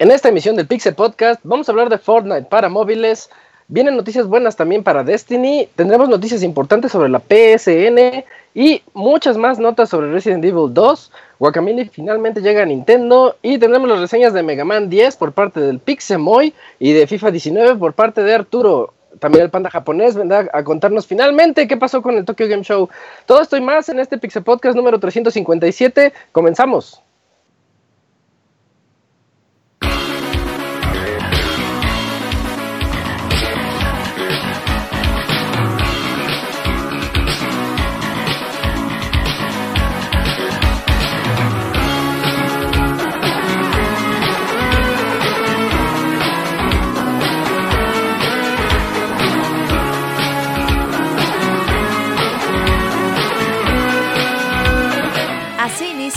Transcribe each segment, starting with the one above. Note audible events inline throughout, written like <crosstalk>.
En esta emisión del Pixel Podcast vamos a hablar de Fortnite para móviles. Vienen noticias buenas también para Destiny. Tendremos noticias importantes sobre la PSN y muchas más notas sobre Resident Evil 2. Guacamole finalmente llega a Nintendo y tendremos las reseñas de Mega Man 10 por parte del Pixemoy y de FIFA 19 por parte de Arturo. También el panda japonés vendrá a contarnos finalmente qué pasó con el Tokyo Game Show. Todo esto y más en este Pixel Podcast número 357. Comenzamos.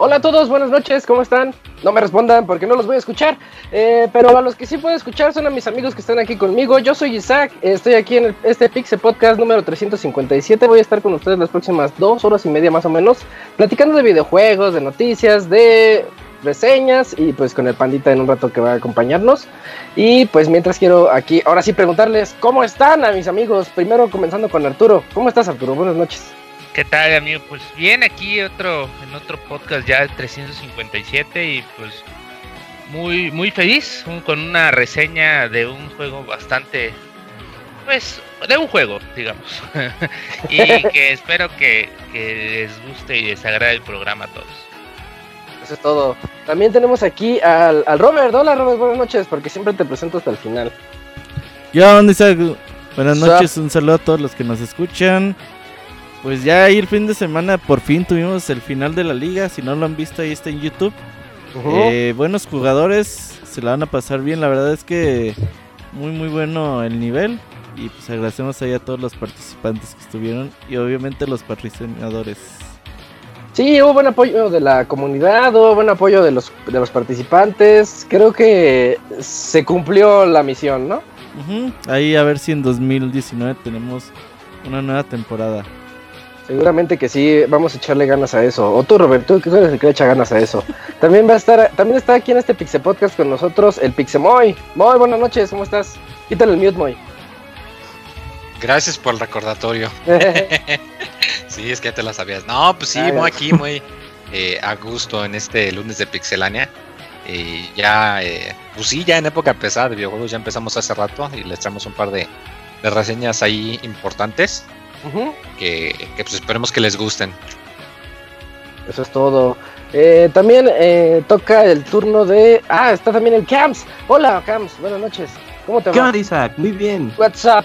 Hola a todos, buenas noches, ¿cómo están? No me respondan porque no los voy a escuchar, eh, pero a los que sí puedo escuchar son a mis amigos que están aquí conmigo. Yo soy Isaac, estoy aquí en este Pixel Podcast número 357. Voy a estar con ustedes las próximas dos horas y media más o menos, platicando de videojuegos, de noticias, de reseñas y pues con el pandita en un rato que va a acompañarnos. Y pues mientras quiero aquí, ahora sí preguntarles cómo están a mis amigos. Primero comenzando con Arturo. ¿Cómo estás Arturo? Buenas noches. ¿Qué tal, amigo? Pues bien, aquí otro en otro podcast ya 357 y pues muy muy feliz con una reseña de un juego bastante pues de un juego, digamos. <laughs> y que espero que, les guste y les agrade el programa a todos. Eso es todo. También tenemos aquí al, al Robert. Hola Robert, buenas noches, porque siempre te presento hasta el final. ¿Qué onda, Buenas noches, un saludo a todos los que nos escuchan. Pues ya ahí el fin de semana por fin tuvimos el final de la liga. Si no lo han visto, ahí está en YouTube. Eh, buenos jugadores, se la van a pasar bien. La verdad es que muy, muy bueno el nivel. Y pues agradecemos ahí a todos los participantes que estuvieron y obviamente los patrocinadores. Sí, hubo buen apoyo de la comunidad, hubo buen apoyo de los, de los participantes. Creo que se cumplió la misión, ¿no? Ahí a ver si en 2019 tenemos una nueva temporada. Seguramente que sí, vamos a echarle ganas a eso. O tú, Roberto, que eres el que le echa ganas a eso. También va a estar, también está aquí en este Pixe Podcast con nosotros el Pixemoy. Moy, buenas noches, ¿cómo estás? Quítale el mute, Moy. Gracias por el recordatorio. <laughs> sí, es que ya te la sabías. No, pues sí, muy aquí, muy eh, a gusto en este lunes de Pixelania. Y ya, eh, pues sí, ya en época pesada de videojuegos ya empezamos hace rato y les traemos un par de, de reseñas ahí importantes que, pues esperemos que les gusten. Eso es todo. Eh, también eh, toca el turno de. Ah, está también el Camps. Hola, Camps. Buenas noches. ¿Cómo te va? ¿Qué onda, Isaac? Muy bien. What's up?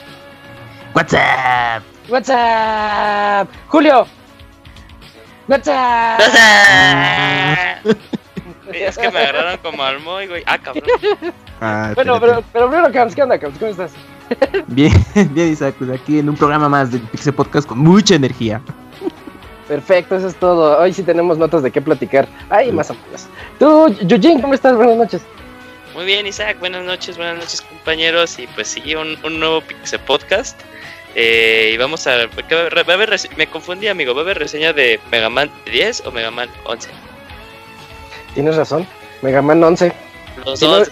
What's up? What's up? Julio. What's up? <laughs> es que me agarraron como al y güey. Ah, cabrón. Ah, <laughs> bueno, pero, pero primero, Camps, ¿qué onda, Camps? ¿Cómo estás? <laughs> Bien, bien, Isaac, pues aquí en un programa más de Pixel Podcast con mucha energía. Perfecto, eso es todo. Hoy sí tenemos notas de qué platicar. Ay, más o menos. Tú, Yujin, ¿cómo estás? Buenas noches. Muy bien, Isaac. Buenas noches, buenas noches, compañeros. Y pues sí, un, nuevo Pixel Podcast. Eh, y vamos a, va a haber, me confundí, amigo. ¿Va a haber reseña de Mega Man 10 o Mega Man 11? Tienes razón, Mega Man 11. Los dos.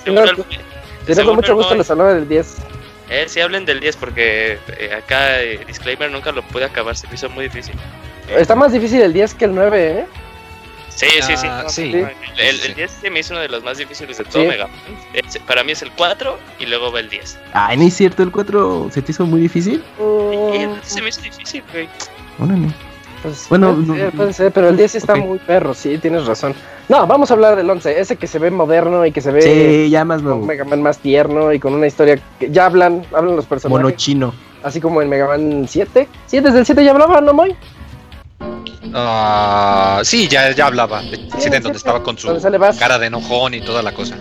con mucho gusto les hablaba del 10. Eh, sí hablen del 10 porque eh, acá, eh, disclaimer, nunca lo pude acabar, se me hizo muy difícil. Está más difícil el 10 que el 9, ¿eh? Sí, sí, sí. Ah, sí. El, Sí. el 10 se me hizo uno de los más difíciles de Sí. todo Mega Man. Es- Para mí es el 4 y luego va el 10. Ay, no es cierto, el 4 se te hizo muy difícil. Mm, 10 se me hizo difícil, güey. Órale. Pues, Bueno, puede no- ser, puede ser, pero el 10 sí está Ok. muy perro, sí, tienes razón. No, vamos a hablar del 11, ese que se ve moderno y que se ve Sí, ya más un nuevo. Mega Man más tierno y con una historia que ya hablan, hablan los personajes. Mono chino. Así como en Mega Man 7. Sí, desde el 7 ya hablaba, ¿no, Moy? Ah, sí, ya, ya hablaba. Sí, donde estaba con su cara de enojón y toda la cosa.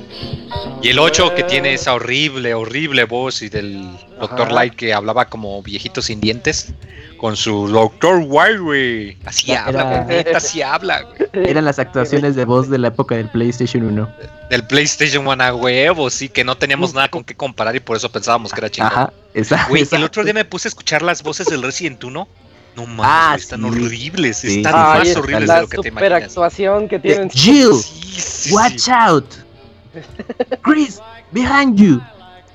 Y el 8 que tiene esa horrible, horrible voz y del Dr. Ajá. Light que hablaba como viejito sin dientes. Con su Dr. Wild, güey. Así Era- habla, güey, así habla, güey. Eran las actuaciones de voz de la época del PlayStation 1. Del PlayStation 1 a huevo, sí, que no teníamos nada con qué comparar y por eso pensábamos que era chingón. Ajá, exacto. Güey, el otro día me puse a escuchar las voces del Resident 1. No mames, Ah, están sí. horribles, Sí. están Ay, más está horribles la de lo que te super imaginas. actuación que tienen. Jill, Sí, sí, watch sí. out. <laughs> Chris, behind you.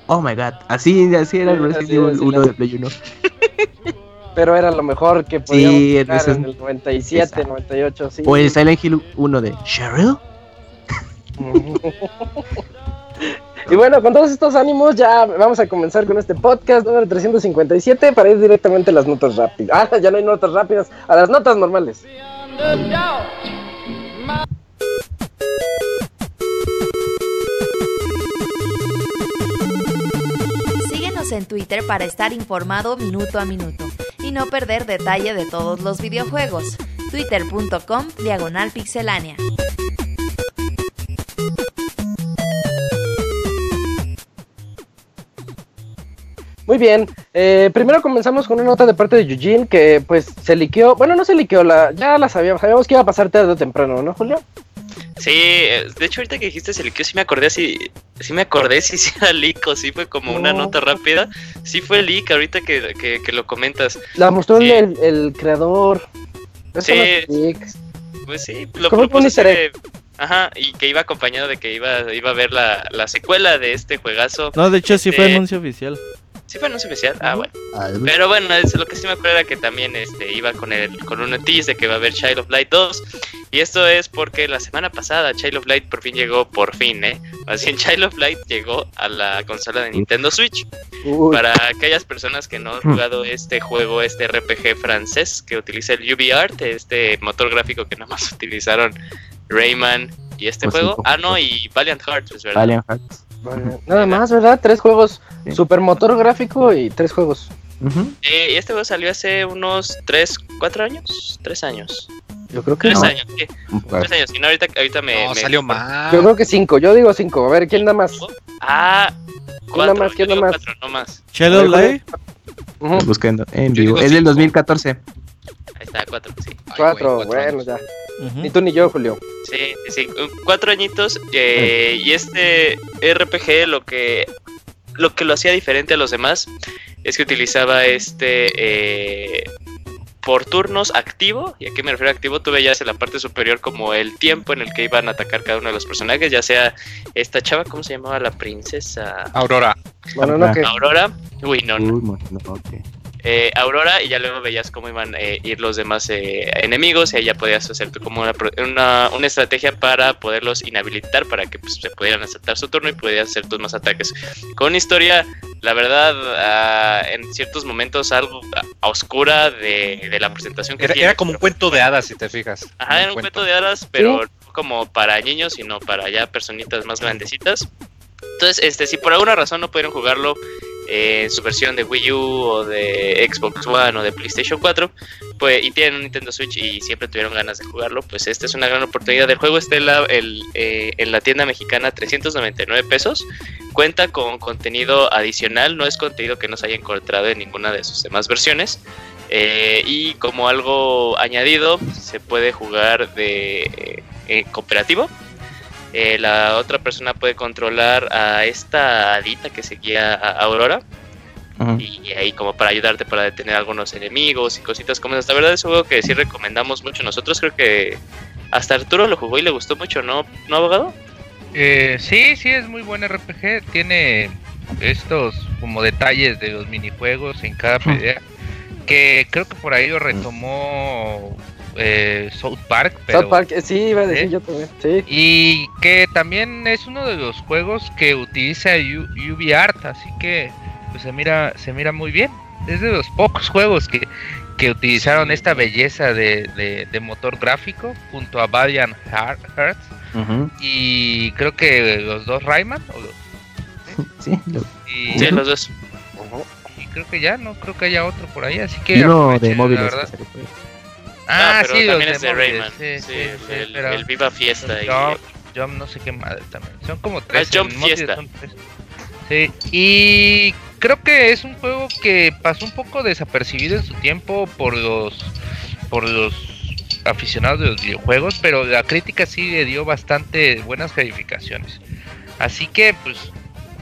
Oh my god. Así, así era el Resident así Evil es, 1 sí. de Play 1. <laughs> Pero era lo mejor que podíamos Sí, jugar ese es- en el 97, Exacto. 98, sí. O el Silent Hill 1 de Cheryl. <laughs> y bueno, con todos estos ánimos ya vamos a comenzar con este podcast número 357 para ir directamente a las notas rápidas. Ah, ya no hay notas rápidas, a las notas normales. Síguenos en Twitter para estar informado minuto a minuto y no perder detalle de todos los videojuegos. Twitter.com Diagonal Pixelánea. Muy bien, eh, primero comenzamos con una nota de parte de Eugene que pues se liqueó, bueno no se liqueó, la, ya la sabíamos, sabíamos que iba a pasar tarde o temprano, ¿no Julio? Sí, eh, de hecho ahorita que dijiste ese liqueo sí me acordé si sí me acordé <laughs> si sí era leak o si fue como una No. nota rápida. Sí fue leak ahorita que, que, que lo comentas. La mostró Sí. el, el creador. Eso Sí. no es leak. Pues sí, lo hacer, Ajá, y que iba acompañado de que iba, iba a ver la, la secuela de este juegazo. No, de hecho sí fue Este- anuncio oficial. ¿Sí fue anuncio especial? Ah, bueno. Pero bueno, es lo que sí me acuerdo era que también este, iba con el con un notice de que va a haber Child of Light 2. Y esto es porque la semana pasada Child of Light por fin llegó, por fin, ¿eh? Más bien <laughs> Child of Light llegó a la consola de Nintendo Switch. Uy, Para aquellas personas que no han jugado este juego, este RPG francés que utiliza el UbiArt, este motor gráfico que nada más <laughs> utilizaron Rayman y este Pues juego. Ah, no, y Valiant Hearts, es verdad. Valiant Hearts. Nada más, ¿verdad? Tres juegos. Sí. Super motor gráfico y tres juegos. Eh, y este juego salió hace unos 3, 4 años. 3 años. Yo creo que 3 no. años, sí. Años. Y no, ahorita, ahorita me. No, me- salió mal. Yo creo que cinco. Yo digo cinco. A ver, ¿quién da más? Ah, cuatro. más? yo ¿Quién da más? cuatro, no más. Shadow Buscando en vivo. Es del cinco. 2014. Está, cuatro, sí. Ay, güey, Cuatro, cuatro bueno, años. ya. Ni tú ni yo, Julio. Sí, sí, sí. Cuatro añitos. eh, y este RPG lo que lo que lo hacía diferente a los demás es que utilizaba este eh, por turnos activo. ¿Y a qué me refiero a activo? Tú veías en la parte superior como el tiempo en el que iban a atacar cada uno de los personajes, ya sea esta chava, ¿cómo se llamaba? La princesa Aurora. Bueno, no que. Aurora. Uy, no, no. Uy, mo- no, ok. Eh, Aurora y ya luego veías cómo iban a ir los demás eh, enemigos y ahí ya podías hacer como una, pro- una, una estrategia para poderlos inhabilitar para que pues, se pudieran aceptar su turno y pudieras hacer tus más ataques. Con una historia, la verdad, ah, en ciertos momentos algo oscura de, de la presentación que Era, tiene. era como un cuento de hadas, si te fijas. Ajá, era un cuento de hadas, pero no como para niños, sino para ya personitas más grandecitas. Entonces, este, si por alguna razón no pudieron jugarlo en su versión de Wii U o de Xbox One o de PlayStation 4, pues, y tienen un Nintendo Switch y siempre tuvieron ganas de jugarlo, pues esta es una gran oportunidad. El juego está en la, eh, en la tienda mexicana 399 pesos. Cuenta con contenido adicional, no es contenido que no se haya encontrado en ninguna de sus demás versiones. Eh, y como algo añadido, se puede jugar de eh, cooperativo. Eh, la otra persona puede controlar a esta hadita que seguía a Aurora. Y ahí como para ayudarte para detener a algunos enemigos y cositas como esas. La verdad es un juego que sí recomendamos mucho nosotros. Creo que hasta Arturo lo jugó y le gustó mucho, ¿no, ¿No abogado? Eh, sí, sí, es muy buen RPG. Tiene estos como detalles de los minijuegos en cada pelea. Que creo que por ahí lo retomó eh, South Park. Pero, South Park, eh, sí, iba a decir ¿eh? yo también. Sí. Y que también es uno de los juegos que utiliza UV así que pues se mira, se mira muy bien. Es de los pocos juegos que, que utilizaron esta belleza de, de- de motor gráfico junto a Valiant Heart- Hearts y creo que los dos Rayman o los- <laughs> Sí, lo- y, Sí, los dos. y creo que ya no creo que haya otro por ahí, así y que uno de móviles. Ah, pero sí, los también es de móviles, Rayman. sí, Sí, sí, el, pero- Viva Fiesta. y- Jump, Jump no sé qué madre también. Son como tres. Jump en móviles Fiesta. tres. Sí, y creo que es un juego que pasó un poco desapercibido en su tiempo por los por los aficionados de los videojuegos, pero la crítica sí le dio bastante buenas calificaciones. Así que pues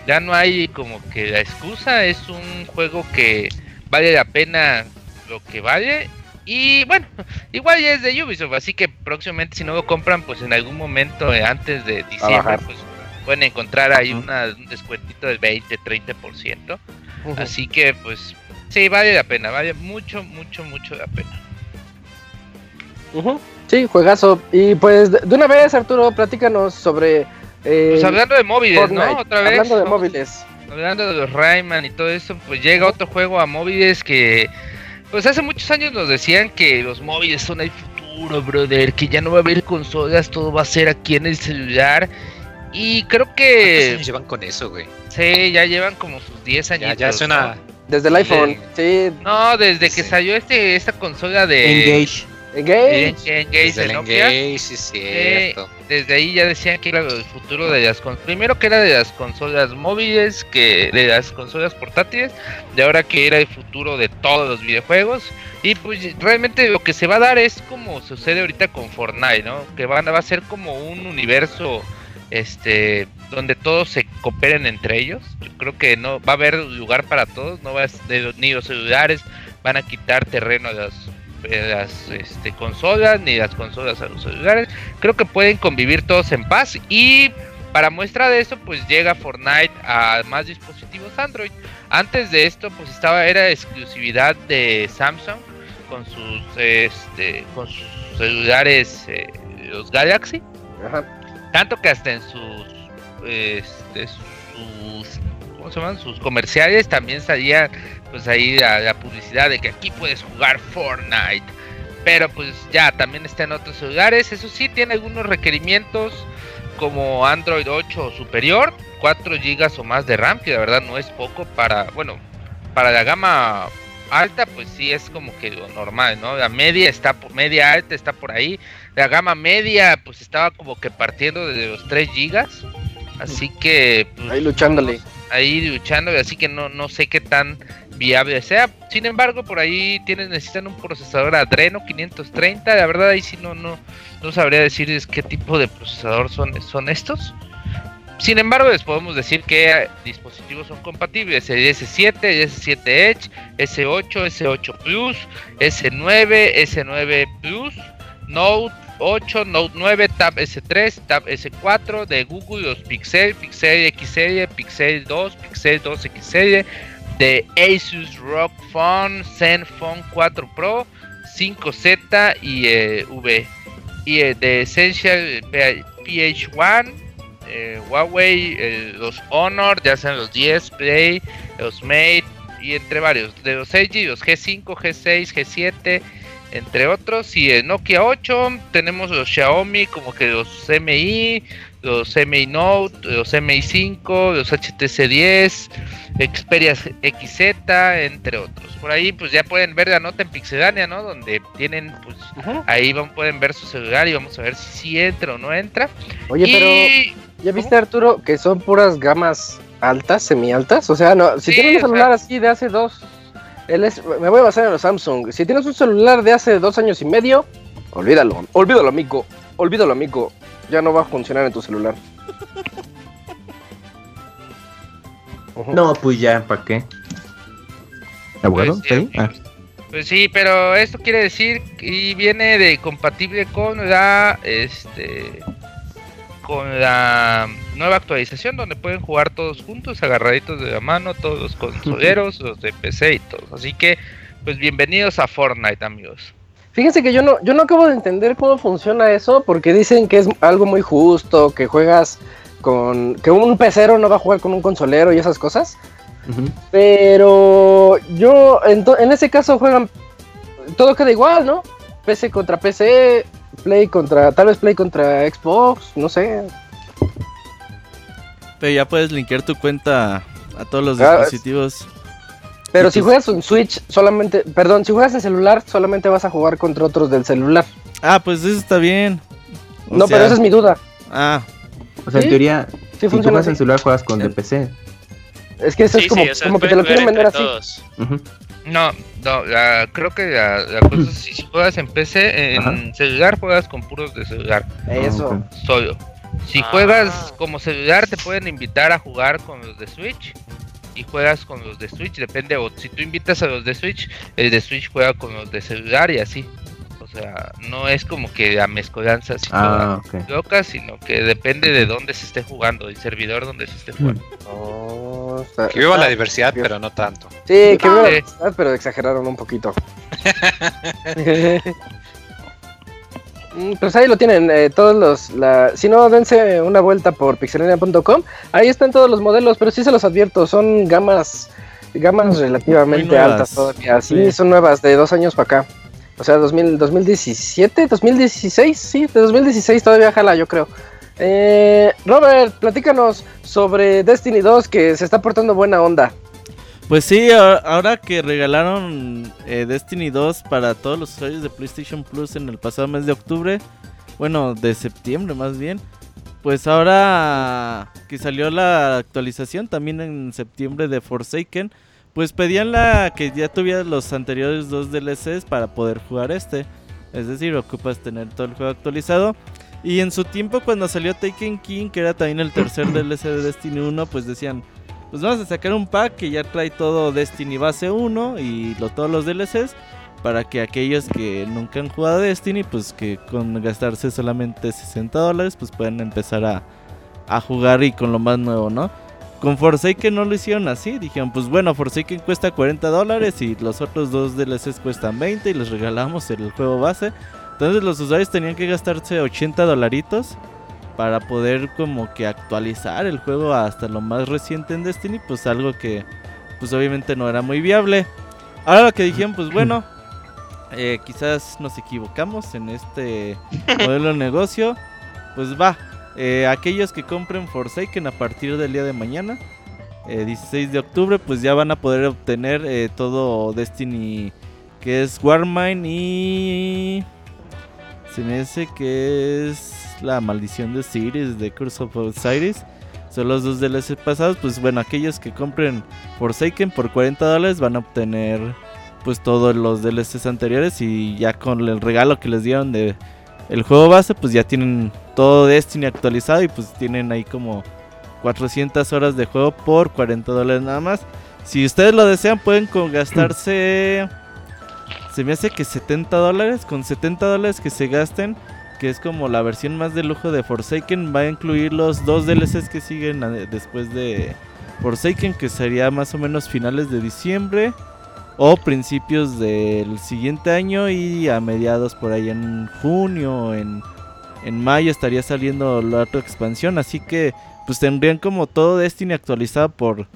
ya no hay como que la excusa, es un juego que vale la pena lo que vale y bueno, igual ya es de Ubisoft, así que próximamente si no lo compran, pues en algún momento eh, antes de diciembre, pues pueden encontrar ahí una- un descuentito del 20, 30%. Ujú. Así que pues sí, vale la pena, vale mucho, mucho, mucho la pena. Ujú. Sí, juegazo. Y pues de una vez, Arturo, platícanos sobre. eh, Pues hablando de móviles, Fortnite. ¿no? Otra vez. Hablando de móviles. Hablando de los Rayman y todo eso, pues llega otro juego a móviles que, pues hace muchos años nos decían que los móviles son el futuro, brother, que ya no va a haber consolas, todo va a ser aquí en el celular. Y creo ¿Cuántos que, años llevan con eso, güey? sí, ya llevan como sus 10 años. Ya, ya suena. Desde el iPhone. Sí. No, desde que Sí. salió este esta consola de Engage. Engage. En- Engage Desde de Nokia. Engage, sí, es cierto. desde ahí ya decían que era el futuro de las consolas. Primero que era de las consolas móviles, que de las consolas portátiles, de ahora que era el futuro de todos los videojuegos. Y pues realmente lo que se va a dar es como sucede ahorita con Fortnite, ¿no? Que van, va a ser como un universo este donde todos se cooperen entre ellos. Yo creo que no va a haber lugar para todos, no va a, de- ni los celulares van a quitar terreno a las, a las este, consolas, ni las consolas a los celulares creo que pueden convivir todos en paz y para muestra de eso pues llega Fortnite a más dispositivos Android. Antes de esto pues estaba era exclusividad de Samsung con sus este con sus celulares eh, los Galaxy, Ajá. tanto que hasta en sus este, sus ¿cómo se llaman? sus comerciales también salía pues ahí la, la publicidad de que aquí puedes jugar Fortnite pero pues ya también está en otros celulares. Eso sí, tiene algunos requerimientos como Android 8 o superior, 4 GB o más de RAM, que la verdad no es poco para, bueno, para la gama alta, pues sí es como que lo normal, ¿no? La media está por media alta está por ahí, la gama media pues estaba como que partiendo de los 3 GB, así que pues, Ahí luchándole. ahí luchando, así que no, no sé qué tan viable sea. Sin embargo, por ahí tienes, necesitan un procesador Adreno 530. La verdad ahí sí no, no, no sabría decirles qué tipo de procesador son, son estos. Sin embargo, les podemos decir que eh, dispositivos son compatibles. El S7, el S7 Edge, S8, S8 Plus, S9, S9 Plus, Note 8, Note 9, Tab S3, Tab S4 de Google, los Pixel, Pixel XL, Pixel 2, Pixel 2 XL, de Asus ROG Phone, Zenfone 4 Pro, 5Z y eh, V. Y eh, de Essential P- PH1, eh, Huawei, los Honor, ya sean los 10 Play, los Mate y entre varios. De los LG, los G5, G6, G7, entre otros. Y el Nokia 8, tenemos los Xiaomi, como que los MI, los MI Note, los MI 5, los HTC 10, Xperia XZ, entre otros. Por ahí pues ya pueden ver la nota en Pixelania, ¿no? Donde tienen pues ahí van, pueden ver su celular y vamos a ver si sí entra o no entra. Oye, pero. ¿Ya viste, Arturo, que son puras gamas altas, semi-altas? O sea, no, si Sí, tienes un sea- celular así de hace dos. Él es, me voy a basar en los Samsung. Si tienes un celular de hace dos años y medio, olvídalo. Olvídalo, amigo. Olvídalo, amigo. Ya no va a funcionar en tu celular. No, pues ya, ¿para qué? ¿Abogado? Pues, sí. Ah. Pues sí, pero esto quiere decir y viene de compatible con la este con la nueva actualización donde pueden jugar todos juntos, agarraditos de la mano, todos los <laughs> consoleros, los de PC y todos. Así que pues bienvenidos a Fortnite, amigos. Fíjense que yo no, yo no acabo de entender cómo funciona eso, porque dicen que es algo muy justo, que juegas con. que un pecero no va a jugar con un consolero y esas cosas. Pero yo, en, en ese caso juegan. Todo queda igual, ¿no? PC contra PC, Play contra. Tal vez Play contra Xbox, no sé. Pero ya puedes linkear tu cuenta a todos los Ah, dispositivos. Pero si juegas en Switch, solamente. Perdón, si juegas en celular, solamente vas a jugar contra otros del celular. Ah, pues eso está bien. O no, pero esa es mi duda. Ah, O sea, Sí, en teoría, Sí si tú juegas en celular, juegas con de PC. Es que eso Sí, es como, sí, o sea, como que te lo quieren vender así. No, no, la- creo que la, la cosa es si, juegas en PC, en Ajá. celular juegas con puros de celular, Eso. Ah, solo. Si Ah. juegas como celular te pueden invitar a jugar con los de Switch y juegas con los de Switch, depende, o si tú invitas a los de Switch, el de Switch juega con los de celular y así. O sea, no es como que a mezcolanza así Ah, loca, sino que depende de dónde se esté jugando, el servidor donde se esté jugando. Oh, Que viva la diversidad, pero no tanto. Sí, que viva la diversidad, pero exageraron un poquito. <laughs> <laughs> Mm, Pues ahí lo tienen, eh, todos los, la, si no, dense una vuelta por pixelania.com, ahí están todos los modelos, pero sí se los advierto, son gamas, gamas relativamente altas todavía, sí, Sí. son nuevas, de dos años para acá, o sea, 2000, 2017, 2016, sí, de 2016 todavía jala, yo creo. Eh, Robert, platícanos sobre Destiny 2, que se está portando buena onda. Pues sí, ahora que regalaron eh, Destiny 2 para todos los usuarios de PlayStation Plus en el pasado mes de octubre, bueno, de septiembre más bien, pues ahora que salió la actualización también en septiembre de Forsaken, pues pedían la que ya tuviera los anteriores dos DLCs para poder jugar este. Es decir, ocupas tener todo el juego actualizado. Y en su tiempo cuando salió Taken King, que era también el tercer DLC de Destiny 1, pues decían, pues vamos a sacar un pack que ya trae todo Destiny base 1 y lo, todos los DLCs para que aquellos que nunca han jugado Destiny, pues que con gastarse solamente 60 dólares, pues puedan empezar a, a jugar y con lo más nuevo, ¿no? Con Forsaken no lo hicieron así, dijeron, pues bueno, Forsaken cuesta 40 dólares y los otros dos DLCs cuestan 20 y les regalamos el juego base. Entonces los usuarios tenían que gastarse 80 dolaritos para poder como que actualizar el juego hasta lo más reciente en Destiny, pues algo que pues obviamente no era muy viable. Ahora lo que dijeron, pues bueno, <clears throat> eh, quizás nos equivocamos en este <laughs> modelo de negocio, pues va, eh, aquellos que compren Forsaken a partir del día de mañana, eh, 16 de octubre, pues ya van a poder obtener eh, todo Destiny que es Warmine y... Se me hace que es la maldición de Osiris, de Curse of Osiris. Son los dos DLC pasados. Pues bueno, aquellos que compren Forsaken por 40 dólares van a obtener pues todos los DLCs anteriores. Y ya con el regalo que les dieron de el juego base, pues ya tienen todo Destiny actualizado. Y pues tienen ahí como 400 horas de juego por 40 dólares nada más. Si ustedes lo desean, pueden gastarse. <clears throat> Se me hace que 70 dólares. Con 70 dólares que se gasten, que es como la versión más de lujo de Forsaken, va a incluir los dos DLCs que siguen después de Forsaken, que sería más o menos finales de diciembre o principios del siguiente año y a mediados por ahí en junio, en, en mayo estaría saliendo la otra expansión, así que pues tendrían como todo Destiny actualizado por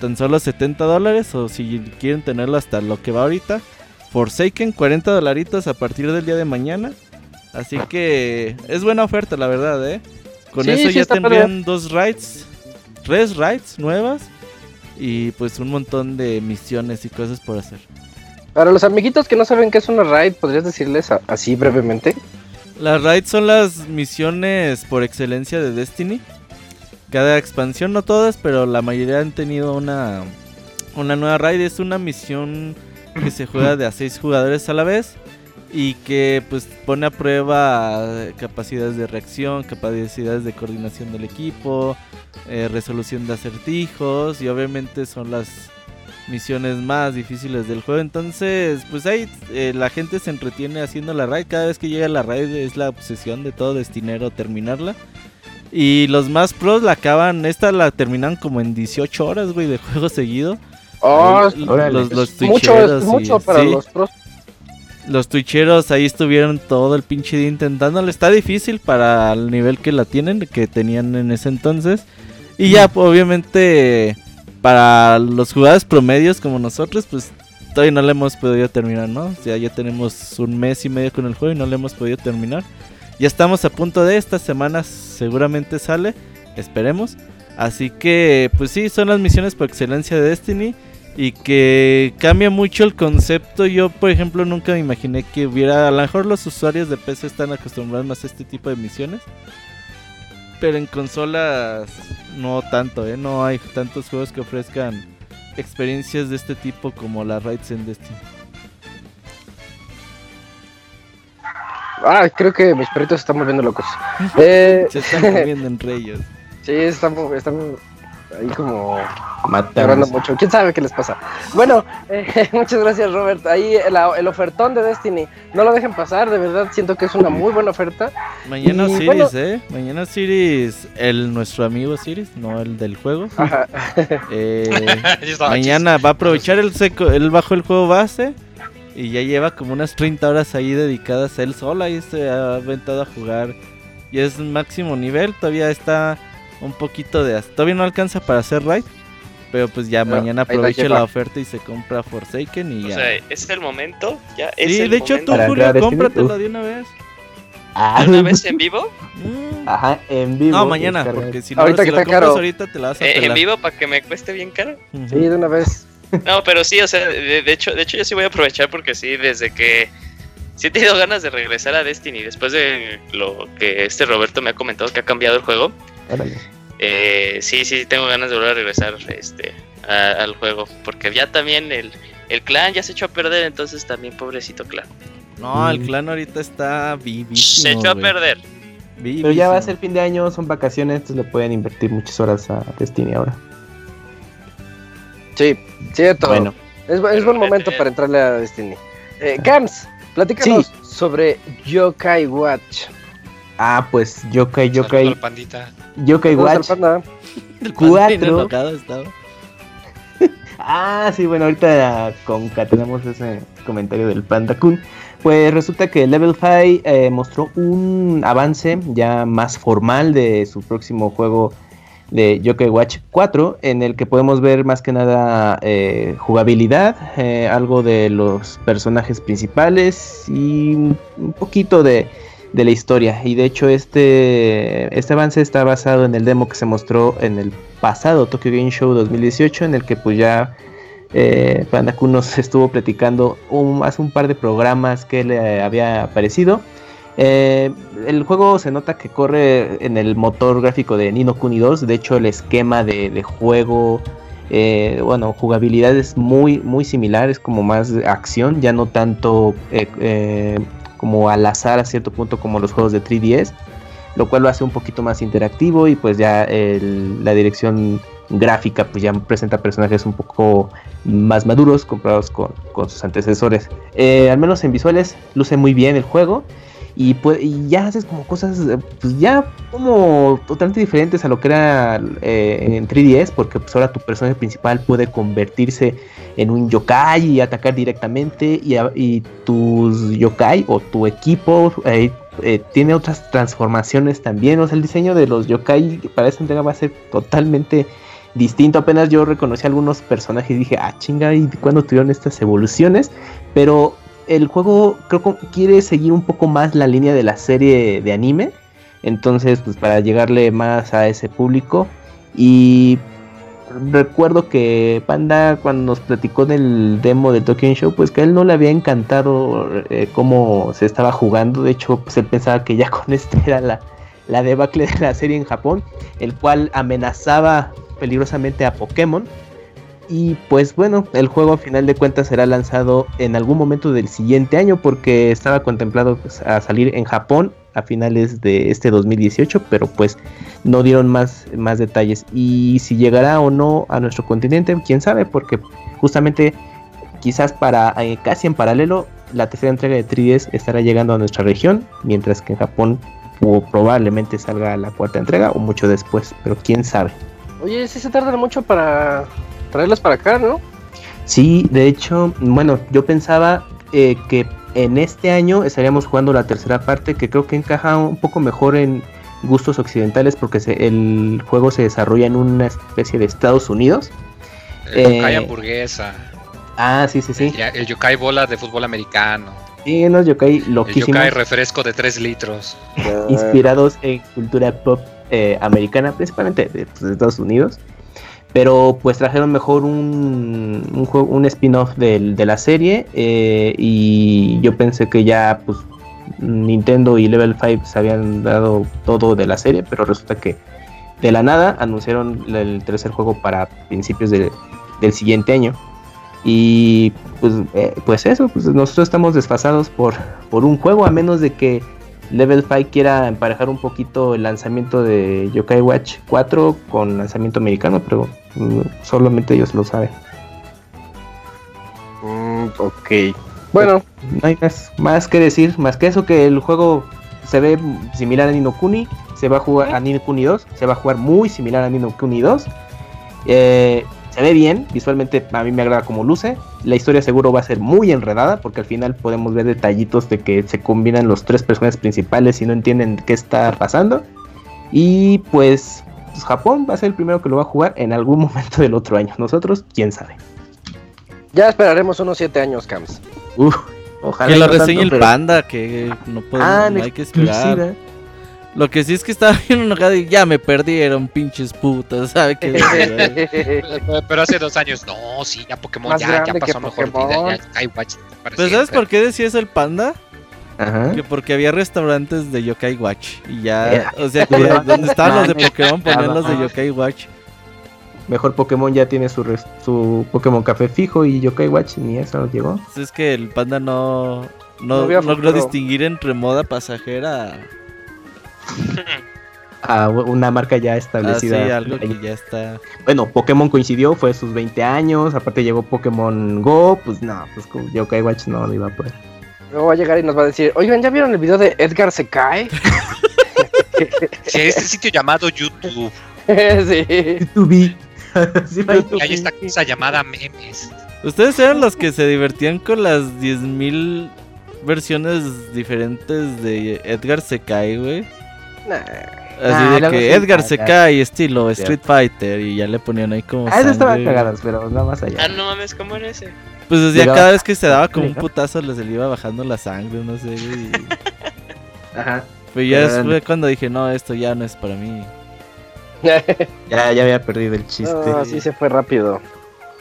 tan solo 70 dólares o si quieren tenerlo hasta lo que va ahorita. Forsaken 40 dolaritos a partir del día de mañana. Así que es buena oferta, la verdad, ¿eh? Con Sí, eso sí ya tendrían dos raids, tres raids nuevas y pues un montón de misiones y cosas por hacer. Para los amiguitos que no saben qué es una raid, ¿podrías decirles a- así brevemente? Las raids son las misiones por excelencia de Destiny. Cada expansión, no todas, pero la mayoría han tenido una, una nueva raid. Es una misión que se juega de a 6 jugadores a la vez y que pues pone a prueba eh, capacidades de reacción, capacidades de coordinación del equipo, eh, resolución de acertijos y obviamente son las misiones más difíciles del juego. Entonces, pues ahí eh, la gente se entretiene haciendo la raid. Cada vez que llega la raid es la obsesión de todo destinero terminarla. Y los más pros la acaban, esta la terminan como en 18 horas, güey, de juego seguido. Oh, los, los mucho, es y- mucho para sí. los pros. Los twitcheros ahí estuvieron todo el pinche día intentándolo. Está difícil para el nivel que la tienen, que tenían en ese entonces. Y ya, pues, obviamente, para los jugadores promedios como nosotros, pues todavía no le hemos podido terminar, ¿no? O sea, ya tenemos un mes y medio con el juego y no le hemos podido terminar. Ya estamos a punto de esta semana, seguramente sale, esperemos. Así que, pues sí, son las misiones por excelencia de Destiny y que cambia mucho el concepto. Yo, por ejemplo, nunca me imaginé que hubiera, a lo mejor los usuarios de PC están acostumbrados más a este tipo de misiones. Pero en consolas no tanto, ¿eh? No hay tantos juegos que ofrezcan experiencias de este tipo como las Raids en Destiny. Ah, creo que mis perritos se están volviendo locos. Eh, <laughs> Se están comiendo entre ellos. <laughs> sí, están, están ahí como Matando. Llorando mucho. ¿Quién sabe qué les pasa? Bueno, eh, <laughs> muchas gracias, Robert. Ahí el, el ofertón de Destiny. No lo dejen pasar, de verdad. Siento que es una muy buena oferta. Mañana Y bueno- ¿eh? Mañana Osiris, el, nuestro amigo Osiris, no el del juego. <laughs> Ajá. Eh, <laughs> mañana va a aprovechar el seco, él bajó el juego base y ya lleva como unas 30 horas ahí dedicadas a él solo. Ahí se ha aventado a jugar y es máximo nivel. Todavía está un poquito de. Todavía no alcanza para hacer raid. Pero pues ya Pero mañana ahí la la oferta y se compra Forsaken y O ya. sea, es el momento, ya es sí, el de hecho momento. tú, Julio, de una vez. Ah, ¿Una vez <laughs> en vivo? Mm. Ajá, en vivo. No, mañana, porque si no, Ahorita si que lo está compras caro. ahorita te la vas a Eh, ¿En vivo para que me cueste bien caro? Sí, de una vez. <laughs> No, pero sí, o sea, de, de hecho, de hecho yo sí voy a aprovechar porque sí, desde que sí he tenido ganas de regresar a Destiny después de lo que este Roberto me ha comentado que ha cambiado el juego. Órale. Eh, sí, sí, tengo ganas de volver a regresar este a- al juego porque ya también el, el clan ya se echó a perder, entonces también pobrecito clan. No, el Mm. clan ahorita está vivísimo. se echó a perder. Pero ya va a ser fin de año, son vacaciones, entonces le pueden invertir muchas horas a Destiny ahora. Sí, cierto. Bueno, Es, bu- es buen momento para entrarle a Destiny. Eh, Gams, platícanos sobre Yokai Watch. ah, pues Yokai, Saludo Yokai, al pandita. Yokai Watch. panda. <laughs> El pan bien cuatro. enojado estaba. <laughs> Ah, sí, bueno, ahorita concatenamos ese comentario del Panda Kun. Pues resulta que Level 5 eh, mostró un avance ya más formal de su próximo juego de Yokai Watch 4, en el que podemos ver más que nada eh, jugabilidad, eh, algo de los personajes principales y un poquito de, de la historia. Y de hecho este, este avance está basado en el demo que se mostró en el pasado Tokyo Game Show 2018, en el que pues ya eh, Panda Kun nos <laughs> estuvo platicando un- hace un par de programas que le había aparecido. Eh, el juego se nota que corre en el motor gráfico de Nino Kuni 2. De hecho, el esquema de, juego, eh, bueno, jugabilidad es muy, muy similar. Es como más acción, ya no tanto eh, como al azar a cierto punto como los juegos de 3DS. Lo cual lo hace un poquito más interactivo y pues ya la dirección gráfica pues ya presenta personajes un poco más maduros comparados con, con sus antecesores. Eh, al menos en visuales luce muy bien el juego y, pues, y ya haces como cosas eh, pues ya como totalmente diferentes a lo que era eh, en 3DS porque pues ahora tu personaje principal puede convertirse en un yokai y atacar directamente y, y tus yokai o tu equipo eh, tiene otras transformaciones también. O sea, el diseño de los yokai para esta entrega va a ser totalmente distinto. Apenas yo reconocí algunos personajes y dije, ah, chinga, ¿y cuándo tuvieron estas evoluciones? Pero el juego creo que quiere seguir un poco más la línea de la serie de anime. Entonces, pues para llegarle más a ese público. Y recuerdo que Panda cuando nos platicó del demo de Tokyo Show, pues que a él no le había encantado eh, cómo se estaba jugando. De hecho, pues él pensaba que ya <laughs> con este era la, la debacle de la serie en Japón, el cual amenazaba peligrosamente a Pokémon. Y pues bueno, el juego a final de cuentas será lanzado en algún momento del siguiente año porque estaba contemplado pues, a salir en Japón a finales de este 2018, pero pues no dieron más, más detalles. Y si llegará o no a nuestro continente, quién sabe, porque justamente quizás para eh, casi en paralelo la tercera entrega de 3DS estará llegando a nuestra región, mientras que en Japón o probablemente salga la cuarta entrega o mucho después, pero quién sabe. Oye, sí se tardan mucho para traerlas para acá, ¿no? Sí, de hecho, bueno, yo pensaba eh, que en este año estaríamos jugando la tercera parte que creo que encaja un poco mejor en gustos occidentales porque se- el juego se desarrolla en una especie de Estados Unidos. El Eh, yokai hamburguesa. Ah, sí, sí, sí. El yokai bola de fútbol americano. Sí, unos yokai El loquísimos, yokai refresco de 3 litros. inspirados en cultura pop eh, americana, principalmente de, pues, de Estados Unidos. Pero pues trajeron mejor un, un, un spin-off de la serie eh, y yo pensé que ya pues Nintendo y Level 5 se habían dado todo de la serie, pero resulta que de la nada anunciaron el tercer juego para principios de- del siguiente año. Y pues, eh, pues eso, pues nosotros estamos desfasados por, por un juego, a menos de que Level 5 quiera emparejar un poquito el lanzamiento de Yokai Watch 4 con lanzamiento americano, pero solamente ellos lo saben. Mm, ok. Bueno, No hay más, más que decir, más que eso que el juego se ve similar a Nino Kuni, se va a jugar a Nino Kuni 2, se va a jugar muy similar a Nino Kuni 2. Eh, se ve bien, visualmente a mí me agrada como luce. La historia seguro va a ser muy enredada porque al final podemos ver detallitos de que se combinan los tres personajes principales y no entienden qué está pasando. Y pues, pues, Japón va a ser el primero que lo va a jugar en algún momento del otro año. Nosotros, quién sabe. ya esperaremos unos 7 años, Cams. Uf, ojalá. Que y lo no tanto, reseñe el pero- panda, que no podemos, Ah, no hay que esperar. exclusiva. Lo que sí es que estaba <laughs> bien enojado y ya me perdieron, pinches putas, ¿sabe qué? <laughs> Pero- Pero hace dos años, no, sí, ya Pokémon Más ya, pasó mejor vida. Ya Pues ¿sabes por qué decía eso el panda? Ajá. Que porque había restaurantes de Yokai Watch y ya, Era. o sea, <laughs> que donde estaban los de. <laughs> Pokémon ponían los de. Yokai Watch. Mejor Pokémon ya tiene su, su Pokémon Café fijo y Yokai Watch ni eso nos llegó. Pues es que el panda no, No no logró distinguir entre moda pasajera A una marca ya establecida. algo que ya está. Bueno, Pokémon coincidió, fue sus 20 años, aparte llegó Pokémon Go, pues no, pues con Yokai Watch no lo iba a poder. Luego va a llegar y nos va a decir, oigan, ¿ya vieron el video de Edgar se cae? <laughs> Sí, este sitio llamado YouTube. <laughs> sí. YouTube. <laughs> Sí, Y hay esta cosa llamada memes. ¿Ustedes eran los que se divertían con las 10.000 versiones diferentes de Edgar se cae, güey? Nah. Así de que Edgar se cae, estilo. Street Fighter, y ya le ponían ahí como. Ah, esas estaban cagadas, pero nada más allá. Ah, no mames, ¿cómo era ese? Pues o sea, cada vez que se daba como un putazo le se le iba bajando la sangre, no sé, güey. Ajá. Pero ya Eran- fue cuando dije, no, esto ya no es para mí. <laughs> Ya, ya había perdido el chiste. No, sí se fue rápido.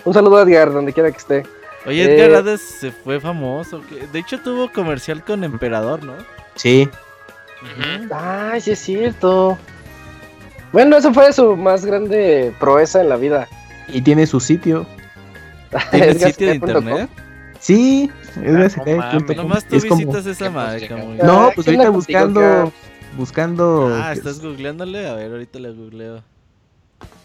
Un saludo a Edgar, donde quiera que esté. Oye, Eh. Edgar Hades se fue famoso. que- De hecho, tuvo comercial con Emperador, ¿no? Sí. Ujú. Ay, sí es cierto. Bueno, eso fue su más grande proeza en la vida. Y tiene su sitio. <laughs> ¿Tiene Edgar sitio de internet? Sí, es de no mames. Nomás tú Es como- visitas esa pues, madre, llegamos. cabrón. No, Ay, pues ¿quién ahorita buscando. Buscando. Ah, ¿estás googleándole? A ver, ahorita le googleo.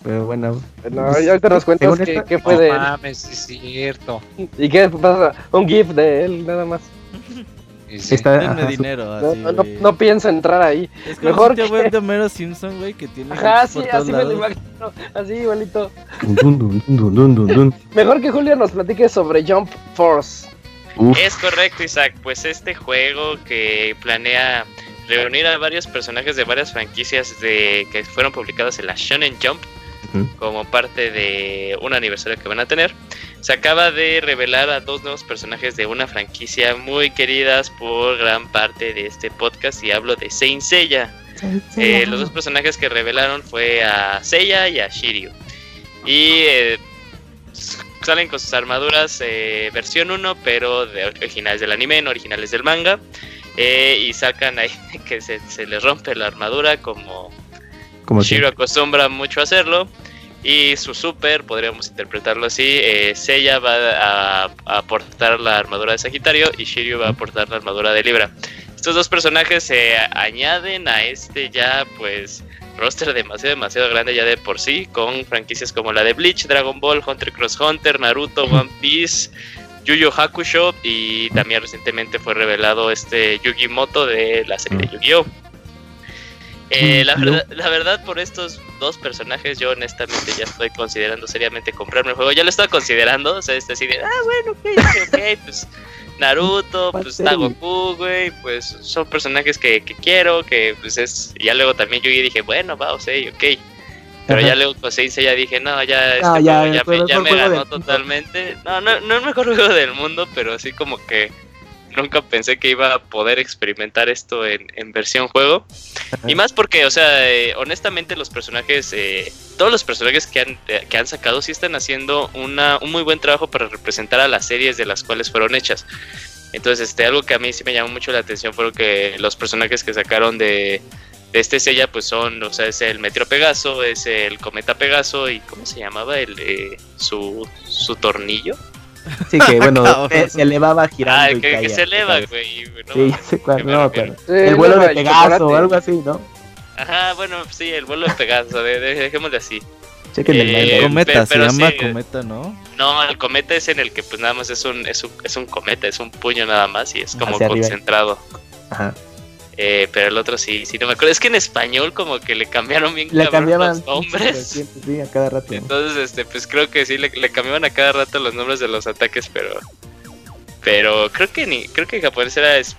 Pero bueno. No, ya ahorita nos cuentas Según qué, qué fue No de él. mames, sí es cierto. ¿Y qué pasa? Un GIF de él, nada más. <laughs> Y sí. Está, Denme ajá, dinero, No, así, no, no, güey. no pienso entrar ahí. Es como mejor que- web de Homero Simpson, güey, que tiene Ajá, sí, así me lo imagino. Así, igualito. dun, dun, dun, dun, dun, dun. Mejor que Julio nos platique sobre Jump Force. Uf, Es correcto, Isaac. Pues este juego que planea reunir a varios personajes de varias franquicias de que fueron publicadas en la Shonen Jump como parte de un aniversario que van a tener. Se acaba de revelar a dos nuevos personajes de una franquicia muy queridas por gran parte de este podcast y hablo de Saint Seiya. Eh, los dos personajes que revelaron fue a Seiya y a Shiryu. Y eh, salen con sus armaduras eh, versión 1, pero de originales del anime, no originales del manga. Eh, y sacan ahí <laughs> que se, se les rompe la armadura como como Shiro acostumbra mucho a hacerlo. Y su super, podríamos interpretarlo así, eh, Seiya va a, a aportar la armadura de Sagitario y Shiryu va a aportar la armadura de Libra. Estos dos personajes se añaden a este ya pues roster demasiado demasiado grande ya de por sí, con franquicias como la de Bleach, Dragon Ball, Hunter Cross Hunter, Naruto, One Piece, Yu Yu Hakusho y también recientemente fue revelado este Yugi Moto de la serie de Yu-Gi-Oh! Eh, la, verdad, la verdad, por estos dos personajes, yo honestamente ya estoy considerando seriamente comprarme el juego. Ya lo estaba considerando, o sea, es decir, ah, bueno, ok, ok, <laughs> pues Naruto, ¿Cuál pues está? Goku, güey, pues son personajes que, que quiero, que pues es... Ya luego también yo dije, bueno, va, o sea, ok. Pero Ajá. ya luego con Seiya ya dije, no, ya este No, juego ya, me, ya ganó totalmente. No, no, no el mejor juego del mundo, pero así como que nunca pensé que iba a poder experimentar esto en, en versión juego. Y más porque, o sea, eh, honestamente los personajes, eh, todos los personajes que han, eh, que han sacado sí están haciendo una, un muy buen trabajo para representar a las series de las cuales fueron hechas. Entonces, este, algo que a mí sí me llamó mucho la atención fueron que los personajes que sacaron de, de este sella, pues son, o sea, es el Metro Pegaso, es el Cometa Pegaso y ¿cómo se llamaba? El, eh, su, su tornillo. Sí, que bueno, <laughs> se, se elevaba girando. Ah, y que, caía, se eleva, güey. <laughs> no Sí, sé cuál, no, pero- Sí, El vuelo no, de el Pegaso o algo así, ¿no? Ajá, bueno, sí, el vuelo de Pegaso, de, de- dejémosle así. Chequen el Eh. Cometa, pe- se llama sí, Cometa, ¿no? No, el cometa es en el que pues nada más es un, es un, es un cometa, es un puño nada más y es como Hacia arriba. concentrado. Ajá. Eh, pero el otro sí, sí no me acuerdo. Es que en español como que le cambiaron bien Le cambiaban los nombres. Sí, a cada rato. Entonces, este, pues creo que sí le, le cambiaban a cada rato los nombres de los ataques, pero pero creo que ni creo que en japonés era es-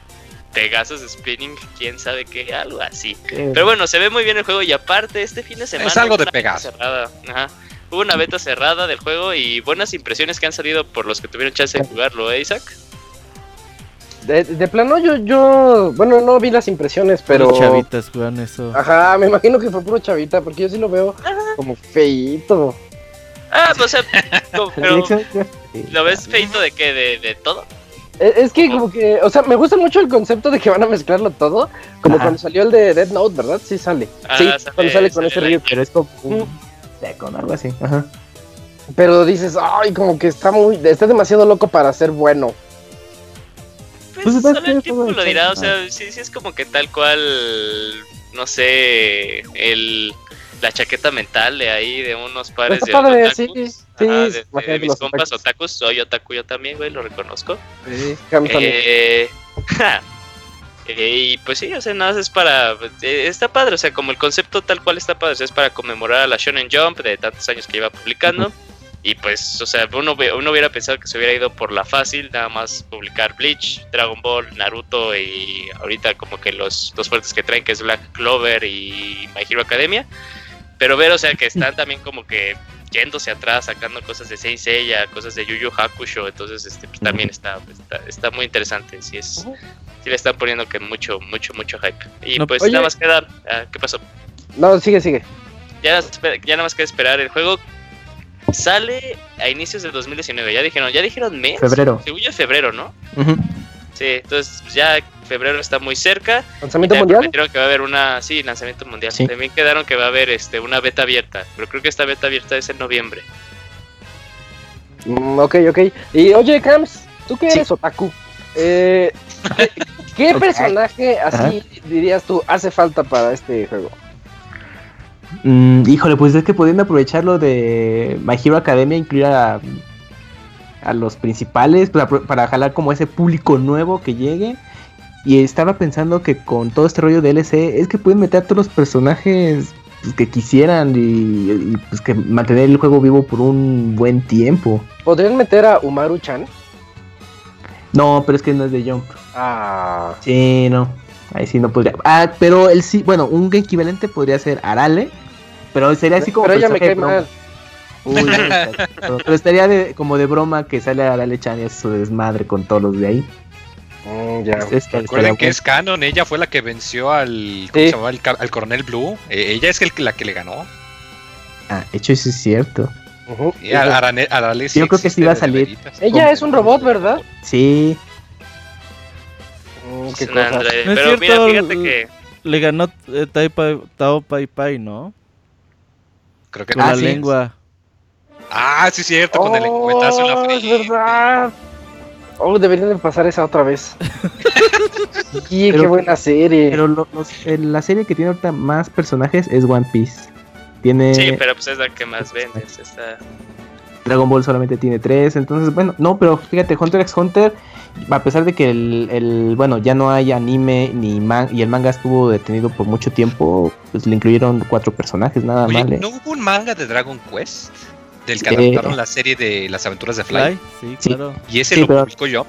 Pegasus Spinning, quién sabe qué, algo así. Eh, Pero bueno, se ve muy bien el juego y aparte este fin de semana algo hubo de una beta Pegaso. cerrada. Ajá. Hubo una beta cerrada del juego y buenas impresiones que han salido por los que tuvieron chance de jugarlo, ¿eh, Isaac? De, de plano, yo, yo, bueno, no vi las impresiones, pero. Los chavitas juegan eso. Ajá, me imagino que fue puro chavita, porque yo sí lo veo como feíto. Ah, pues, o sea, como- <laughs> pero. ¿lo ves feito de qué? ¿De, de todo? Es, es que como que, o sea, me gusta mucho el concepto de que van a mezclarlo todo, como Ajá. cuando salió el de Dead Note, ¿verdad? Sí sale. Ah, sí, sale- cuando sale con sale ese río. Pero es como un con algo así. Ajá. Pero dices, ay, como que está muy, está demasiado loco para ser bueno. Pues, Pues, es solo el tiempo lo dirá, o sea, sí, sí es como que tal cual, no sé, el la chaqueta mental de ahí de unos pares Está de padre, sí, sí, Ajá, de- de, mis compas otakus. otakus, soy otaku yo también, güey, lo reconozco. Sí. Eh, <laughs> ja. Eh, y pues sí, o sea, nada es para. eh, está padre, o sea, como el concepto tal cual está padre, o sea, es para conmemorar a la Shonen Jump de tantos años que iba publicando. Y pues, o sea, uno, uno hubiera pensado que se hubiera ido por la fácil, nada más publicar Bleach, Dragon Ball, Naruto y ahorita como que los dos fuertes que traen, que es Black Clover y My Hero Academia. Pero ver, o sea, que están <laughs> también como que yéndose atrás, sacando cosas de Saint Seiya, cosas de Yu Yu Hakusho, entonces este, pues, también está, está, está muy interesante, sí es, sí le están poniendo que mucho, mucho, mucho hype. Y No, pues oye. nada más queda, ah, ¿qué pasó? No, sigue, sigue. Ya, ya nada más queda esperar, el juego sale a inicios del 2019, ya dijeron, ya dijeron mes, Febrero. según yo febrero, ¿no? Ujú. Sí, entonces pues, ya febrero está muy cerca, Lanzamiento mundial. prometieron que va a haber una, sí, lanzamiento mundial, Sí. también quedaron que va a haber este, una beta abierta, pero creo que esta beta abierta es en noviembre. Mm, ok, ok. Y oye, Cams, tú que Sí. eres otaku, eh, ¿qué, qué <laughs> personaje así dirías tú hace falta para este juego? Mm, híjole, pues es que pudiendo aprovecharlo de My Hero Academia, incluir a, a los principales, para, para jalar como ese público nuevo que llegue. Y estaba pensando que con todo este rollo de LC, es que pueden meter a todos los personajes pues, que quisieran y, y, pues que mantener el juego vivo por un buen tiempo. ¿Podrían meter a Umaru-chan? No, pero es que no es de Jump. Ah, Sí, no. Ahí sí no podría. Ah, pero él sí, bueno, un equivalente podría ser Arale. Pero sería así como. pero ella me cae mal. Uy, no, pero, pero estaría de, como de broma que sale Arale Chan y es su desmadre con todos los de ahí. Mm, ya. Es- es que Recuerden que es canon, ella fue la que venció al, ¿cómo Sí. se llamaba? Al coronel Blue. Eh, ella es el, que- la que le ganó. Ah, hecho, eso es cierto. Y a- Arale Yo creo que sí va a salir. Ella es un robot, ¿verdad? Sí. Es qué No es Pero mira, cierto, fíjate el- que... Le ganó eh, Tai Pai- Tao Pai Pai, ¿no? Creo que Con Ah, la sí. lengua. Ah, sí, cierto, con el lengüetazo en la Oh, es verdad. Oh, deberían de pasar esa otra vez. <laughs> Sí, Pero- qué buena serie. Pero lo- los- la serie que tiene ahorita más personajes es One Piece. Tiene. Sí, pero pues es la que más vendes. Esta... Dragon Ball solamente tiene tres, entonces bueno, no, pero fíjate, Hunter x Hunter, a pesar de que el, el- bueno, ya no hay anime ni man y el manga estuvo detenido por mucho tiempo, pues le incluyeron cuatro personajes, nada Oye, mal. ¿eh? ¿no hubo un manga de Dragon Quest? Del que Sí. adaptaron la serie de las aventuras de Fly. Fly, sí, claro. Y ese Sí, lo pero- publico yo.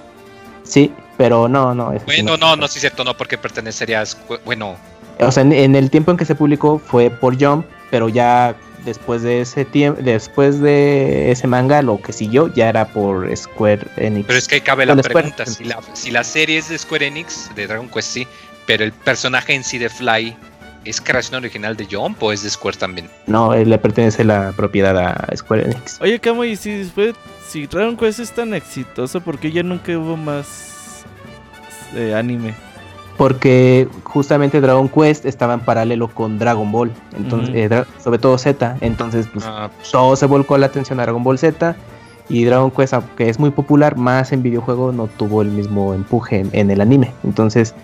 Sí, pero no, no. Bueno, no, no, sí es cierto, no, porque pertenecería a Bueno, O sea, en, en el tiempo en que se publicó fue por Jump, pero ya después de ese tiempo, después de ese manga, lo que siguió ya era por Square Enix. pero es que ahí cabe la Square. pregunta: si la, si la serie es de Square Enix, de Dragon Quest, sí, pero el personaje en sí de Fly, ¿es creación original de Jump o es de Square también? No, eh, le pertenece la propiedad a Square Enix. Oye, Camo, y si después, si Dragon Quest es tan exitoso, ¿por qué ya nunca hubo más eh, anime? Porque justamente Dragon Quest estaba en paralelo con Dragon Ball, entonces, eh, Dra- sobre todo Z, entonces pues, Ah, pues, todo se volcó la atención a Dragon Ball Z y Dragon Quest, aunque es muy popular, más en videojuego no tuvo el mismo empuje en, en el anime. Entonces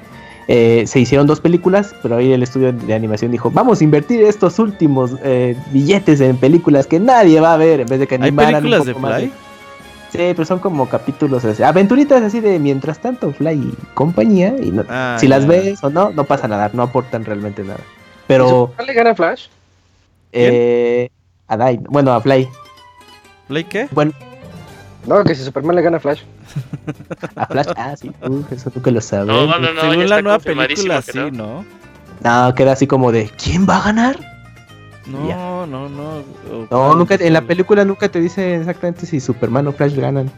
eh, se hicieron dos películas, pero ahí el estudio de animación dijo, vamos a invertir estos últimos eh, billetes en películas que nadie va a ver, en vez de que ¿Hay animaran un películas de poco más Fly? Sí, pero son como capítulos, así, aventuritas así de mientras tanto, Fly y compañía, y no- Ah, si las ves o no, no pasa nada, no aportan realmente nada. ¿Y Pero Superman le gana a Flash? eh, a Dai, bueno, a Fly, ¿Fly qué? bueno, No, que si Superman le gana a Flash. <laughs> A Flash, ah, sí, uf, eso tú que lo sabes. No, no, no, no, Según la nueva película, sí, no. ¿no? No, queda así como de, ¿quién va a ganar? No, no, no. No, nunca, en la película nunca te dice exactamente si Superman o Flash ganan.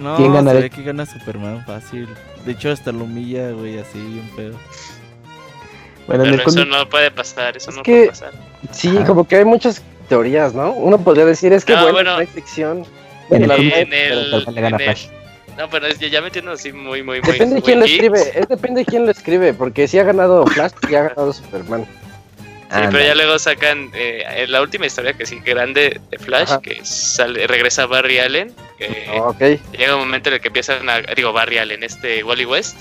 No, ¿Quién se ganará? ve que gana Superman fácil. De hecho, hasta lo humilla, güey, así, un pedo. Bueno, Pero eso no puede pasar, eso Es no que- puede pasar. Sí, Ajá. como que hay muchas teorías, ¿no? Uno podría decir, es que No, bueno, bueno. no hay ficción. en Bueno, el en le gana en el- Flash. No, pero es que ya metiendo así muy, muy, muy. Depende de muy quién lo escribe, es depende de quién lo escribe, porque si ha ganado Flash y ha ganado Superman. Sí, pero ya luego sacan eh, en la última historia que sí grande de Flash, Ajá. que sale, regresa Barry Allen, que Ok. llega un momento en el que empiezan a, digo Barry Allen, este Wally West,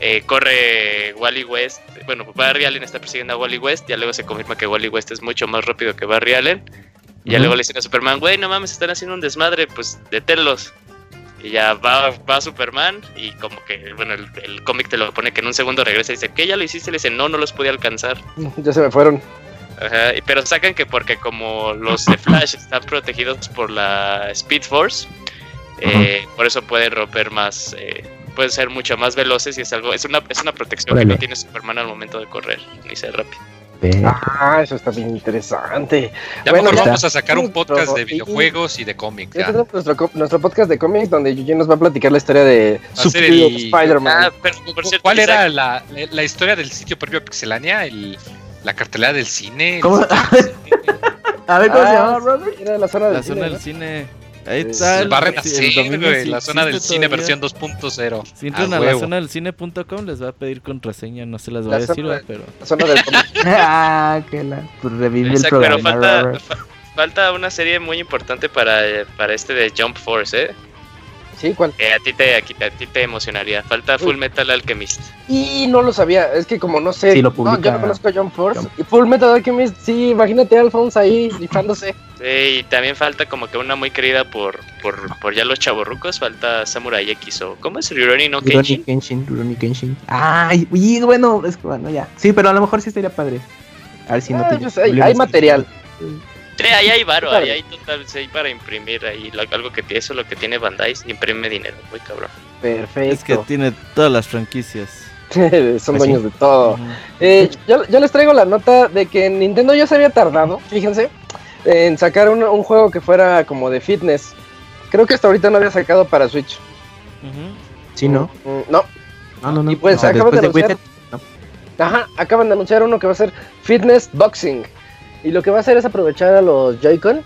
eh, corre Wally West, bueno, Barry Allen está persiguiendo a Wally West, ya luego se confirma que Wally West es mucho más rápido que Barry Allen, y ya luego le dicen a Superman, güey, no mames, están haciendo un desmadre, pues deténlos. Y ya va, va Superman y como que, bueno, el, el cómic te lo pone que en un segundo regresa y dice, ¿qué? ¿Ya lo hiciste? Le dice, no, no los pude alcanzar. <laughs> Ya se me fueron. Ajá, pero sacan que porque como los de Flash están protegidos por la Speed Force, eh, por eso pueden romper más, eh, pueden ser mucho más veloces y es algo, es una, es una protección que no tiene Superman al momento de correr, ni ser rápido. Ah, eso está bien interesante. Ya Bueno, mejor vamos a sacar un podcast de videojuegos y de cómics. Ya ya. tenemos nuestro, nuestro podcast de cómics donde Yuji nos va a platicar la historia de el- Spider-Man. Ah, ¿Cuál era la, la historia del sitio propio Pixelania? El, la cartelera del cine. el ¿Cómo? cine. <laughs> A ver, ¿cómo se Ah, llama, sí, Robert? Era la zona del La cine, zona ¿no? del cine. Ahí Sí, está. el- Va a sí, el renacer, dominio güey, sí la zona del cine todavía. versión 2.0. Si entran A a, la zona del cine.com les va a pedir contraseña, no se las voy La a decir, va, pero... La zona del <laughs> ah, que la. Pues revive el Isaac, pero programa. falta, falta una serie muy importante para, para este de Jump Force, ¿eh? Sí, ¿cuál? Que a ti te, a, ti- a ti te emocionaría. Falta Full Metal Alchemist. Y no lo sabía, es que como no sé, Sí, lo no, yo no conozco a John Force. Y Full Metal Alchemist, sí, imagínate a Alphonse ahí rifándose. Sí, y también falta como que una muy querida por, por, por ya los chavorrucos, falta Samurai X o ¿cómo es Rurouni no Rurouni Kenshin? Kenshin, Rurouni Kenshin. Ay, y bueno, es que bueno, ya. Sí, pero a lo mejor sí estaría padre. A ver si no Ah, te. hay, hay material. Sí, ahí hay varo, ahí hay total, sí, hay para imprimir ahí lo- algo que eso es lo que tiene Bandai, imprime dinero, muy cabrón. Perfecto. Es que tiene todas las franquicias. <laughs> Son Pues dueños sí. de todo. Eh, yo, yo les traigo la nota de que Nintendo ya se había tardado, fíjense, en sacar un, un juego que fuera como de fitness. Creo que hasta ahorita no había sacado para Switch. Sí, ¿no? Mm, No, No, no, no. Y pues, O sea, acaban de anunciar- Ajá, acaban de anunciar uno que va a ser Fitness Boxing. Y lo que va a hacer es aprovechar a los Joy-Con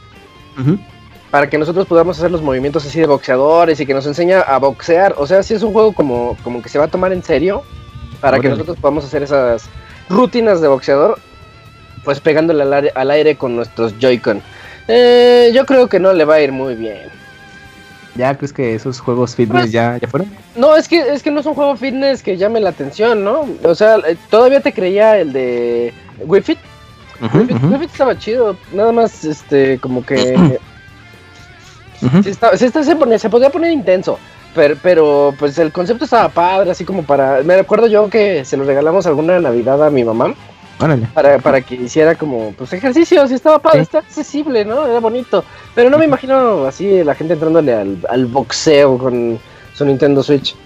para que nosotros podamos hacer los movimientos así de boxeadores y que nos enseña a boxear. O sea, sí es un juego como, como que se va a tomar en serio para que nosotros podamos hacer esas rutinas de boxeador, pues pegándole al aire, al aire con nuestros Joy-Con. Eh, yo creo que no le va a ir muy bien. ¿Ya crees que esos juegos fitness Pues- ya, ya fueron? No, es que, es que no es un juego fitness que llame la atención, ¿no? O sea, eh, todavía te creía el de Wii Fit. Fit estaba chido, nada más, este, como que... Ujú. sí, está- sí está- se, ponía- se podía poner intenso, pero, pero pues el concepto estaba padre, así como para... Me recuerdo yo que se lo regalamos alguna Navidad a mi mamá Órale. para, para que hiciera como pues ejercicios y estaba padre, Sí. está accesible, ¿no? Era bonito, pero no me imagino así la gente entrándole al, al boxeo con su Nintendo Switch.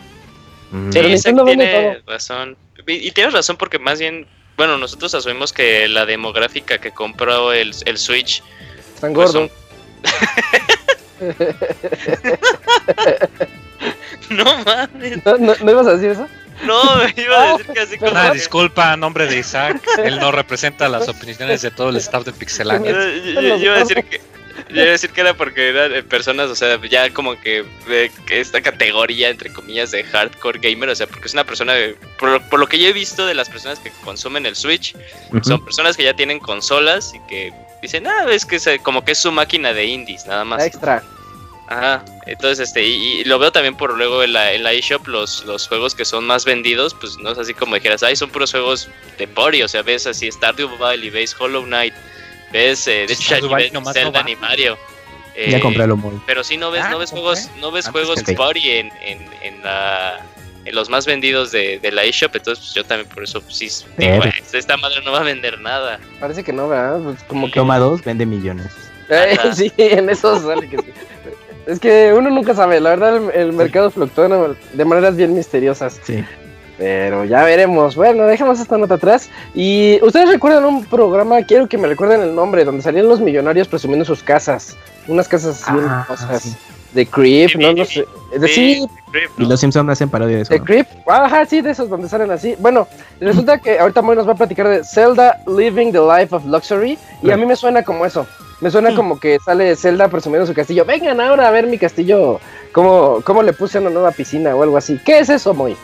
Mm. Pero Sí, Nintendo Isaac vende tiene razón. Y, y tienes razón porque más bien, bueno, nosotros asumimos que la demográfica que compró el, el Switch Están pues, gordos. <laughs> son- No mames, ¿No, no, no ibas a decir eso? no, iba a decir que así como... Una disculpa a nombre de Isaac. Él no representa las opiniones de todo el staff de Yo, Pixelania. yo- yo iba a decir que... Yo iba a decir que era porque eran eh, personas, o sea, ya como que, eh, que esta categoría, entre comillas, de hardcore gamer, o sea, porque es una persona, de- por, lo- por lo que yo he visto de las personas que consumen el Switch, son personas que ya tienen consolas y que dicen, ah, es que es, como que es su máquina de indies, nada más. Extra. Ajá, entonces este, y, y lo veo también por luego en la, en la eShop, los, los juegos que son más vendidos, pues no es así como dijeras, ay, son puros juegos de Pori, o sea, ves así Stardew Valley, ves Hollow Knight, ves, eh, de hecho ya Stardew ni Valley ves nomás Zelda no ni Mario. Ya Eh, compré lo muy. Pero sí no ves, Ah, no ves juegos, no ves Antes juegos que sí. Pori en, en, en la en los más vendidos de, de la eShop, entonces pues, yo también por eso pues, sí digo, "Eh, esta madre no va a vender nada. Parece que no, ¿verdad? Pues como que. Toma dos, vende millones. Eh, <laughs> sí, en eso sale que sí. Es que uno nunca sabe, la verdad el, el mercado fluctúa de maneras bien misteriosas. Sí. Pero ya veremos. Bueno, dejemos esta nota atrás. Y ustedes recuerdan un programa, quiero que me recuerden el nombre, donde salían los millonarios presumiendo sus casas. Unas casas así Ah, sí. De Creep, Sí, no, no sé. De, sí, Creep, Y los Simpsons hacen parodia de eso. de ¿no? Creep. Ajá, sí, de esos donde salen así. Bueno, resulta que ahorita Moy nos va a platicar de Zelda Living the Life of Luxury. Y a mí me suena como eso. Me suena como que sale Zelda presumiendo su castillo. Vengan ahora a ver mi castillo. Cómo, cómo le puse una nueva piscina o algo así. ¿Qué es eso, Moy?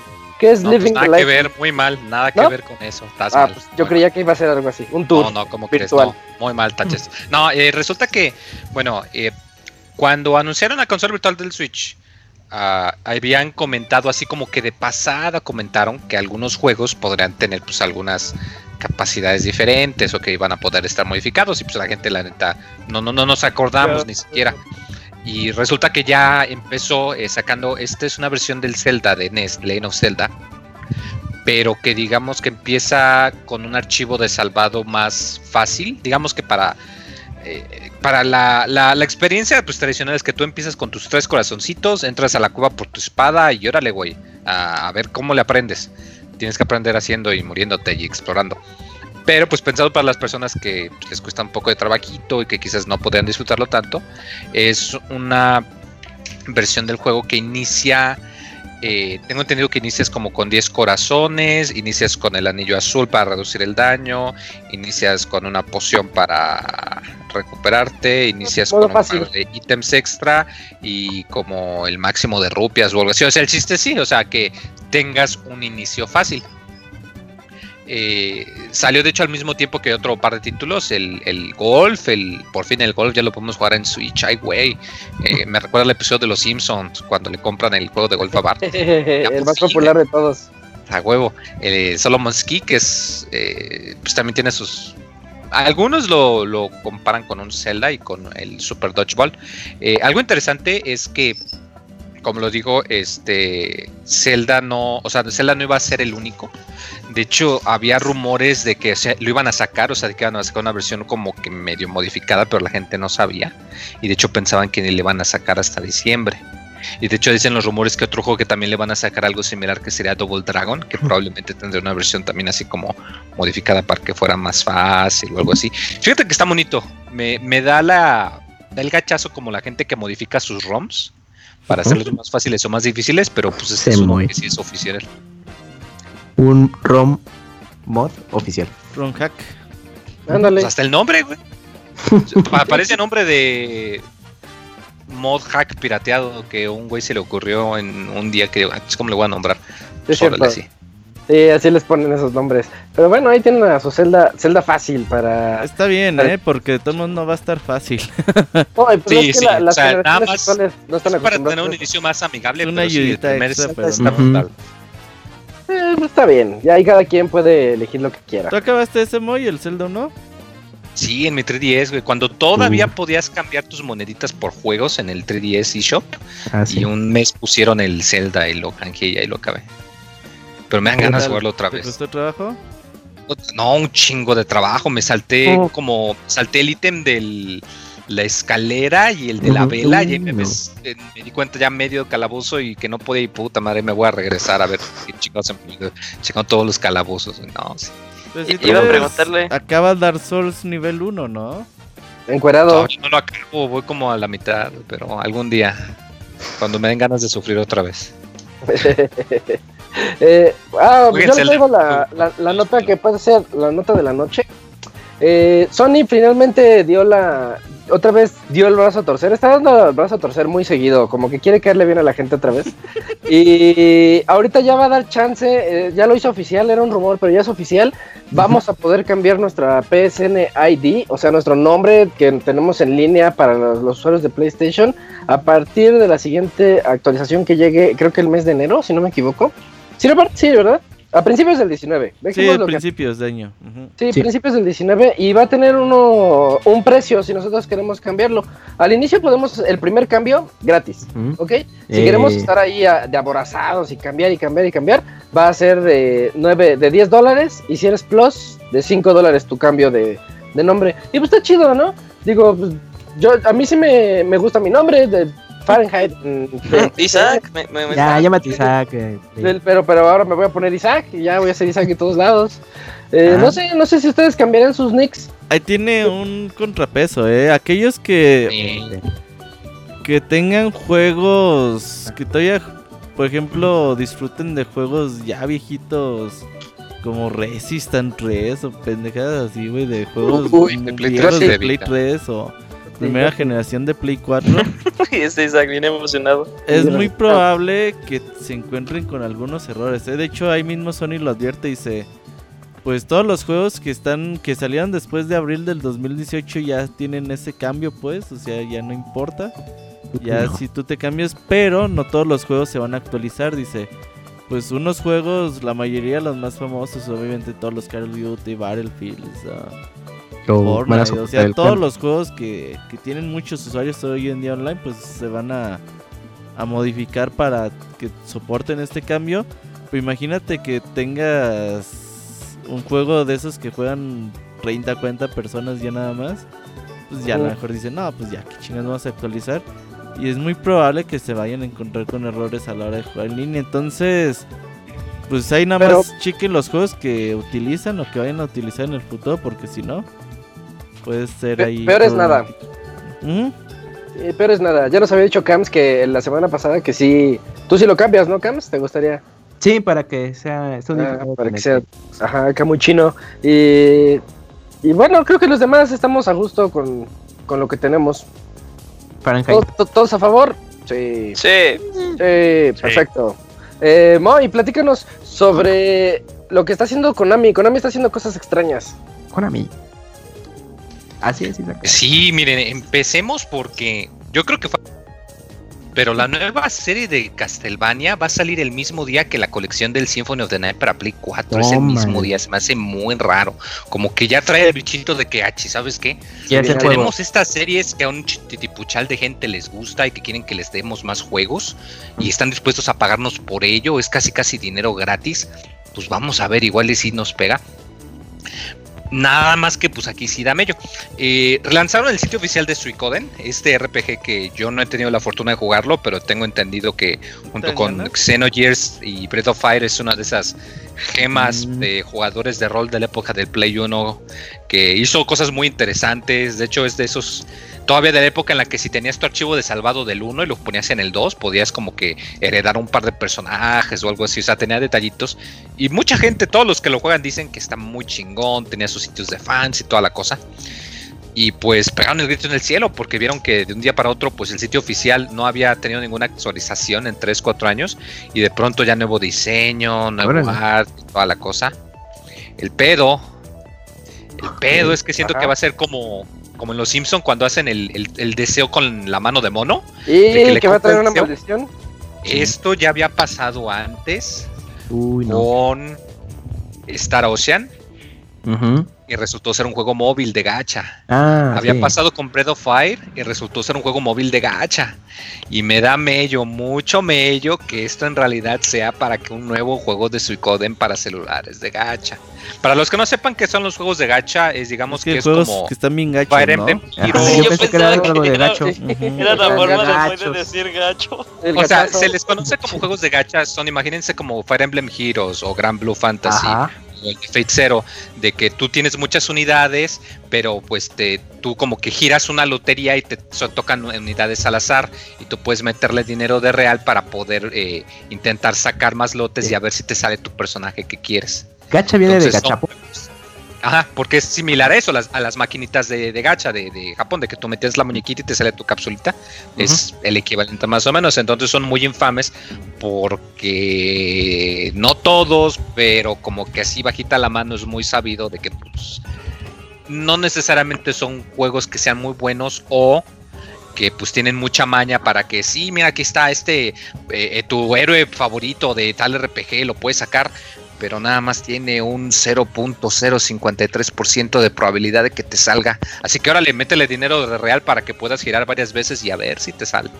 ¿Qué es No, pues Living the nada que ver, muy mal, nada que ¿No? ver con eso. Estás Ah, mal, pues yo creía que iba a ser algo así. Un tour. No, no, ¿cómo crees? virtual. No, muy mal, <clears throat> taches. No, eh, resulta que, bueno, eh, cuando anunciaron la consola virtual del Switch, ah, habían comentado así como que de pasada comentaron que algunos juegos podrían tener pues algunas capacidades diferentes o que iban a poder estar modificados y pues la gente la neta no no no nos acordamos Claro. ni siquiera y resulta que ya empezó eh, sacando esta es una versión del Zelda de NES Legend Zelda pero que digamos que empieza con un archivo de salvado más fácil. Digamos que para, eh, para la, la- experiencia pues, tradicional es que tú empiezas con tus tres corazoncitos, entras a la cueva por tu espada y órale, güey, a ver cómo le aprendes. Tienes que aprender haciendo y muriéndote y explorando. Pero pues pensado para las personas que les cuesta un poco de trabajito y que quizás no podrían disfrutarlo tanto, es una versión del juego que inicia eh, tengo entendido que inicias como con 10 corazones, inicias con el anillo azul para reducir el daño, inicias con una poción para recuperarte, inicias con un par de ítems extra y como el máximo de rupias o algo así. O sea, el chiste sí, o sea, que tengas un inicio fácil. Eh, salió de hecho al mismo tiempo que otro par de títulos, el, el Golf, el por fin el Golf ya lo podemos jugar en Switch, ay güey, Eh, me recuerda el episodio de los Simpsons cuando le compran el juego de golf a Bart, <laughs> el más popular de todos. a huevo. Eh, Solomon's Key, que es, eh, pues también tiene sus... Algunos lo, lo comparan con un Zelda y con el Super Dodgeball. Algo interesante es que, como lo digo, este Zelda no, o sea, Zelda no iba a ser el único. De hecho, había rumores de que lo iban a sacar, o sea, de que iban a sacar una versión como que medio modificada, pero la gente no sabía. Y de hecho pensaban que le iban a sacar hasta diciembre. Y de hecho dicen los rumores que otro juego que también le van a sacar algo similar que sería Double Dragon, que probablemente tendría una versión también así como modificada para que fuera más fácil o algo así. Fíjate que está bonito. Me, me da la da el gachazo como la gente que modifica sus ROMs para hacerlos más fáciles o más difíciles, pero pues este es que sí es oficial. Un ROM mod oficial. Ron Hack. Ándale. Pues hasta el nombre, güey. <laughs> Aparece nombre de mod hack pirateado que un güey se le ocurrió en un día que ah, es como le voy a nombrar. Sí, es Órale, sí. Sí, así les ponen esos nombres. Pero bueno, ahí tienen a su celda, celda fácil para. Está bien, Vale. ¿eh? Porque todo el mundo no va a estar fácil. <laughs> No, pues Sí, es que sí, la- las o sea, nada más no están Es para tener un inicio más amigable. Una pero sí, extra, pero está no. Eh, pues está bien, ya ahí cada quien puede elegir lo que quiera. ¿Tú acabaste ese Moy, el Zelda 1? Sí, en mi 3DS, güey. Cuando todavía podías cambiar tus moneditas por juegos en el 3DS eShop. Ah, sí. Y un mes pusieron el Zelda y lo canjeé y ahí lo acabé. Pero me dan ganas de jugarlo otra ¿Te vez. costó trabajo? No, un chingo de trabajo. Me salté Oh. como. Salté el ítem del. La escalera y el de la vela. Y ahí me, No. ves- me di cuenta ya medio calabozo y que no podía ir, puta madre, me voy a regresar a ver qué chingados se me Checando todos los calabozos. No, sí. Pues iba a preguntarle. Acaba Dark Souls nivel 1, ¿no? Encuerado. Todavía no lo acabo, voy como a la mitad, pero algún día, cuando me den ganas de sufrir otra vez. <laughs> Eh, ah, pues yo Zelda. traigo la, la- la nota que puede ser la nota de la noche. Eh, Sony finalmente dio la. Otra vez dio el brazo a torcer. Está dando el brazo a torcer muy seguido. Como que quiere caerle bien a la gente otra vez. Y ahorita ya va a dar chance. eh, ya lo hizo oficial. Era un rumor, pero ya es oficial. Vamos a poder cambiar nuestra PSN ID. O sea, nuestro nombre que tenemos en línea para los, usuarios de PlayStation. A partir de la siguiente actualización que llegue, creo que el mes de enero, si no me equivoco. Sí, Robert? Sí, ¿verdad? A principios del 19. Sí, a lo que- principios de año. Sí, Sí. principios del 19 y va a tener uno un precio si nosotros queremos cambiarlo. Al inicio podemos el primer cambio gratis, Ujú. ¿ok? Si Eh. queremos estar ahí a- de aborazados y cambiar y cambiar y cambiar, va a ser de 9, de 10 dólares y si eres plus, de 5 dólares tu cambio de, de nombre. Y pues está chido, ¿no? Digo, pues, yo a mí sí me, me gusta mi nombre de Fahrenheit. <laughs> Isaac, me, me- me- Ya, llámate Isaac. eh, pero, pero ahora me voy a poner Isaac y ya voy a ser Isaac en todos lados. Eh, Ah. No sé, no sé si ustedes cambiarán sus nicks. Ahí tiene un contrapeso, ¿eh? Aquellos que, que tengan juegos que todavía, por ejemplo, disfruten de juegos ya viejitos como Resistant 3 o pendejadas así, güey, de juegos Uy, de Play viejos 3 de de Play Vita. 3 o primera generación de Play 4. este Isaac viene emocionado. es muy probable que se encuentren con algunos errores. ¿eh? De hecho, ahí mismo Sony lo advierte y dice, pues todos los juegos que están que salieron después de abril del 2018 ya tienen ese cambio, pues, o sea, ya no importa. Ya No. si tú te cambias, pero no todos los juegos se van a actualizar, dice. Pues unos juegos, la mayoría los más famosos, obviamente todos los Call of Duty, Battlefield, ah, Lo van a Fortnite, o sea, el todos cambio. los juegos que, que tienen muchos usuarios hoy en día online, pues se van a, a modificar para que soporten este cambio. Pero imagínate que tengas un juego de esos que juegan 30, 40 personas ya nada más. Pues ya a lo mejor dicen, no, pues ya, que chingas vamos a actualizar. Y es muy probable que se vayan a encontrar con errores a la hora de jugar en línea. Entonces, pues ahí nada Pero- más chequen los juegos que utilizan o que vayan a utilizar en el futuro, porque si no, puede ser Pe- ahí. peor es nada. Eh, pero es nada, ya nos había dicho Cams que la semana pasada que sí. Tú sí lo cambias, ¿no, Cams? ¿Te gustaría? Sí, para que sea. Ah, para que sea. Ajá, acá muy chino. Y, y bueno, creo que los demás estamos a gusto con, con lo que tenemos. ¿Todos, to- todos a favor? Sí. Sí, Sí, perfecto. Eh, Mo, y platícanos sobre lo que está haciendo Konami. Konami está haciendo cosas extrañas. Konami. Así es, Isaac. Sí, miren, empecemos porque yo creo que fue... Pero la nueva serie de Castlevania va a salir el mismo día que la colección del Symphony of the Night para Play 4. es el mismo día, se me hace muy raro. Como que ya trae el bichito de que, H, ¿sabes qué? Ya Bien, juego. Tenemos estas series que a un titipuchal de gente les gusta y que quieren que les demos más juegos y están dispuestos a pagarnos por ello. Es casi casi dinero gratis. Pues vamos a ver, igual y si nos pega. Nada más que pues aquí sí dame yo. Eh, relanzaron el sitio oficial de Suicoden, este RPG que yo no he tenido la fortuna de jugarlo, pero tengo entendido que junto ¿Te con? Xenogears y Breath of Fire es una de esas gemas Mm. de jugadores de rol de la época del Play 1 que hizo cosas muy interesantes. De hecho, es de esos todavía de la época en la que si tenías tu archivo de salvado del 1 y lo ponías en el 2, podías como que heredar un par de personajes o algo así. O sea, tenía detallitos. Y mucha gente, todos los que lo juegan dicen que está muy chingón, tenía sus sitios de fans y toda la cosa. Y pues pegaron el grito en el cielo porque vieron que de un día para otro pues el sitio oficial no había tenido ninguna actualización en 3, 4 años y de pronto ya nuevo diseño, nuevo Órale. art, toda la cosa. El pedo, el pedo es que siento Ajá. que va a ser como, como en Los Simpson cuando hacen el, el- el deseo con la mano de mono. Y que le que va a traer una maldición. Esto ya había pasado antes Uy, no. con Star Ocean Ujú. y resultó ser un juego móvil de gacha. Ah, Había sí. pasado con Breath of Fire y resultó ser un juego móvil de gacha. Y me da mello, mucho mello, que esto en realidad sea para que un nuevo juego de Suicoden para celulares de gacha. Para los que no sepan qué son los juegos de gacha, es digamos Es que, que es juegos como que están bien gachos, Fire ¿no? Emblem yo yo pensé que era pensaba algo que de era- gacho. <laughs> Era la forma de decir gacho. El O sea, gachazo. se les conoce como juegos de gacha, son imagínense como Fire Emblem Heroes o Grand Blue Fantasy Ajá. o el Fate Zero, de que tú tienes muchas unidades, pero pues te, tú como que giras una lotería y te so- tocan unidades al azar y tú puedes meterle dinero de real para poder eh, intentar sacar más lotes y a ver si te sale tu personaje que quieres. Gacha viene de Entonces, gachapo. juegos- Ajá, porque es similar a eso, las- a las maquinitas de, de gacha de, de Japón, de que tú metes la muñequita y te sale tu capsulita. Es el equivalente más o menos. Entonces son muy infames porque no todos, pero como que así bajita la mano es muy sabido de que pues, no necesariamente son juegos que sean muy buenos o que pues tienen mucha maña para que sí, mira, aquí está este, eh, eh, tu héroe favorito de tal RPG, lo puedes sacar, pero nada más tiene un 0.053% de probabilidad de que te salga. Así que ahora le métele dinero de real para que puedas girar varias veces y a ver si te sale.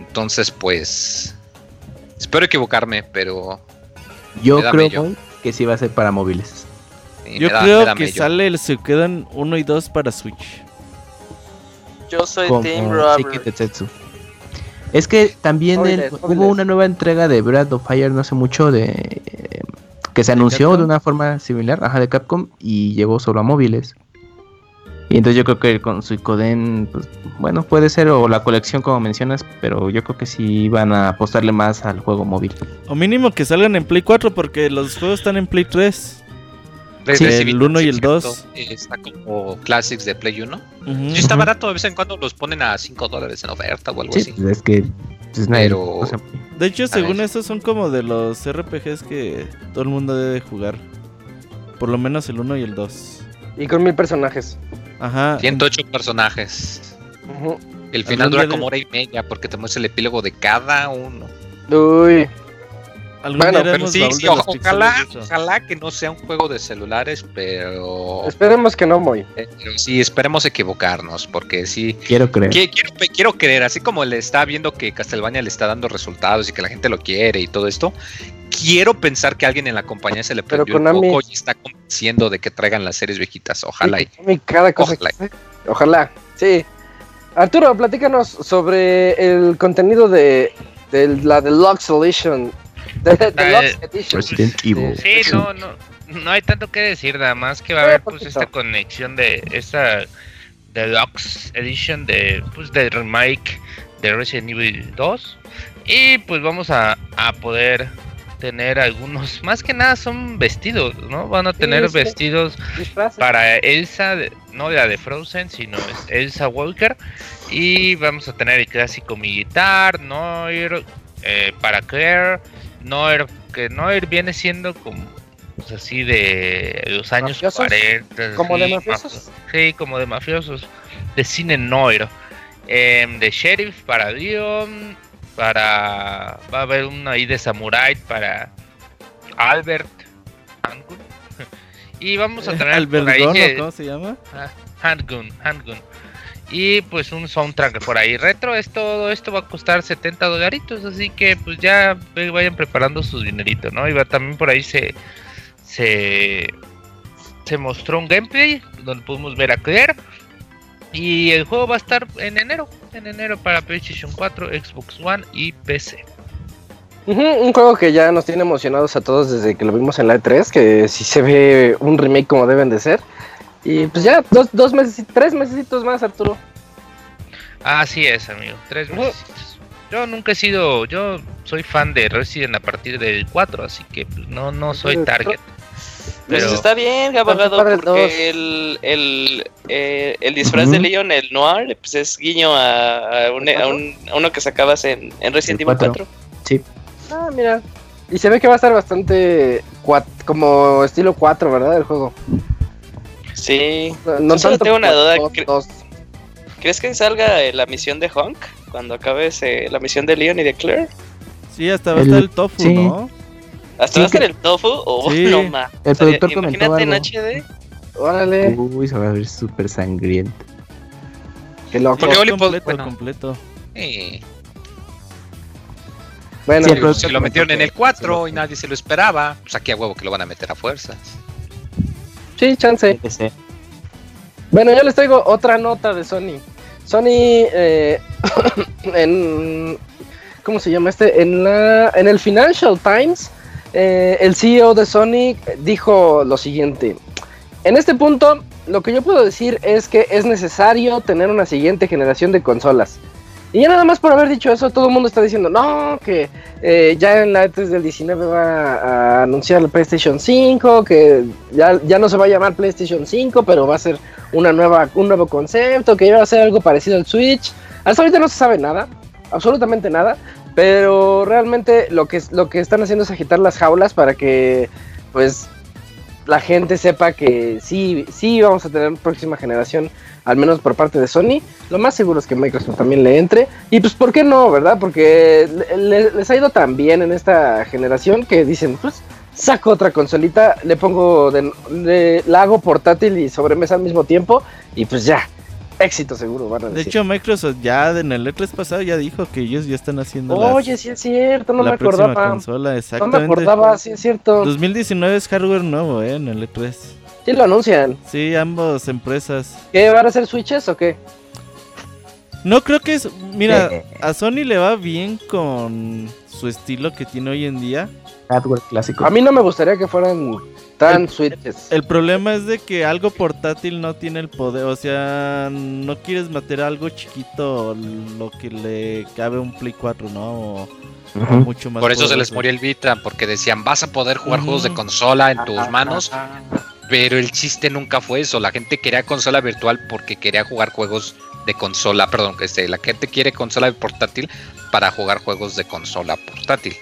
Entonces, pues, espero equivocarme, pero Yo creo que sí va a ser para móviles. sí, Yo da- creo que sale el se quedan 1 y 2 para Switch. Yo soy Como Team Robert. Es que también el- hubo una nueva entrega de Breath of Fire no hace mucho de eh, que se anunció Capcom? de una forma similar, ajá, de Capcom y llegó solo a móviles. Y entonces yo creo que con Suicoden, pues, bueno, puede ser o la colección como mencionas, pero yo creo que sí van a apostarle más al juego móvil. O mínimo que salgan en Play 4 porque los juegos están en Play 3. Desde Sí, el Civic, uno y sí, el cierto, dos. eh, Está como Classics de Play 1. Ujú. Sí, está barato, de vez en cuando los ponen a 5 dólares en oferta o algo Sí, así. pues, es que Pero- o sea, De hecho, según estos son como de los RPGs que todo el mundo debe jugar. Por lo menos el 1 y el 2. Y con mil personajes. Ajá. 108 personajes. El final dura como de- hora y media porque te muestra el epílogo de cada uno. Uy. Algún Bueno, día Pero sí, o- ojalá, ojalá que no sea un juego de celulares, pero, Esperemos que no, Moy. pero sí, esperemos equivocarnos, porque sí, quiero creer. qui- quiero, quiero creer, así como le está viendo que Castlevania le está dando resultados y que la gente lo quiere y todo esto, quiero pensar que alguien en la compañía se le Pero prendió el Konami- foco y está convenciendo de que traigan las series viejitas, ojalá. y- Y cada cosa Ojalá. que- Ojalá, sí. Arturo, platícanos sobre el contenido de, de la Deluxe Edition. De, de- Deluxe Edition. Resident Evil. Sí, no, no, no hay tanto que decir, nada más que va a haber pues esta conexión de esta Deluxe Edition de pues de remake de Resident Evil 2 y pues vamos a, a poder tener algunos, más que nada son vestidos, ¿no? Van a tener sí. vestidos Disfraces. para Elsa, de- no la de Frozen, sino Elsa Walker. Y vamos a tener el clásico militar, Noir, eh, para Claire, Noir, que Noir viene siendo como pues, así de los años ¿Mafiosos? 40. ¿Como de sí, mafiosos? mafio- Sí, como de mafiosos, de cine Noir. Em, de Sheriff para Leon, para... Va a haber uno ahí de Samurai para Albert Handgun. <laughs> Y vamos a tener <laughs> por ahí Albergón, que- ¿o ¿cómo se llama? Handgun, Handgun. Y pues un soundtrack por ahí retro. Es todo esto va a costar 70 dolaritos. Así que pues ya vayan preparando su dinerito, ¿no? Y va, también por ahí se, se, mostró un gameplay donde pudimos ver a Claire. Y el juego va a estar en enero. En enero para PlayStation 4, Xbox One y PC. Un juego que ya nos tiene emocionados a todos desde que lo vimos en la E3, que si se ve un remake como deben de ser. Y pues ya, dos, dos meses, tres mesecitos más, Arturo. Así es, amigo. Tres meses. Yo nunca he sido, yo soy fan de Resident a partir del 4, así que pues, no, no soy target. Pues Pero está bien, abogado, porque el, el, eh, el disfraz de. Leon, el Noir, pues es guiño a, a un- a un- a uno que sacabas en, en Resident Evil cuatro. 4. Ah, mira. Y se ve que va a estar bastante cuat- como estilo 4, ¿verdad? El juego. Sí. No, solo tengo una duda, cre- dos. ¿Crees que salga la misión de Honk cuando acabes eh, la misión de Leon y de Claire? Sí, hasta va a El- estar el tofu, sí. ¿no? ¿Hasta Sí, va a que- el tofu o Sí. no? El O sea, productor comentó Imagínate en. HD. Órale, Uy, se va a ver súper sangriento. qué loco. Porque Oli, completo, bueno. completo. Bueno, el si lo metieron en el 4 se y nadie se lo esperaba, pues aquí a huevo que lo van a meter a fuerzas. Sí, chance. Bueno, yo les traigo otra nota de Sony. Sony eh, <coughs> en ¿cómo se llama este? En la en el Financial Times eh, el CEO de Sony dijo lo siguiente. En este punto, lo que yo puedo decir es que es necesario tener una siguiente generación de consolas. Y ya nada más por haber dicho eso, todo el mundo está diciendo, no, que eh, ya en la E3 del 19 va a anunciar el PlayStation 5, que ya, ya no se va a llamar PlayStation 5, pero va a ser una nueva, un nuevo concepto, que va a ser algo parecido al Switch. Hasta ahorita no se sabe nada, absolutamente nada, pero realmente lo que, lo que están haciendo es agitar las jaulas para que, pues, la gente sepa que sí, sí vamos a tener próxima generación, al menos por parte de Sony. Lo más seguro es que Microsoft también le entre. Y pues, ¿por qué no, verdad? Porque les ha ido tan bien en esta generación que dicen, pues, saco otra consolita, le pongo, de, la hago portátil y sobremesa al mismo tiempo y pues ya, éxito seguro. Van a de hecho, Microsoft ya en el E3 pasado ya dijo que ellos ya están haciendo. Oye, sí es cierto, no me acordaba. Consola, exactamente. No me acordaba, sí es cierto. 2019 es hardware nuevo, ¿eh? En el E3. Sí, lo anuncian. Sí, ambas empresas. ¿Qué van a hacer switches o qué? No creo que es. Mira, a Sony le va bien con su estilo que tiene hoy en día. Hardware clásico. A mí no me gustaría que fueran tan switches. El problema es de que algo portátil no tiene el poder. O sea, no quieres meter algo chiquito lo que le cabe un Play 4, ¿no? mucho más Por eso se les murió el Vita, porque decían, vas a poder jugar juegos de consola en tus manos. Pero el chiste nunca fue eso. La gente quería consola virtual porque quería jugar juegos de consola, perdón, que este, la gente quiere consola portátil para jugar juegos de consola portátil.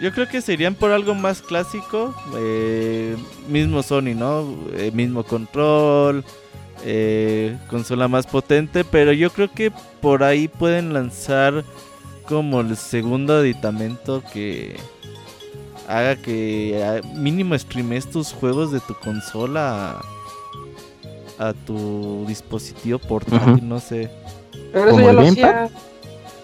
Yo creo que serían por algo más clásico, eh, mismo Sony, ¿no? Eh, mismo control, eh, consola más potente, pero yo creo que por ahí pueden lanzar como el segundo aditamento que haga que ah, mínimo streames tus juegos de tu consola a, tu dispositivo portátil, no sé. Pero eso ya lo hacía.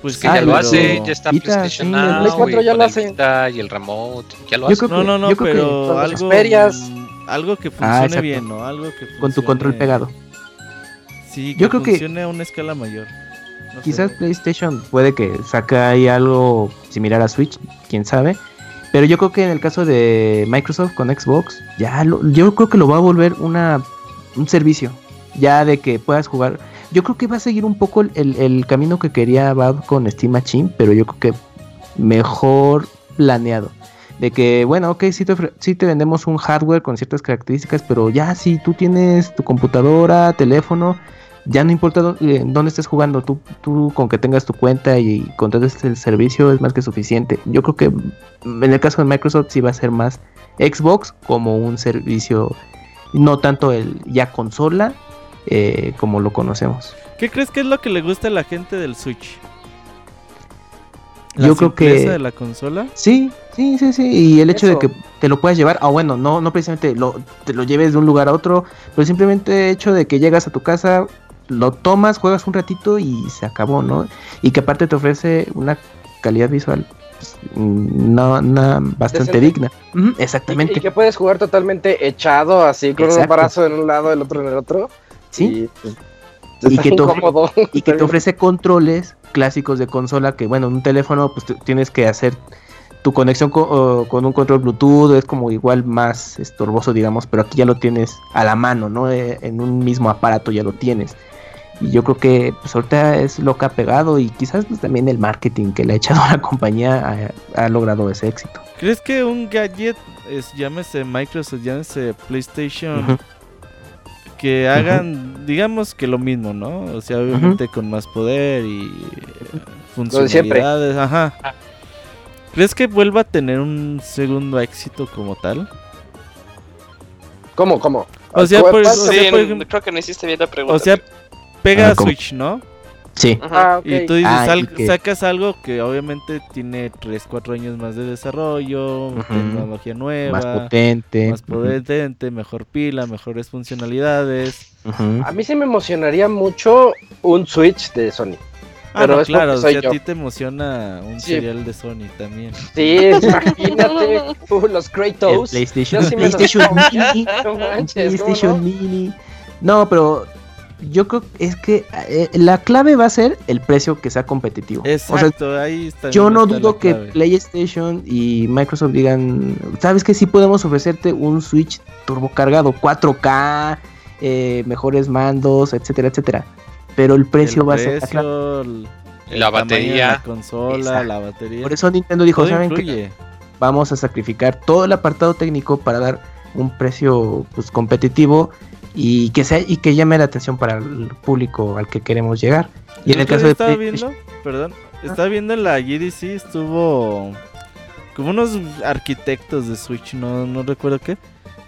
Pues que ya lo hace, ya está PlayStation sí, Now, el 4 ya lo hace. y el remote, ya lo hace. No, no, no, pero algo, algo que ah, funcione bien, ¿no? Algo que funcione... Con tu control pegado. Sí, que yo creo funcione que a una escala mayor. quizás PlayStation puede que saque ahí algo similar a Switch, quién sabe. Pero yo creo que en el caso de Microsoft con Xbox, ya lo, yo creo que lo va a volver una un servicio. Ya de que puedas jugar yo creo que va a seguir un poco el, camino que quería Valve con Steam Machine, pero yo creo que mejor planeado. De que, bueno, ok, sí te, te vendemos un hardware con ciertas características, pero ya si tú tienes tu computadora, teléfono, ya no importa dónde, dónde estés jugando, tú, tú con que tengas tu cuenta y contrates el servicio es más que suficiente. Yo creo que en el caso de Microsoft sí va a ser más Xbox como un servicio, no tanto el ya consola, eh, como lo conocemos. ¿Qué crees que es lo que le gusta a la gente del Switch? ¿La Yo creo que de la consola. Sí, sí, sí, sí. Y el hecho de que te lo puedas llevar, ah, bueno, no, no precisamente lo, te lo lleves de un lugar a otro, pero simplemente el hecho de que llegas a tu casa, lo tomas, juegas un ratito y se acabó, ¿no? Y que aparte te ofrece una calidad visual pues, no, no, bastante digna. exactamente. Y, que puedes jugar totalmente echado, así, con un brazo en un lado, el otro en el otro. Sí. Y, que te, ofrece controles clásicos de consola que, bueno, en un teléfono pues tienes que hacer tu conexión con, un control Bluetooth, es como igual más estorboso, digamos, pero aquí ya lo tienes a la mano, ¿no? Eh, en un mismo aparato ya lo tienes. Y yo creo que pues ahorita es lo que ha pegado y quizás pues, también el marketing que le ha echado a <laughs> la compañía ha, logrado ese éxito. ¿Crees que un gadget, es, llámese Microsoft, llámese PlayStation, que hagan, digamos que lo mismo, ¿no? O sea, obviamente con más poder y funcionalidades, ajá. ¿Crees que vuelva a tener un segundo éxito como tal? ¿Cómo, cómo? O sea, por, creo que no hiciste bien la pregunta. O sea, pega a Switch, ¿no? Sí. Ah, y tú dices, ah, sacas algo que obviamente tiene 3, 4 años más de desarrollo, tecnología nueva, más potente, más potente, mejor pila, mejores funcionalidades. A mí sí me emocionaría mucho un Switch de Sony. Ah, Pero no, claro, soy si a ti te emociona un Sí. serial de Sony también. Sí, <laughs> imagínate. uh, los El Kratos. PlayStation, sí me lo- PlayStation <laughs> Mini. No un manches, ¿cómo PlayStation no? Mini. No, pero yo creo que es que eh, la clave va a ser el precio que sea competitivo. O sea, Exacto, ahí está. yo no está dudo que. PlayStation y Microsoft digan, sabes que sí podemos ofrecerte un Switch turbocargado, 4K, eh, mejores mandos, etcétera, etcétera. Pero el precio El va a ser la clave. el- La batería. La consola, Exacto. la batería. Por eso Nintendo dijo, todo ¿saben qué? influye. Vamos a sacrificar todo el apartado técnico para dar un precio pues, competitivo y que sea y que llame la atención para el público al que queremos llegar. Y en el caso de estaba viendo, perdón, estaba viendo en la GDC, estuvo como unos arquitectos de Switch, no, no recuerdo qué,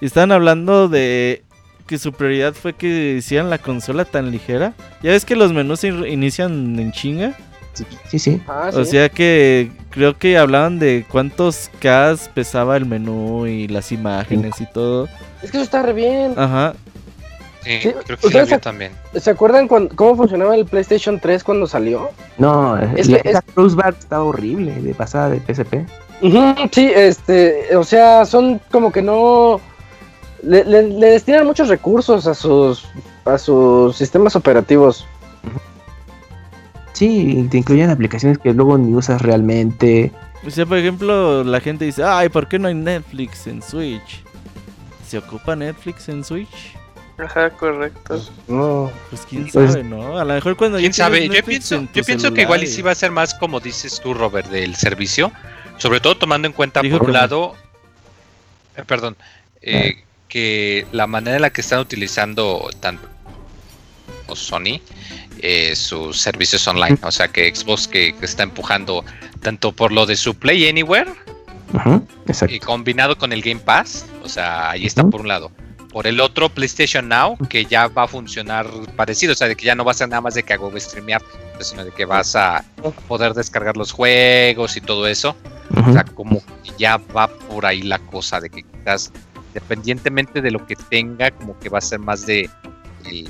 y estaban hablando de que su prioridad fue que hicieran la consola tan ligera. Ya ves que los menús se inician en chinga. Sí, sí. Ah, O sí. sea que creo que hablaban de cuántos K pesaba el menú y las imágenes y todo. Es que eso está re bien. Ajá. Sí, Sí, creo que sí la también. ¿Se acuerdan cuan- cómo funcionaba el PlayStation 3 cuando salió? No, Es la, que es- esa Cross Bar está horrible de pasada de PSP. Ujú, sí, este, o sea, son como que no le, le- le destinan muchos recursos a sus a sus sistemas operativos. Sí, te incluyen aplicaciones que luego ni usas realmente. O sea, por ejemplo, la gente dice, ay, ¿por qué no hay Netflix en Switch? ¿Se ocupa Netflix en Switch? Ajá, correcto. No. Pues quién Pues- sabe, ¿no? A lo mejor cuando ¿Quién sabe? Yo Netflix pienso, yo pienso que igual y sí va a ser más como dices tú, Robert, del servicio. Sobre todo tomando en cuenta, Dijo por un lado, eh, perdón, eh, que la manera en la que están utilizando tanto Sony eh, sus servicios online, o sea que Xbox que, que está empujando tanto por lo de su Play Anywhere y combinado con el Game Pass, o sea, ahí está por un lado. Por el otro, PlayStation Now, que ya va a funcionar parecido, o sea, de que ya no va a ser nada más de que hago streamear, sino de que vas a poder descargar los juegos y todo eso. O sea, como que ya va por ahí la cosa de que quizás, dependientemente de lo que tenga, como que va a ser más de. el-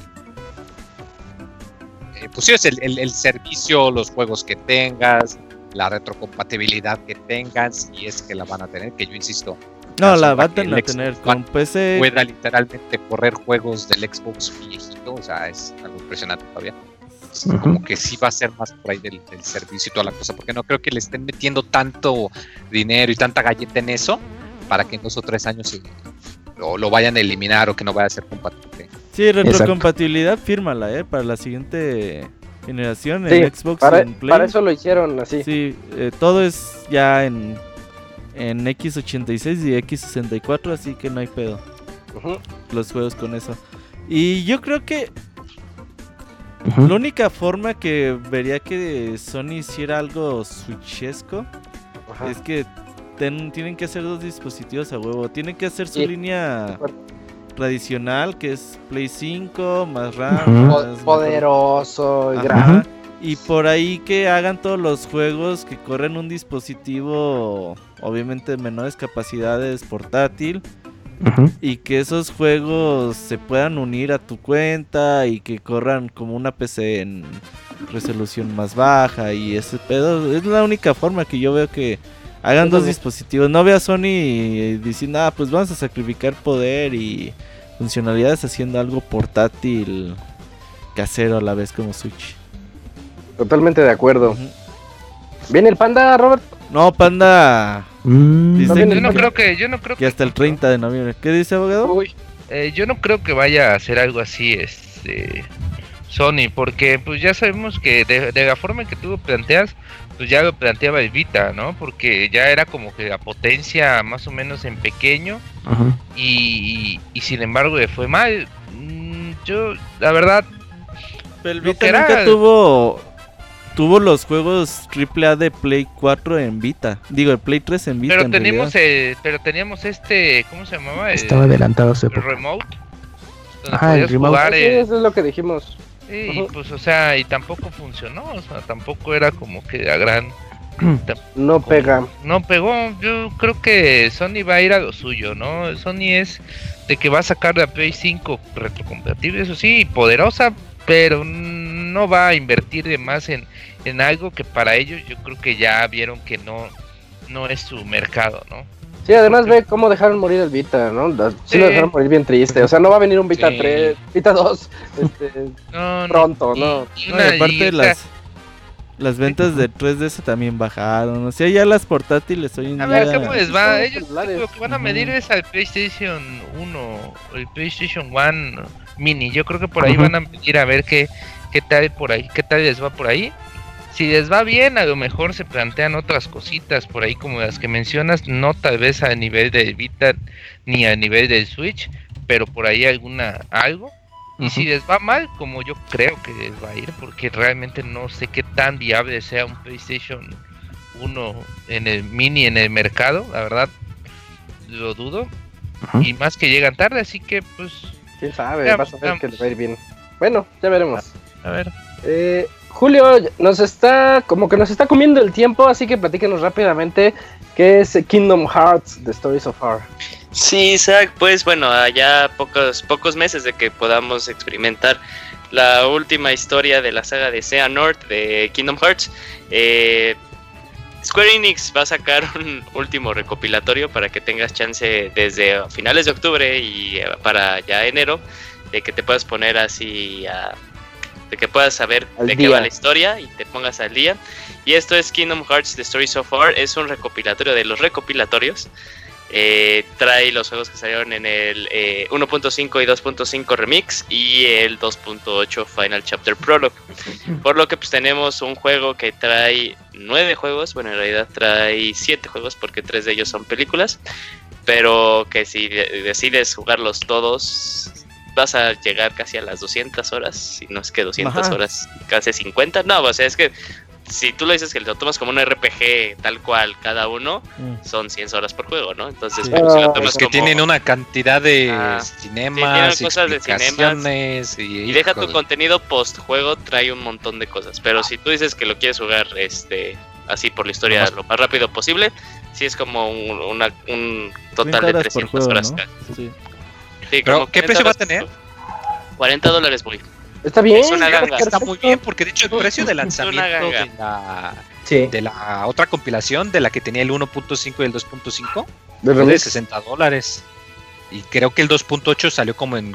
eh, pues sí, es el, el- el servicio, los juegos que tengas, la retrocompatibilidad que tengas, si es que la van a tener, que yo insisto, No, la que a tener Xbox con PC. pueda literalmente correr juegos del Xbox viejito, o sea, es algo impresionante todavía. Como que sí va a ser más por ahí del, del servicio y toda la cosa, porque no creo que le estén metiendo tanto dinero y tanta galleta en eso para que en dos o tres años se- lo, lo vayan a eliminar o que no vaya a ser compatible. Sí, retrocompatibilidad, fírmala, ¿eh? Para la siguiente generación en Sí, Xbox Para, en Play. para eso lo hicieron así. Sí, eh, todo es ya en, en X86 y X64, así que no hay pedo. Los juegos con eso. Y yo creo que la única forma que vería que Sony hiciera algo switchesco Ajá. es que ten- tienen que hacer dos dispositivos a huevo. Tienen que hacer su Sí. línea tradicional, que es Play 5, más RAM. Más- poderoso y Ajá. Y por ahí que hagan todos los juegos que corren un dispositivo, obviamente de menores capacidades, portátil, y que esos juegos se puedan unir a tu cuenta y que corran como una PC en resolución más baja y ese pedo. Es la única forma que yo veo que hagan dos dispositivos. No veo a Sony diciendo, ah, pues vamos a sacrificar poder y funcionalidades haciendo algo portátil casero a la vez como Switch. Totalmente de acuerdo. ¿Viene el panda, Robert? No, Panda, Mm, Dice Yo no creo que, yo no creo que hasta el 30 de noviembre. ¿Qué dice abogado? Uy, Eh, yo no creo que vaya a hacer algo así, este Sony, porque pues ya sabemos que de, de la forma en que tú lo planteas, pues ya lo planteaba el Vita, ¿no? Porque ya era como que la potencia más o menos en pequeño y, y sin embargo le fue mal. Mm, Yo, la verdad, Pero el Vita nunca tuvo tuvo los juegos AAA de Play 4 en Vita. Digo, el Play 3 en Vita. pero en teníamos el, pero teníamos este, ¿cómo se llamaba? El, Estaba adelantado a época. remote. Ajá, el remote. jugar sí, eso es lo que dijimos. Sí, y Ujú. pues, o sea, y tampoco funcionó, o sea, tampoco era como que la gran... <clears throat> No pega. No pegó, yo creo que Sony va a ir a lo suyo, ¿no? Sony es de que va a sacar la Play 5 retrocompatible, eso sí, poderosa, pero no va a invertir de más en, en algo que para ellos yo creo que ya vieron que no, no es su mercado, ¿no? Sí, además ve cómo dejaron morir el Vita, ¿no? Sí, Sí. lo dejaron morir bien triste. O sea, no va a venir un Vita Sí. 3, Vita 2 <laughs> este, No, no, pronto, y- ¿no? y No, una- y aparte las, las ventas de 3DS también bajaron. O sea, ya las portátiles hoy en A día... ver, ¿cómo les va? Ellos lo que van a medir es al PlayStation 1 o el PlayStation 1 Mini. Yo creo que por ahí van a medir a ver qué, qué tal por ahí, qué tal les va por ahí. Si les va bien, a lo mejor se plantean otras cositas por ahí como las que mencionas, no tal vez a nivel de Vita ni a nivel del Switch, pero por ahí alguna algo. Y si les va mal, como yo creo que les va a ir, porque realmente no sé qué tan viable sea un PlayStation 1 en el mini en el mercado, la verdad lo dudo. Y más que llegan tarde, así que pues, ¿Quién sabe? Veamos, Vas a ver que les va a ir bien. Bueno, ya veremos. A ver. Eh, Julio nos está, como que nos está comiendo el tiempo, así que platíquenos rápidamente qué es Kingdom Hearts, The Stories of Far. Sí, Isaac, pues bueno, ya pocos, pocos meses de que podamos experimentar la última historia de la saga de Sea North de Kingdom Hearts. eh, Square Enix va a sacar <laughs> un último recopilatorio para que tengas chance desde finales de octubre y eh, para ya enero de que te puedas poner así a- de que puedas saber Al de qué día. va la historia y te pongas al día. Y esto es Kingdom Hearts The Story So Far, es un recopilatorio de los recopilatorios. Eh, trae los juegos que salieron en el eh, 1.5 y 2.5 Remix y el 2.8 Final Chapter Prologue. Por lo que pues tenemos un juego que trae nueve juegos, bueno en realidad trae siete juegos porque tres de ellos son películas, pero que si de- decides jugarlos todos vas a llegar casi a las 200 horas, si no es que 200 Ajá. horas, casi 50, no, o sea es que si tú lo dices que lo tomas como un RPG tal cual cada uno, Mm. son 100 horas por juego, ¿no? Entonces, Sí. pues, si lo Ah, tomas Los que como- tienen una cantidad de Ah, cinemas, cosas de cinemas. y, Y deja tu contenido post juego, trae un montón de cosas. Pero si tú dices que lo quieres jugar este así por la historia lo más rápido posible, sí es como un, una- un 30 total de horas por 300 juego, horas. ¿no? Sí. Sí, Pero, ¿qué 40 precio va a tener? juego. 40 dólares, güey. Está bien. Es una ganga. está muy bien porque de hecho el precio de <laughs> lanzamiento de la, Sí. de la otra compilación de la que tenía el 1.5 y el 2.5 De fue de remix. 60 dólares y creo que el 2.8 salió como en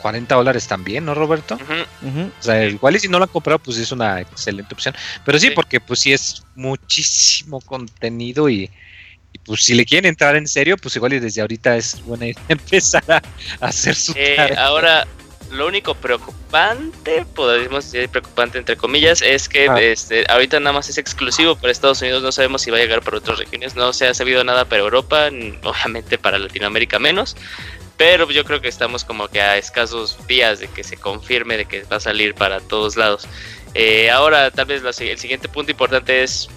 40 dólares también, ¿no Roberto? O sea, igual y si no lo han comprado, pues es una excelente opción. Pero sí, Sí. porque pues sí es muchísimo contenido y, y, pues si le quieren entrar en serio, pues igual y desde ahorita es buena idea <laughs> empezar a, a hacer su Eh, tarea. ahora, lo único preocupante, podríamos decir preocupante entre comillas, es que Ah. este, ahorita nada más es exclusivo para Estados Unidos, no sabemos si va a llegar para otras regiones, no se ha sabido nada para Europa, obviamente para Latinoamérica menos, pero yo creo que estamos como que a escasos días de que se confirme de que va a salir para todos lados. Eh, ahora, tal vez la el siguiente punto importante es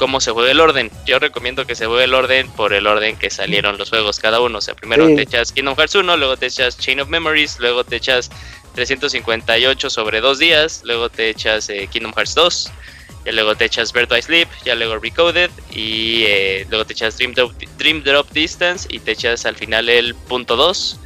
cómo se juega el orden. Yo recomiendo que se juegue el orden por el orden que salieron los juegos cada uno. O sea, primero Sí. te echas Kingdom Hearts 1, luego te echas Chain of Memories, luego te echas 358 sobre dos días, luego te echas eh, Kingdom Hearts 2, y luego te echas Birth by Sleep, ya luego Recoded, y eh, luego te echas Dream Drop, Dream Drop Distance, y te echas al final el punto 2.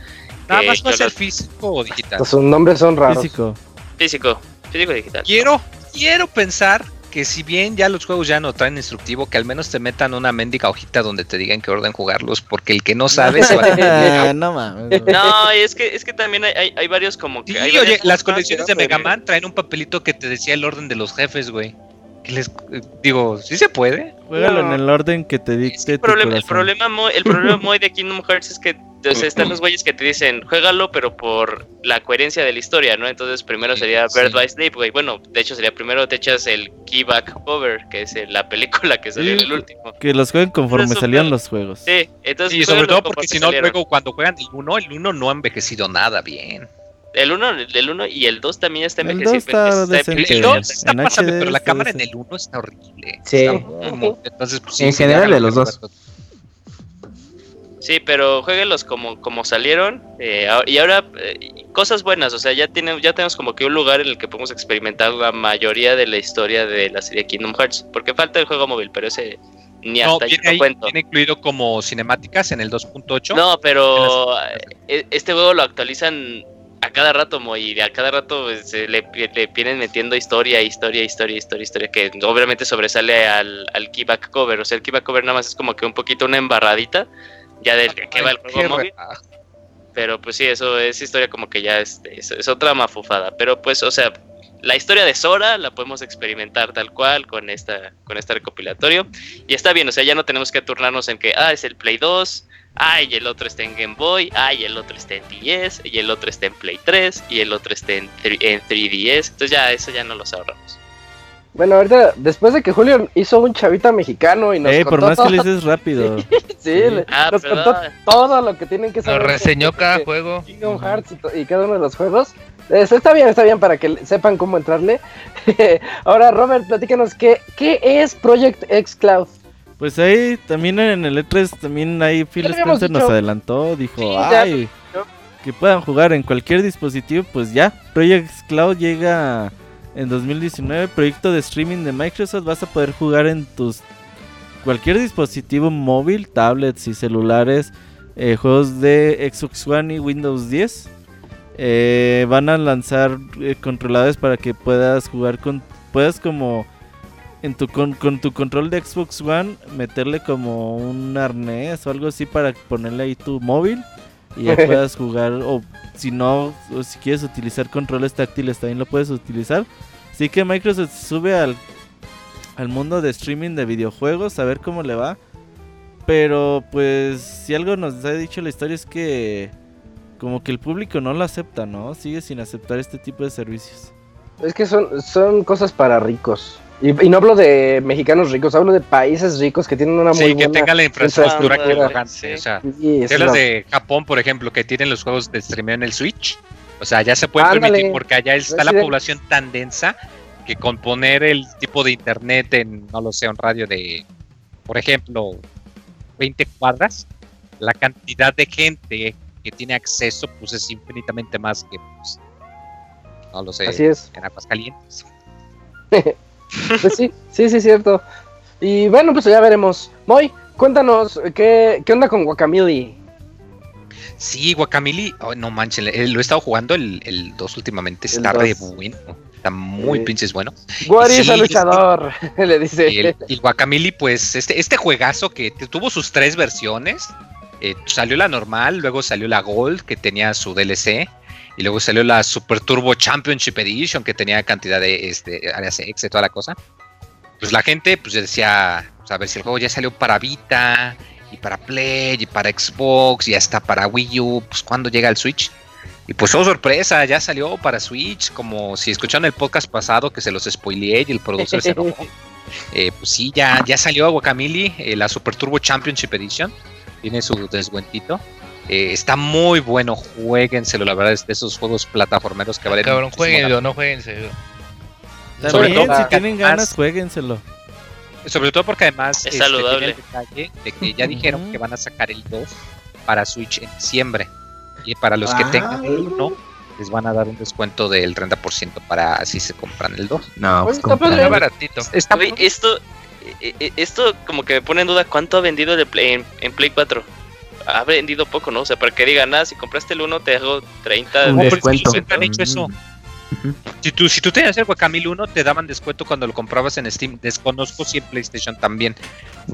Nada más va a ser físico o digital. Sus nombres son raros. Físico. Físico, físico digital. Quiero, quiero pensar que si bien ya los juegos ya no traen instructivo, que al menos te metan una mendiga hojita donde te digan qué orden jugarlos, porque el que no sabe se va a <laughs> tener no mames. es que, es que también hay, hay, hay varios como que... Sí, hay oye, las colecciones de Mega Man traen un papelito que te decía el orden de los jefes, güey. Que les eh, digo, sí se puede. Juégalo No. en el orden que te Es que dicte el tu problema, el problema muy, el problema muy de Kingdom Hearts es que o sea, están los güeyes que te dicen, juégalo, pero por la coherencia de la historia, ¿no? Entonces primero Sí, sería sí. Birth by Sleep, güey. Bueno, de hecho sería primero te echas el Keyback Cover, que es la película que salió en Sí. el último. Que los jueguen conforme salían los juegos. Sí, entonces Y sobre todo porque si no, luego cuando juegan el 1, el 1 no ha envejecido nada bien. El 1 el uno y el 2 también ya está El envejecido. El, decente. el Sí, 2 está en pasable, HD pero la cámara en el 1 está horrible. Sí. Está muy- entonces, pues, sí, En sí, general, de los dos. Sí, pero jueguenlos como, como salieron. eh, y ahora, eh, cosas buenas. O sea, ya, tiene, ya tenemos como que un lugar en el que podemos experimentar la mayoría de la historia de la serie Kingdom Hearts. Porque falta el juego móvil, pero ese ni No, hasta viene, ahí- cuento. viene incluido como cinemáticas en el 2.8. No, pero eh, este juego lo actualizan a cada rato, y a cada rato pues, le, le, vienen metiendo historia, historia, historia, historia, historia, que obviamente sobresale al, al keyback cover. O sea, el keyback cover nada más es como que un poquito una embarradita ya del que va el juego. Pero pues sí, eso es historia como que ya es, es, otra mafufada. Pero pues, o sea, la historia de Sora la podemos experimentar tal cual con esta con este recopilatorio y está bien, o sea, ya no tenemos que turnarnos en que ah, es el Play 2, ay, el otro está en Game Boy, ay, el otro está en 10 y el otro está en Play 3 y el otro está en, en 3DS, entonces ya eso ya no los ahorramos. Bueno, ahorita, después de que Julio hizo un chavita mexicano y nos eh, por más que le dices rápido. <laughs> sí, ah, nos contó todo lo que tienen que saber. Nos reseñó cada juego. Kingdom Hearts y, cada uno de los juegos. está bien, está bien para que sepan cómo entrarle. <laughs> Ahora, Robert, platícanos, ¿qué, ¿qué es Project X Cloud? Pues ahí también en el E3, también ahí Phil Spencer nos adelantó, dijo, ay, que puedan jugar en cualquier dispositivo, pues ya, Project Cloud llega en 2019, proyecto de streaming de Microsoft, vas a poder jugar en tus cualquier dispositivo móvil, tablets y celulares, eh, juegos de Xbox One y Windows 10. Eh, van a lanzar eh, controladores para que puedas jugar con, puedas como en tu con, tu control de Xbox One meterle como un arnés o algo así para ponerle ahí tu móvil y ya <laughs> puedas jugar o si no o si quieres utilizar controles táctiles también lo puedes utilizar. Así que Microsoft sube al al mundo de streaming de videojuegos a ver cómo le va. Pero pues si algo nos ha dicho la historia es que como que el público no lo acepta no sigue sin aceptar este tipo de servicios. Es que son son cosas para ricos y, no hablo de mexicanos ricos, hablo de países ricos que tienen una muy sí, que tengan la infraestructura que O sea, los de Japón, por ejemplo, que tienen los juegos de streaming en el Switch. O sea, ya se puede permitir porque allá está la población tan densa que con poner el tipo de internet en, no lo sé, un radio de, por ejemplo, 20 cuadras, la cantidad de gente que tiene acceso pues es infinitamente más que, pues, no lo sé, Así es. en Aguascalientes. <laughs> Pues sí, sí, sí, cierto. Y bueno, pues ya veremos. Moy, cuéntanos, ¿qué, qué onda con Guacamili? Sí, Guacamili, no manches, eh, lo he estado jugando el 2 últimamente, está re bueno, está muy pinches bueno. Guarisa luchador, <laughs> le dice. Y, el, Guacamili, pues, este, este juegazo que tuvo sus tres versiones, eh, salió la normal, luego salió la Gold, que tenía su DLC, y luego salió la Super Turbo Championship Edition que tenía cantidad de este, áreas X y toda la cosa. Pues la gente pues decía, pues, a ver si el juego ya salió para Vita y para Play y para Xbox y hasta para Wii U, pues cuando llega el Switch. Y pues oh sorpresa, ya salió para Switch, como si escucharon el podcast pasado que se los spoileé y el productor se enojó. <laughs> Eh, pues sí, ya, ya salió Guacamili, eh, la Super Turbo Championship Edition. Tiene su descuentito. Eh, está muy bueno, jueguenselo, la verdad es de esos juegos plataformeros que valen. Cabrón, jueguenlo, no jueguenselo. Sobre todo, si tienen ganas, jueguenselo. Sobre todo porque además es este, saludable. el detalle de que ya dijeron que van a sacar el 2 para Switch en diciembre. Y para los que ah. tengan el 1, les van a dar un descuento del 30% para así se compran el 2. No, pues está baratito. Está esto, eh, eh, esto como que me pone en duda cuánto ha vendido de Play, en, en Play 4 ha vendido poco, ¿no? O sea, para que digan, nada, si compraste el 1 te hago 30 de descuento. han hecho eso. Si tú, si tú tenías el Guacamil 1, te daban descuento cuando lo comprabas en Steam. Desconozco si en PlayStation también.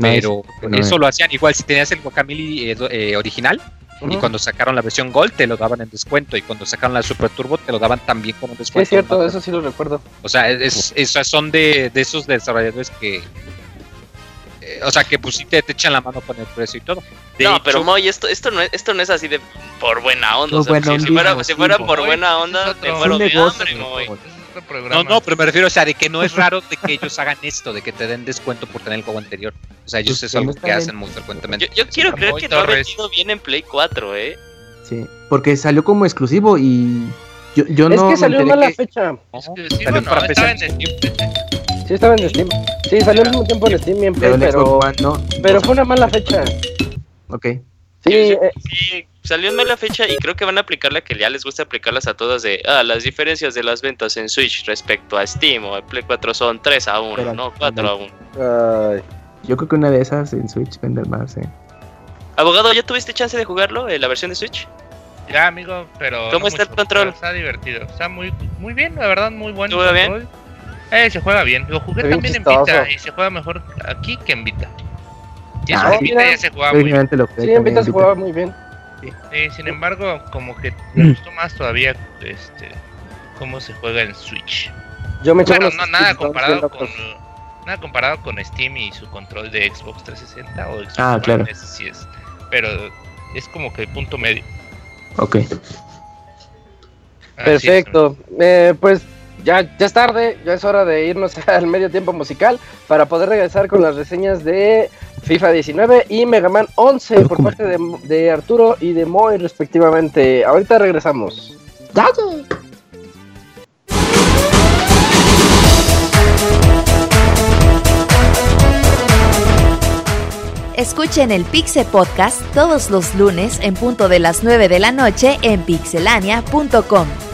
Pero eso lo hacían igual. Si tenías el Guacamili eh, eh, original, y cuando sacaron la versión Gold te lo daban en descuento. Y cuando sacaron la Super Turbo te lo daban también con un descuento. Sí, es cierto, eso sí lo recuerdo. O sea, es, son de, de esos desarrolladores que, o sea, que pues sí te, echan la mano con el precio y todo. no, pero Moy, esto, esto, no es, esto no es así de por buena onda. o sea, si, fuera, si, fuera, por buena onda, te muero de hambre, Moy. No, no, pero me refiero, o sea, de que no es raro de que ellos hagan esto, de que te den descuento por tener el juego anterior. O sea, ellos pues es algo que hacen muy frecuentemente. Yo, yo quiero creer que no ha vendido bien en Play 4, ¿eh? Sí, porque salió como exclusivo y yo, yo es no. Es que salió mal la fecha. Es que sí, salió para estaba en. Sí, estaba en Steam. Sí, salió al mismo tiempo en Steam y en Play, pero, pero fue una mala fecha. Ok. Sí, sí, eh, sí, salió en mala fecha y creo que van a aplicar la que ya les gusta aplicarlas a todas de, ah, las diferencias de las ventas en Switch respecto a Steam o Play 4 son 3 a 1, no 4 a 1. Ay. Yo creo que una de esas en Switch vende más, eh. Abogado, ¿ya tuviste chance de jugarlo, en la versión de Switch? Ya, amigo, pero. ¿Cómo está el control? Está divertido. Está muy, muy bien, la verdad, muy bueno. ¿Se juega bien? Eh, se juega bien. Lo jugué también en. Vita y se juega mejor aquí que en Vita. Y eso Ah, en Vita ya se jugaba muy bien. Sí, en Vita se jugaba muy bien. Sí, sin embargo, como que <clears throat> me gustó más todavía este cómo se juega en Switch. Yo me Bueno, no, nada comparado con nada comparado con Steam y su control de Xbox 360 o Xbox Ah, One, claro. ese sí es, pero es como que el punto medio. Ok. Así Perfecto. Eh, pues ya, ya es tarde, ya es hora de irnos <laughs> al medio tiempo musical para poder regresar con las reseñas de FIFA 19 y Mega Man 11 por parte de, de Arturo y de Moy respectivamente. Ahorita regresamos. Escuchen el Pixe Podcast todos los lunes en punto de las 9 de la noche en pixelania.com.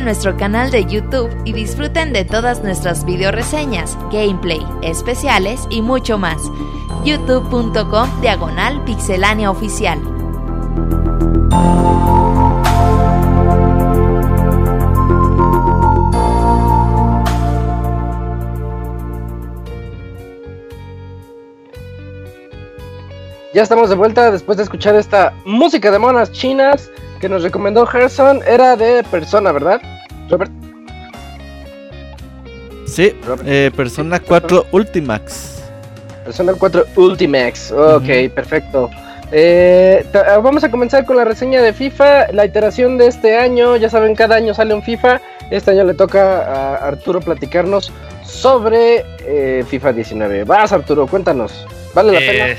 nuestro canal de YouTube y disfruten de todas nuestras video reseñas, gameplay, especiales y mucho más. youtube.com diagonal pixelánea oficial. Ya estamos de vuelta después de escuchar esta música de monas chinas que nos recomendó Gerson. Era de Persona, ¿verdad? Robert. Sí, eh, Persona 4 Ultimax. Persona 4 Ultimax. Ok, perfecto. Eh, ah, vamos a comenzar con la reseña de FIFA, la iteración de este año. Ya saben, cada año sale un FIFA. Este año le toca a Arturo platicarnos sobre eh, FIFA 19. Vas, Arturo, cuéntanos. ¿Vale la pena?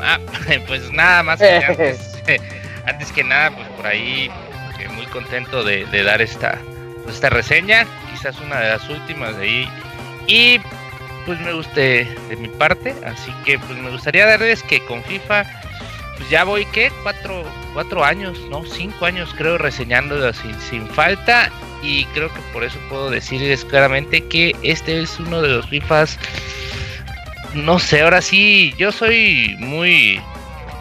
Ah, <laughs> pues nada más. <laughs> antes, <laughs> antes, que nada, pues por ahí eh, muy contento de, dar esta, esta reseña. Quizás una de las últimas de ahí. Y pues me guste de mi parte. Así que pues me gustaría darles que con FIFA pues ya voy, ¿qué? Cuatro, cuatro años, ¿no? Cinco años creo reseñando sin, sin falta y creo que por eso puedo decirles claramente que este es uno de los FIFAs, no sé, ahora sí, yo soy muy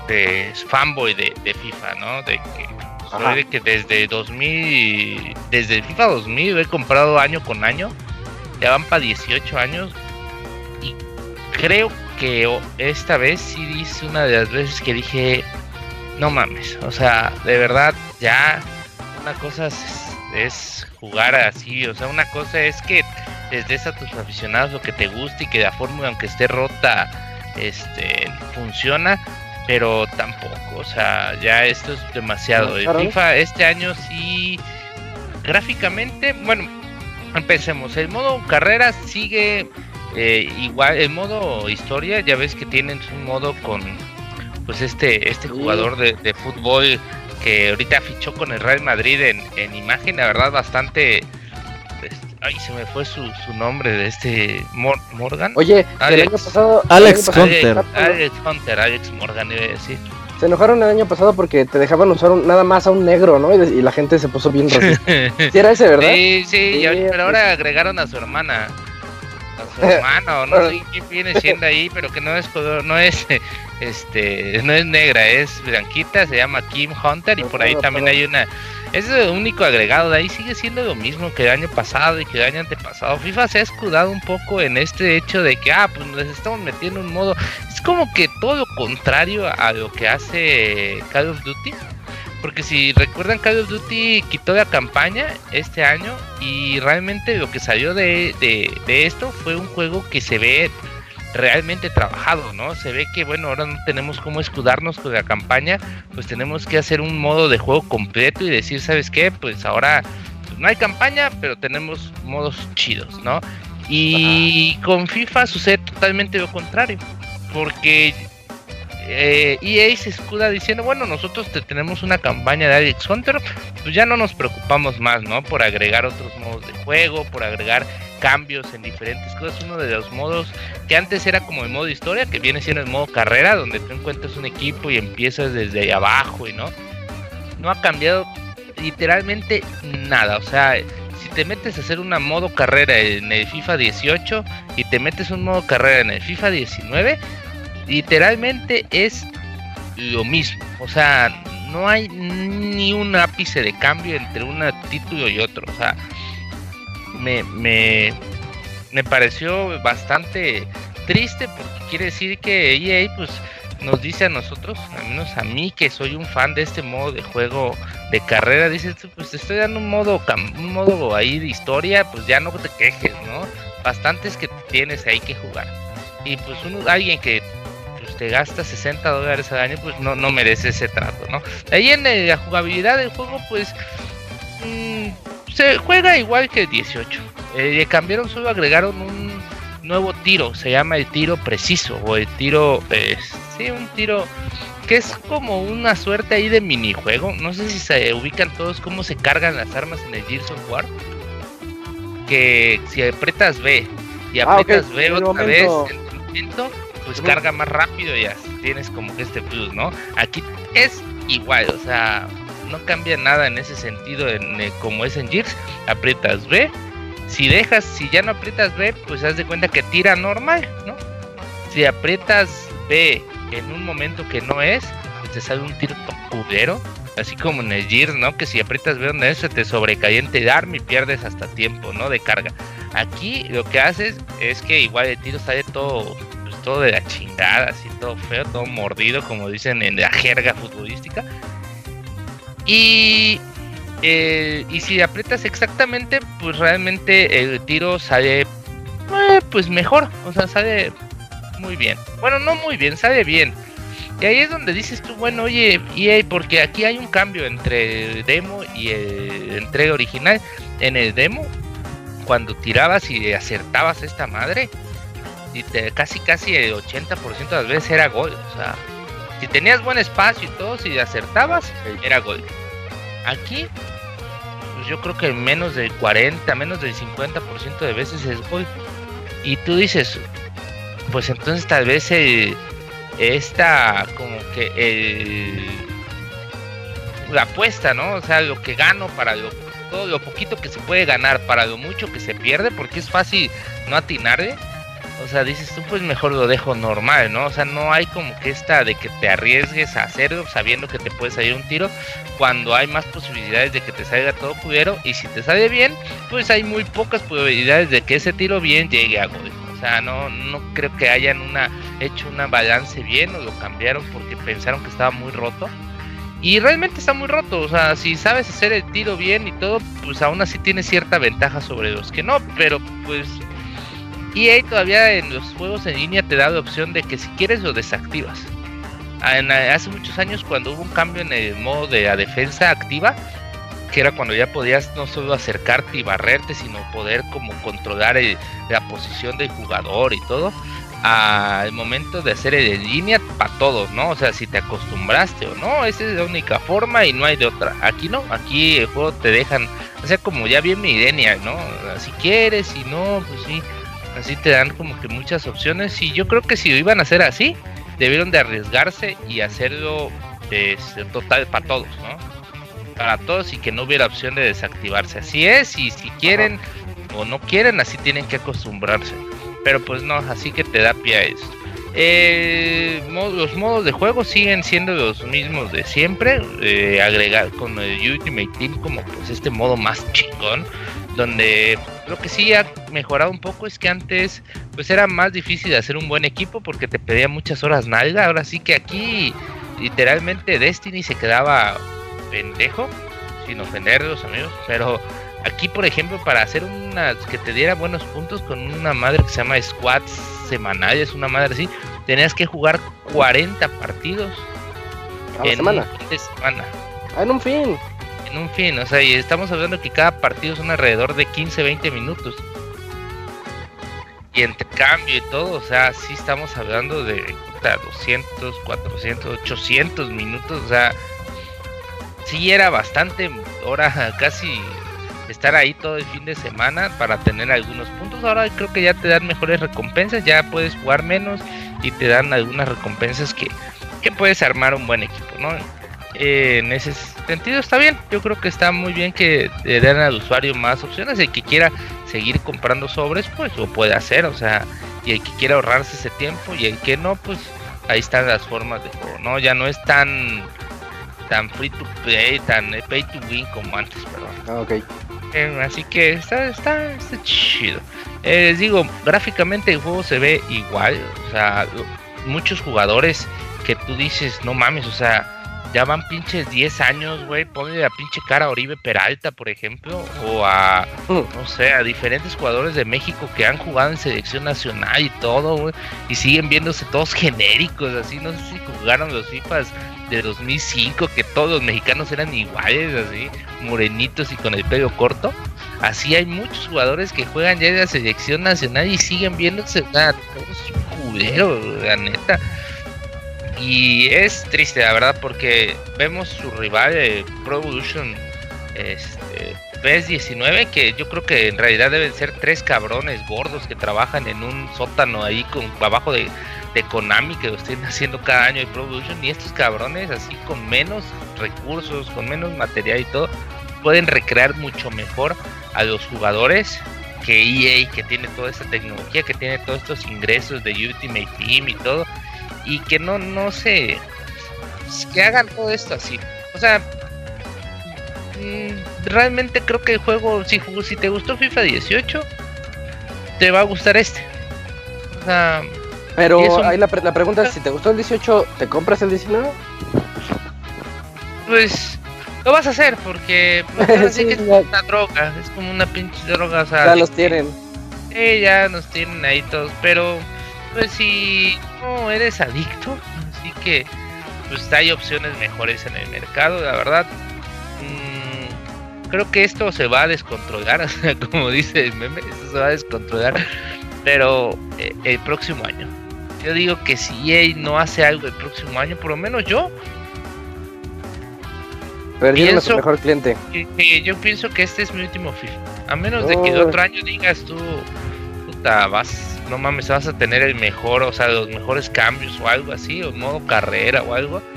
de fanboy de, FIFA, ¿no? De que, de que desde 2000, desde FIFA 2000 he comprado año con año, ya van para 18 años. Y creo que esta vez sí dice una de las veces que dije, no mames, o sea, de verdad ya una cosa es, jugar así, o sea, una cosa es que les des a tus aficionados lo que te guste y que la fórmula aunque esté rota, este, funciona, pero tampoco, o sea, ya esto es demasiado. El FIFA este año sí, gráficamente, bueno, empecemos, el modo carrera sigue eh, igual, el modo historia, ya ves que tienen un modo con pues este, este jugador de, fútbol que ahorita fichó con el Real Madrid en, imagen, la verdad, bastante. Ay, se me fue su, su nombre de este Morgan. Oye, el año pasado. Alex Hunter. Alex, Hunter, Alex Morgan, iba a decir. Se enojaron el año pasado porque te dejaban usar nada más a un negro, ¿no? Y, la gente se puso bien racista. <laughs> sí, era ese, ¿verdad? Sí, sí, pero ahora agregaron a su hermana <laughs> hermano, no sé quién viene siendo ahí, pero que no es no es este no es negra, es blanquita, se llama Kim Hunter y por ahí también hay una es el único agregado, de ahí sigue siendo lo mismo que el año pasado y que el año antepasado. FIFA se ha escudado un poco en este hecho de que ah, pues nos estamos metiendo en un modo es como que todo lo contrario a lo que hace Call of Duty porque si recuerdan, Call of Duty quitó la campaña este año y realmente lo que salió de, esto fue un juego que se ve realmente trabajado, ¿no? Se ve que, bueno, ahora no tenemos cómo escudarnos con la campaña, pues tenemos que hacer un modo de juego completo y decir, ¿sabes qué? Pues ahora pues no hay campaña, pero tenemos modos chidos, ¿no? Y con FIFA sucede totalmente lo contrario, porque eh, EA se escuda diciendo, bueno, nosotros te tenemos una campaña de Alex Hunter, pues ya no nos preocupamos más, ¿no? Por agregar otros modos de juego, por agregar cambios en diferentes cosas. Uno de los modos que antes era como el modo historia, que viene siendo el modo carrera, donde tú encuentras un equipo y empiezas desde ahí abajo y no. No ha cambiado literalmente nada, o sea, si te metes a hacer una modo carrera en el FIFA 18 y te metes un modo carrera en el FIFA 19, literalmente es lo mismo. O sea, no hay ni un ápice de cambio entre un título y otro. O sea, me, me, me pareció bastante triste porque quiere decir que EA pues nos dice a nosotros, al menos a mí que soy un fan de este modo de juego de carrera, dice, pues te estoy dando un modo, un modo ahí de historia, pues ya no te quejes, ¿no? Bastantes que tienes ahí que jugar. Y pues uno, alguien que te gasta 60 dólares al año, pues no, no merece ese trato, ¿no? Ahí en eh, la jugabilidad del juego, pues mm, se juega igual que el 18. Eh, cambiaron, solo agregaron un nuevo tiro, se llama el tiro preciso o el tiro, eh, sí, un tiro que es como una suerte ahí de minijuego. No sé si se ubican todos cómo se cargan las armas en el Gears of War. Que si apretas B y ah, apretas B otra vez en tu momento, pues carga más rápido y ya tienes como que este plus, ¿no? Aquí es igual, o sea, no cambia nada en ese sentido en, eh, como es en Gears, aprietas B, si dejas, si ya no aprietas B, pues haz de cuenta que tira normal, ¿no? Si aprietas B en un momento que no es, pues te sale un tiro cubero, así como en el Gears, ¿no? Que si aprietas B donde es, se te sobrecaliente el arma y pierdes hasta tiempo, ¿no? De carga. Aquí lo que haces es que igual el tiro sale todo todo de la chingada, así todo feo, todo mordido, como dicen en la jerga futbolística. Y, eh, y si aprietas exactamente, pues realmente el tiro sale eh, pues mejor, o sea, sale muy bien. Bueno, no muy bien, sabe bien. Y ahí es donde dices tú, bueno, oye, EA, porque aquí hay un cambio entre demo y el entrega original. En el demo, cuando tirabas y acertabas esta madre, y te, casi casi el 80% de las veces era gol. O sea, si tenías buen espacio y todo, si acertabas, era gol. Aquí, pues yo creo que menos del 40, menos del 50% de veces es gol. Y tú dices, pues entonces tal vez el esta como que el, la apuesta, ¿no? O sea, lo que gano para lo, todo lo poquito que se puede ganar, para lo mucho que se pierde, porque es fácil no atinarle. O sea, dices tú, pues mejor lo dejo normal, ¿no? O sea, no hay como que esta de que te arriesgues a hacerlo sabiendo que te puede salir un tiro cuando hay más posibilidades de que te salga todo cubero y si te sale bien, pues hay muy pocas probabilidades de que ese tiro bien llegue a gol. O sea, no, no creo que hayan una, hecho una balance bien o lo cambiaron porque pensaron que estaba muy roto. Y realmente está muy roto. O sea, si sabes hacer el tiro bien y todo, pues aún así tiene cierta ventaja sobre los que no. Pero pues EA todavía en los juegos en línea te da la opción de que si quieres lo desactivas. hace muchos años cuando hubo un cambio en el modo de la defensa activa, que era cuando ya podías no solo acercarte y barrerte, sino poder como controlar la posición del jugador y todo, al momento de hacer el en línea para todos, ¿no? O sea, si te acostumbraste o no, esa es la única forma y no hay de otra. Aquí no, aquí el juego te dejan, o sea, como ya bien mi idea, ¿no? Si quieres, si no, pues sí, así te dan como que muchas opciones y yo creo que si iban a hacer así, debieron de arriesgarse y hacerlo este, total para todos, ¿no? para todos y que no hubiera opción de desactivarse. Así es, y si quieren o no quieren, así tienen que acostumbrarse. Pero pues no, así que te da pie a esto. Eh, los modos de juego siguen siendo los mismos de siempre. Eh, agregar con el Ultimate Team como pues este modo más chingón. Donde lo que sí ha mejorado un poco es que antes pues era más difícil de hacer un buen equipo porque te pedía muchas horas nalga. Ahora sí que aquí literalmente Destiny se quedaba pendejo, sin ofender a los amigos, pero aquí, por ejemplo, para hacer unas que te diera buenos puntos con una madre que se llama squads semanales, una madre así, tenías que jugar 40 partidos en semana? un fin de semana. Ah, en un fin. En un fin, o sea, y estamos hablando que cada partido son alrededor de 15, 20 minutos. Y entre cambio y todo, o sea, sí estamos hablando de 200, 400, 800 minutos, o sea, sí era bastante hora <laughs> casi estar ahí todo el fin de semana para tener algunos puntos. Ahora creo que ya te dan mejores recompensas, ya puedes jugar menos y te dan algunas recompensas que, que puedes armar un buen equipo, ¿no? Eh, en ese sentido está bien, yo creo que está muy bien que le den al usuario más opciones, el que quiera seguir comprando sobres, pues lo puede hacer, o sea, y el que quiera ahorrarse ese tiempo y el que no, pues ahí están las formas de juego, ¿no? Ya no es tan tan free to play, tan pay to win como antes, perdón. Ah, ok. Eh, así que está, está, está chido. Eh, les digo, gráficamente el juego se ve igual. O sea, muchos jugadores que tú dices, no mames, o sea, ya van pinches 10 años, güey. Ponle la pinche cara a Oribe Peralta, por ejemplo, o a, mm. no sé, a diferentes jugadores de México que han jugado en selección nacional y todo, güey. Y siguen viéndose todos genéricos, así. No sé si jugaron los FIFAs de 2005 que todos los mexicanos eran iguales, así, morenitos y con el pelo corto. Así hay muchos jugadores que juegan ya de la selección nacional y siguen viéndose, nada, todos culeros, la neta. Y es triste, la verdad, porque vemos su rival, de Pro Evolution este, PS19, que yo creo que en realidad deben ser tres cabrones gordos que trabajan en un sótano ahí con abajo de de Konami que lo estén haciendo cada año de Production y estos cabrones así con menos recursos, con menos material y todo, pueden recrear mucho mejor a los jugadores que EA, que tiene toda esta tecnología, que tiene todos estos ingresos de Ultimate Team y todo, y que no, no sé, que hagan todo esto así. O sea, mm, realmente creo que el juego, si, si te gustó FIFA 18, te va a gustar este. O sea, pero ahí la, la, pregunta es, si te gustó el 18, ¿te compras el 19? Pues lo vas a hacer porque pues, <laughs> que es una droga, es como una pinche droga. ya los tienen. Sí, ya nos tienen ahí todos, pero pues si no eres adicto, así que pues hay opciones mejores en el mercado, la verdad. Mm, creo que esto se va a descontrolar, <laughs> como dice el meme, esto se va a descontrolar, pero eh, el próximo año. Yo digo que si EA no hace algo el próximo año, por lo menos yo. Perdieron su mejor cliente. yo pienso que este es mi último FIFA. A menos de que el otro año digas tú, puta, vas, no mames, vas a tener el mejor, o sea, los mejores cambios o algo así, o modo carrera o algo. <laughs>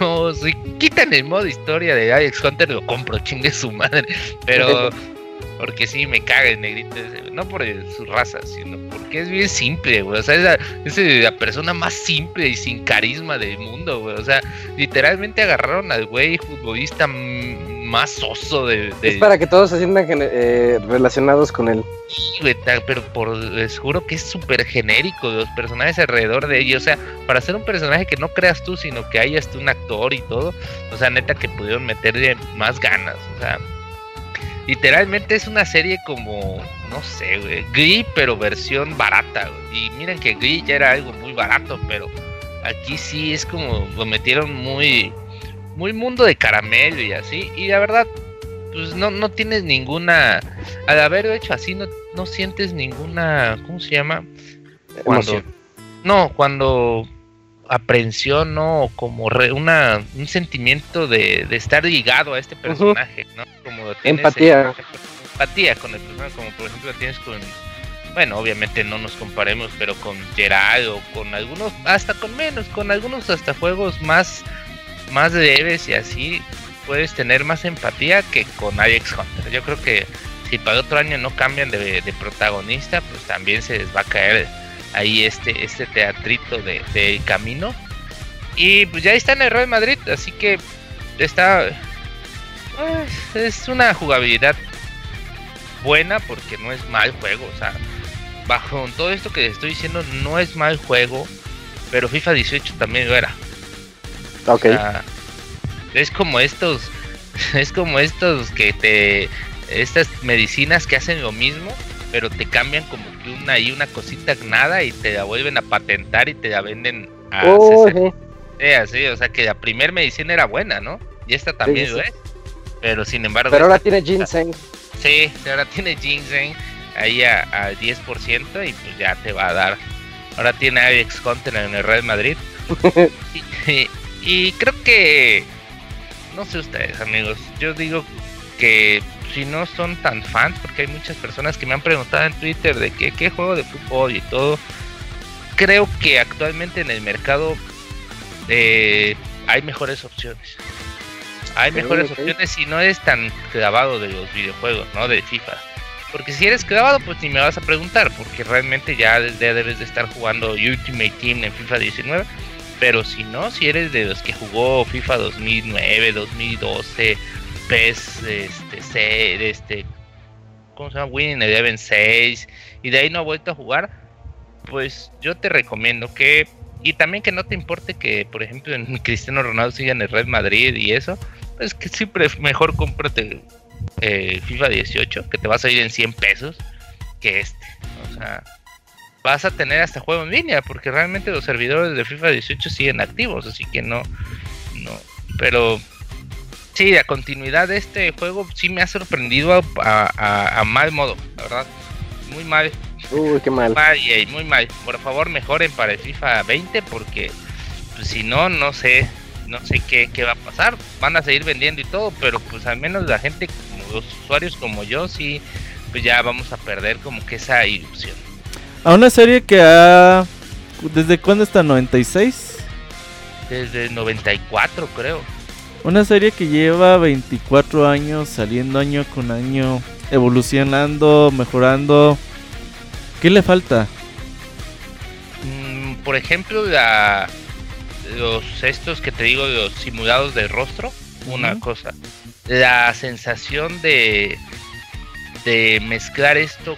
O si quitan el modo historia de Alex Hunter, lo compro, chingue su madre. Pero <laughs> Porque sí, me caga el negrito ese, No por su raza, sino porque es bien simple, güey. O sea, es la, persona más simple y sin carisma del mundo, güey. O sea, literalmente agarraron al güey futbolista más oso de, Es para que todos se sientan eh, relacionados con él. Sí, güey, pero por, les juro que es súper genérico los personajes alrededor de ellos. O sea, para ser un personaje que no creas tú, sino que hayas tú un actor y todo. O sea, neta que pudieron meterle más ganas. O sea, Literalmente es una serie como, no sé, güey, Glee, pero versión barata, Y miren que Glee ya era algo muy barato, pero aquí sí es como lo metieron muy, muy mundo de caramelo y así. Y la verdad, pues no, no tienes ninguna, al haberlo hecho así, no, no sientes ninguna, ¿cómo se llama? Cuando, no, cuando aprensión, ¿no? Como una, un sentimiento de, estar ligado a este personaje, ¿no? Como empatía. empatía con el personaje, como por ejemplo tienes con, bueno, obviamente no nos comparemos, pero con Gerard o con algunos, hasta con menos, con algunos hasta juegos más, más leves y así, puedes tener más empatía que con Alex Hunter. Yo creo que si para otro año no cambian de, protagonista, pues también se les va a caer ahí este, este teatrito de, camino. Y pues ya está en el Real Madrid, así que está. Pues, es una jugabilidad buena porque no es mal juego. O sea, bajo todo esto que estoy diciendo, no es mal juego. Pero FIFA 18 también era. Ok. es como estos. <laughs> Es como estos que te. Estas medicinas que hacen lo mismo pero te cambian como que una y una cosita nada y te la vuelven a patentar y te la venden a oh, así, o sea que la primer medicina era buena, ¿no? Y esta también lo es. Pero sin embargo. Pero ahora tiene ginseng. Sí, ahora tiene ginseng ahí al 10% y pues ya te va a dar. Ahora tiene Alex Content en el Real Madrid. <laughs> y creo que. No sé ustedes, amigos. Yo digo que si no son tan fans, porque hay muchas personas que me han preguntado en Twitter de que, qué juego de fútbol y todo, creo que actualmente en el mercado eh, hay mejores opciones. Hay mejores opciones si no eres tan clavado de los videojuegos, ¿no? De FIFA. Porque si eres clavado, pues ni me vas a preguntar, porque realmente ya, ya debes de estar jugando Ultimate Team en FIFA 19. Pero si no, si eres de los que jugó FIFA 2009, 2012, PES, este, C, este, ¿cómo se llama? Winning Eleven 6 y de ahí no ha vuelto a jugar, pues yo te recomiendo que y también que no te importe que, por ejemplo, en <laughs> Cristiano Ronaldo siga en el Red Madrid y eso, pues que siempre <laughs> mejor cómprate eh, FIFA 18, que te vas a ir en 100 pesos, que este. O sea, vas a tener hasta juego en línea, porque realmente los servidores de FIFA 18 siguen activos, así que no, no, pero Sí, la continuidad de este juego sí me ha sorprendido a, mal modo, la verdad. Muy mal. Uy, qué mal. Muy mal, Por favor, mejoren para el FIFA 20 porque pues, si no, no sé, no sé qué, qué va a pasar. Van a seguir vendiendo y todo, pero pues al menos la gente, como los usuarios como yo, sí, pues ya vamos a perder como que esa ilusión. A una serie que ha... ¿Desde cuándo está? ¿96? Desde 94 creo. Una serie que lleva 24 años saliendo año con año, evolucionando, mejorando. ¿Qué le falta? Mm, por ejemplo, la, los estos que te digo, los simulados de rostro, una cosa. La sensación de, de mezclar esto,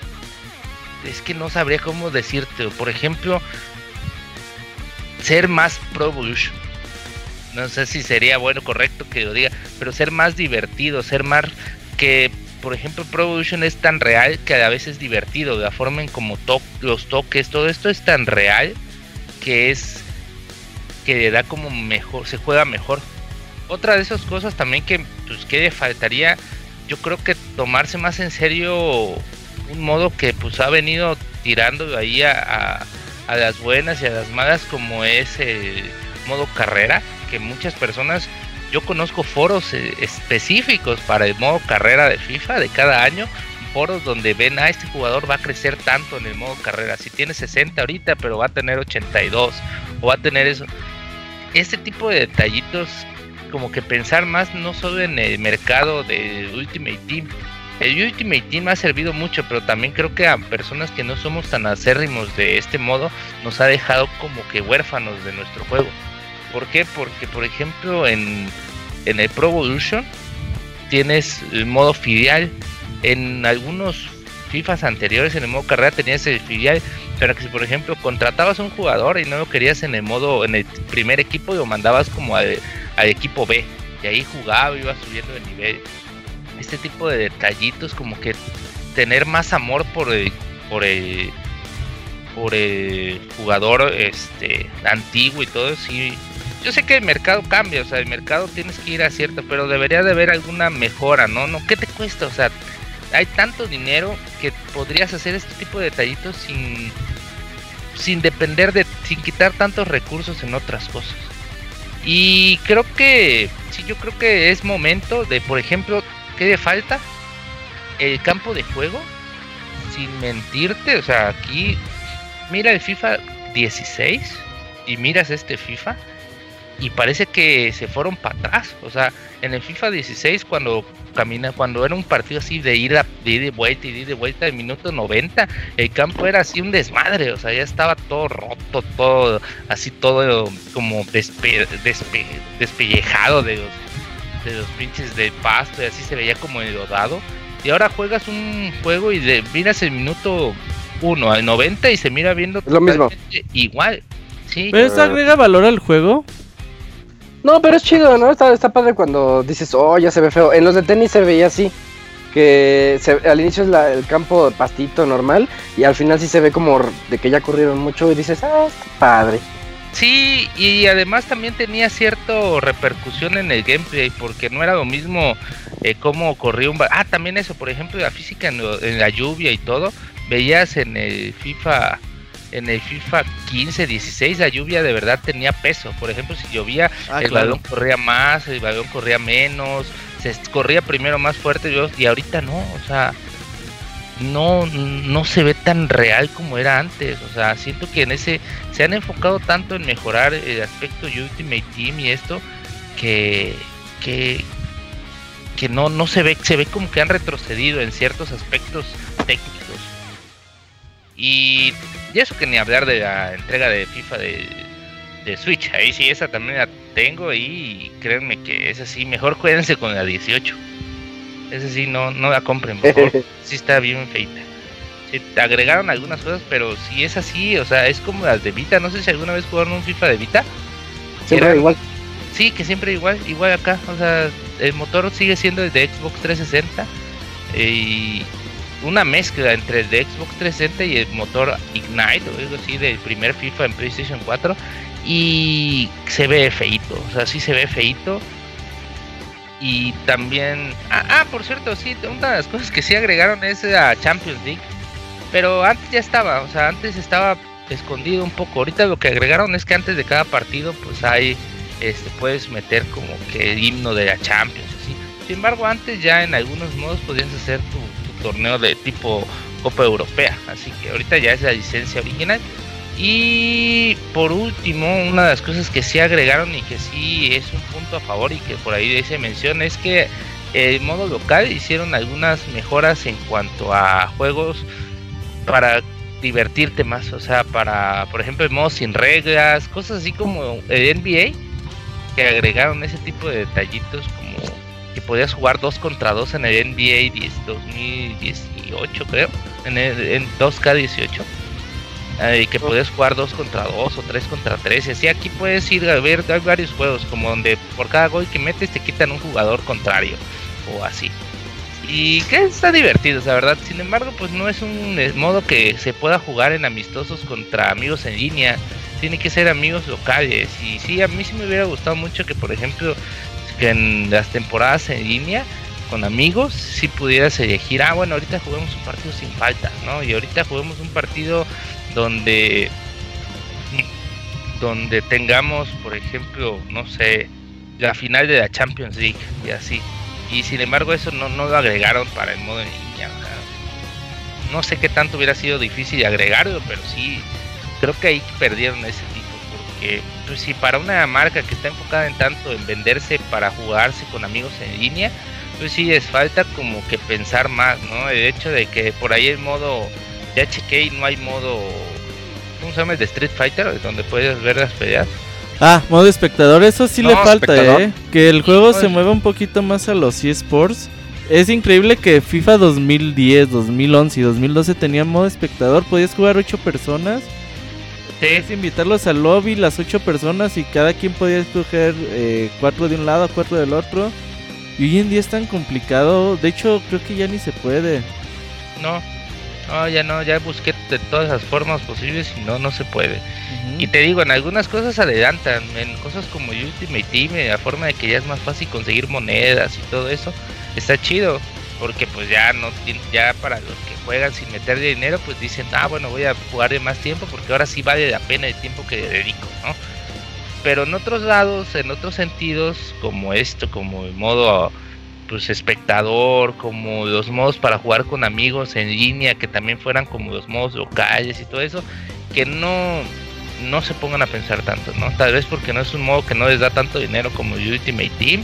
es que no sabría cómo decirte. Por ejemplo, ser más Pro no sé si sería bueno, correcto que lo diga, pero ser más divertido, ser más que por ejemplo Pro Evolution es tan real que a veces es divertido, la forma en como los toques, todo esto es tan real que es que da como mejor, se juega mejor. Otra de esas cosas también que pues que faltaría, yo creo que tomarse más en serio un modo que pues ha venido tirando ahí a, a las buenas y a las malas como es el modo carrera, que muchas personas yo conozco foros eh, específicos para el modo carrera de FIFA de cada año, foros donde ven, a ah, este jugador va a crecer tanto en el modo carrera, si tiene 60 ahorita, pero va a tener 82, o va a tener eso. Este tipo de detallitos, como que pensar más no solo en el mercado de Ultimate Team, el Ultimate Team ha servido mucho, pero también creo que a personas que no somos tan acérrimos de este modo, nos ha dejado como que huérfanos de nuestro juego. ¿Por qué? Porque, por ejemplo, en, en el Pro Evolution tienes el modo filial. En algunos FIFAs anteriores, en el modo carrera, tenías el filial. Pero que si, por ejemplo, contratabas a un jugador y no lo querías en el modo, en el primer equipo, lo mandabas como al, equipo B. Y ahí jugaba, iba subiendo de nivel. Este tipo de detallitos, como que tener más amor por el, por el, por el jugador este antiguo y todo, sí yo sé que el mercado cambia, o sea, el mercado tienes que ir a cierto, pero debería de haber alguna mejora, ¿no? no ¿Qué te cuesta? O sea, hay tanto dinero que podrías hacer este tipo de detallitos sin, sin depender de, sin quitar tantos recursos en otras cosas. Y creo que, sí, yo creo que es momento de, por ejemplo, ¿qué le falta? El campo de juego, sin mentirte, o sea, aquí, mira el FIFA 16 y miras este FIFA y parece que se fueron para atrás. O sea, en el FIFA 16 cuando camina, cuando era un partido así de ir de, ir de vuelta y de ir de vuelta de minuto 90, el campo era así un desmadre, o sea, ya estaba todo roto, todo así todo como despellejado de los de los pinches de pasto y así se veía como enlodado. Y ahora juegas un juego y de, miras el minuto 1 al 90 y se mira viendo lo mismo. igual. Sí. ¿Pero eso agrega valor al juego? No, pero es chido, ¿no? Está, está padre cuando dices, oh, ya se ve feo. En los de tenis se veía así. Que al inicio es el campo pastito normal y al final sí se ve como de que ya corrieron mucho y dices, ah, está padre. Sí, y además también tenía cierta repercusión en el gameplay porque no era lo mismo eh, cómo corría un... Ah, también eso, por ejemplo, la física en la lluvia y todo. Veías en el FIFA en el FIFA 15, 16 la lluvia de verdad tenía peso. Por ejemplo, si llovía, ah, el balón corría más, el balón corría menos, se corría primero más fuerte y ahorita no, o sea, no, no se ve tan real como era antes. O sea, siento que en ese se han enfocado tanto en mejorar el aspecto Ultimate Team y esto que, que, que no, no se ve, se ve como que han retrocedido en ciertos aspectos técnicos. Y, eso que ni hablar de la entrega de FIFA de, Switch. Ahí sí, esa también la tengo y créanme que es así. Mejor cuídense con la 18. Esa sí, no, no la compren, mejor. <laughs> sí está bien feita. Sí, agregaron algunas cosas, pero si es así, o sea, es como las de Vita. No sé si alguna vez jugaron un FIFA de Vita. Siempre igual. Sí, que siempre igual, igual acá. O sea, el motor sigue siendo el de Xbox 360. Y una mezcla entre el de Xbox 360 y el motor Ignite o algo así del primer FIFA en PlayStation 4 y se ve feito, o sea, sí se ve feito. Y también, ah, ah, por cierto, sí, una de las cosas que sí agregaron es la Champions League, pero antes ya estaba, o sea, antes estaba escondido un poco. Ahorita lo que agregaron es que antes de cada partido, pues hay, este, puedes meter como que el himno de la Champions, así. Sin embargo, antes ya en algunos modos podías hacer tu torneo de tipo Copa Europea. Así que ahorita ya es la licencia original. Y por último, una de las cosas que sí agregaron y que sí es un punto a favor y que por ahí se menciona es que el modo local hicieron algunas mejoras en cuanto a juegos para divertirte más, o sea, para, por ejemplo, el modo sin reglas, cosas así como el NBA, que agregaron ese tipo de detallitos como que podías jugar 2 contra 2 en el NBA 2018, creo, en, el, 2K18. Y que podías jugar 2 contra 2 o 3 contra 3. Y así aquí puedes ir a ver hay varios juegos, como donde por cada gol que metes te quitan un jugador contrario o así. y que está divertido, la verdad. Sin embargo, pues no es un eh, modo que se pueda jugar en amistosos contra amigos en línea. Tiene que ser amigos locales. Y sí, a mí sí me hubiera gustado mucho que, por ejemplo, que en las temporadas en línea con amigos, si pudieras elegir, ah, bueno, ahorita juguemos un partido sin falta, ¿no? Y ahorita juguemos un partido donde donde tengamos, por ejemplo, no sé, la final de la Champions League y así. Y sin embargo eso no, no lo agregaron para el modo en línea. no sé qué tanto hubiera sido difícil agregarlo, pero sí, creo que ahí perdieron ese tipo. Porque pues, si para una marca que está enfocada en tanto en venderse para jugarse con amigos en línea, pues sí es falta como que pensar más, ¿no? El hecho de que por ahí el modo, ya chequé y no hay modo, ¿cómo se llama? El de Street Fighter, donde puedes ver las peleas. Ah, modo espectador, eso sí le falta, ¿eh? Que el juego se mueva un poquito más a los eSports. Es increíble que FIFA 2010, 2011 y 2012 tenía modo espectador. Podías jugar 8 personas. Sí. Podías invitarlos al lobby, las 8 personas, y cada quien podía escoger 4 eh, de un lado, 4 del otro. Y hoy en día es tan complicado. De hecho, creo que ya ni se puede. No, no, ya no, ya busqué de todas las formas posibles y no, no se puede. Y te digo, en algunas cosas adelantan, en cosas como Ultimate Team, la forma de que ya es más fácil conseguir monedas y todo eso, está chido, porque pues ya no ya para los que juegan sin meter dinero, pues dicen, ah, bueno, voy a jugar de más tiempo porque ahora sí vale la pena el tiempo que dedico, ¿no? Pero en otros lados, en otros sentidos, como esto, como el modo pues espectador, como los modos para jugar con amigos en línea, que también fueran como los modos locales y todo eso, que no, no se pongan a pensar tanto, ¿no? Tal vez porque no es un modo que no les da tanto dinero como Ultimate Team,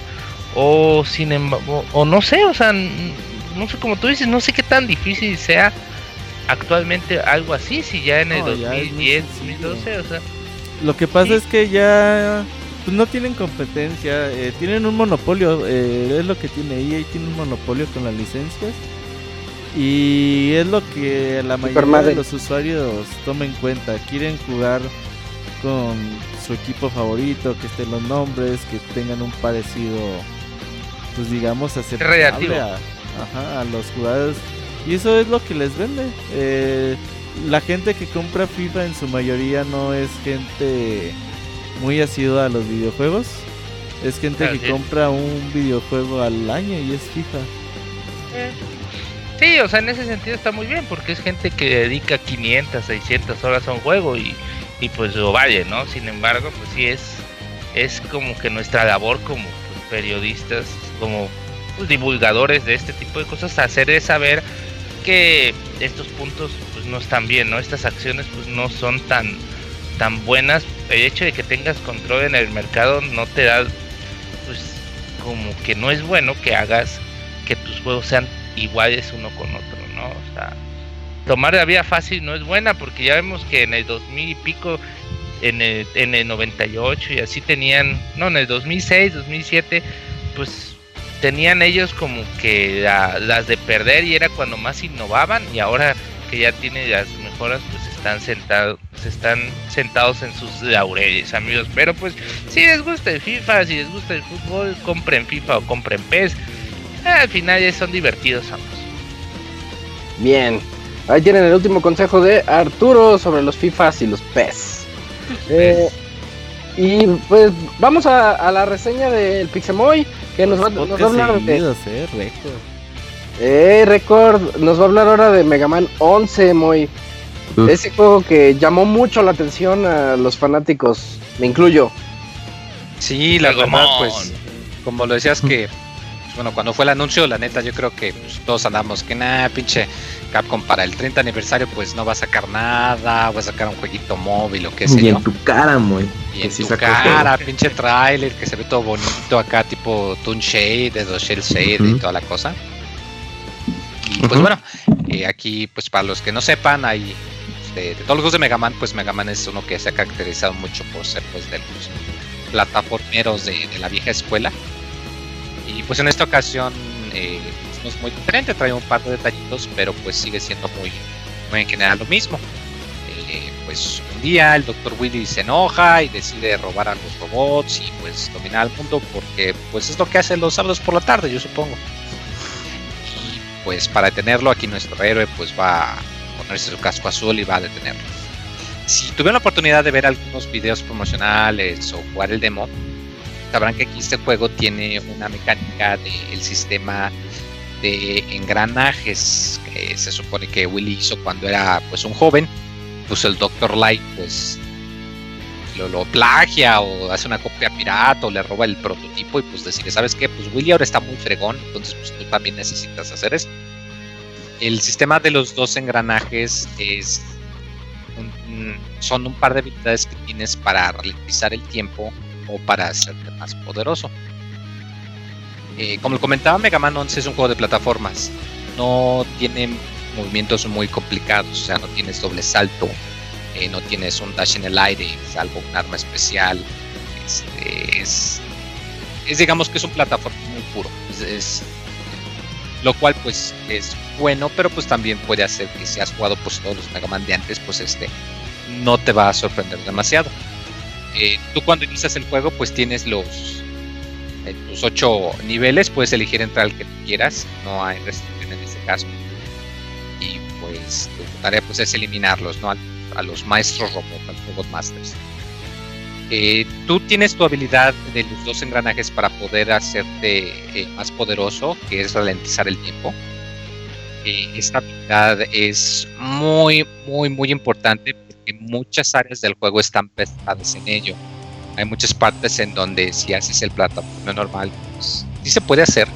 o sin embargo, o no sé, o sea, no sé como tú dices, no sé qué tan difícil sea actualmente algo así, si ya en el 2010, 2012, o sea. Lo que pasa es que ya pues no tienen competencia, eh, tienen un monopolio, eh, es lo que tiene EA, tiene un monopolio con las licencias. Y es lo que la mayoría de los usuarios tomen en cuenta. Quieren jugar con su equipo favorito, que estén los nombres, que tengan un parecido, pues digamos, aceptable a, a los jugadores. Y eso es lo que les vende. Eh, la gente que compra FIFA en su mayoría no es gente muy asidua a los videojuegos. Es gente que compra un videojuego al año y es FIFA. Eh, sí, o sea, en ese sentido está muy bien porque es gente que dedica 500, 600 horas a un juego y, y pues lo vale, ¿no? Sin embargo, pues sí es, es como que nuestra labor como pues, periodistas, como pues, divulgadores de este tipo de cosas, hacer saber que estos puntos pues no están bien, ¿no? Estas acciones pues no son tan tan buenas, el hecho de que tengas control en el mercado no te da, pues, como que no es bueno que hagas que tus juegos sean iguales uno con otro, ¿no? O sea, tomar la vía fácil no es buena porque ya vemos que en el 2000 y pico, en el, en el 98 y así tenían, no, en el 2006, 2007, pues tenían ellos como que las de perder y era cuando más innovaban y ahora que ya tiene las mejoras, pues están sentados, están sentados en sus laureles, amigos. Pero pues, si les gusta el FIFA, si les gusta el fútbol, compren FIFA o compren PES. al final ya son divertidos ambos. Bien, ahí tienen el último consejo de Arturo sobre los FIFAs y los PES. <laughs> Eh, y pues vamos a, la reseña del Pixemoy, que nos va, nos va a hablar de... Eh, record. Eh, Record, nos va a hablar ahora de Mega Man 11, Moy. Ese juego que llamó mucho la atención a los fanáticos, me incluyo. Sí, la verdad, pues, como lo decías que, pues, bueno, cuando fue el anuncio, la neta, yo creo que pues, todos andamos que nada, pinche Capcom para el 30 aniversario, pues no va a sacar nada, va a sacar un jueguito móvil o qué sé y en tu cara, muy. Y en tu cara, pinche trailer que se ve todo bonito acá, tipo Toon Shade, de Shell Shade y toda la cosa. Y pues bueno, eh, aquí, pues para los que no sepan, hay de, todos los juegos de Mega Man, pues Mega Man es uno que se ha caracterizado mucho por ser pues de los plataformeros de, la vieja escuela. Y pues en esta ocasión eh, no es muy diferente, trae un par de detallitos, pero pues sigue siendo muy, muy en general lo mismo. Eh, pues un día el Dr. Willy se enoja y decide robar a los robots y pues dominar al mundo porque pues es lo que hace los sábados por la tarde, yo supongo. Y pues para detenerlo aquí nuestro héroe pues va ponerse su casco azul y va a detenerlo. Si tuvieron la oportunidad de ver algunos videos promocionales o jugar el demo, sabrán que aquí este juego tiene una mecánica del sistema de engranajes que se supone que Willy hizo cuando era pues un joven. Pues el Dr. Light pues lo, lo, plagia o hace una copia pirata o le roba el prototipo y pues decide, ¿sabes qué? Pues Willy ahora está muy fregón, entonces pues tú también necesitas hacer eso. El sistema de los dos engranajes es son un par de habilidades que tienes para ralentizar el tiempo o para hacerte más poderoso. Eh, como comentaba, Mega Man 11 es un juego de plataformas. No tiene movimientos muy complicados, o sea, no tienes doble salto, eh, no tienes un dash en el aire, salvo un arma especial. Este, es, es, digamos que es un plataforma muy puro. Es, lo cual pues es bueno, pero pues también puede hacer que si has jugado pues todos los Mega Man de antes, pues este no te va a sorprender demasiado. Eh, tú cuando inicias el juego pues tienes los tus ocho niveles, puedes elegir entrar al que quieras, no hay restricción en este caso. Y pues tu tarea pues es eliminarlos, ¿no? a los maestros robot, a los robot masters. Eh, tú tienes tu habilidad de los dos engranajes para poder hacerte eh, más poderoso, que es ralentizar el tiempo. Eh, esta habilidad es muy, muy, muy importante porque muchas áreas del juego están pesadas en ello. Hay muchas partes en donde si haces el plataforma normal, pues, sí se puede hacer,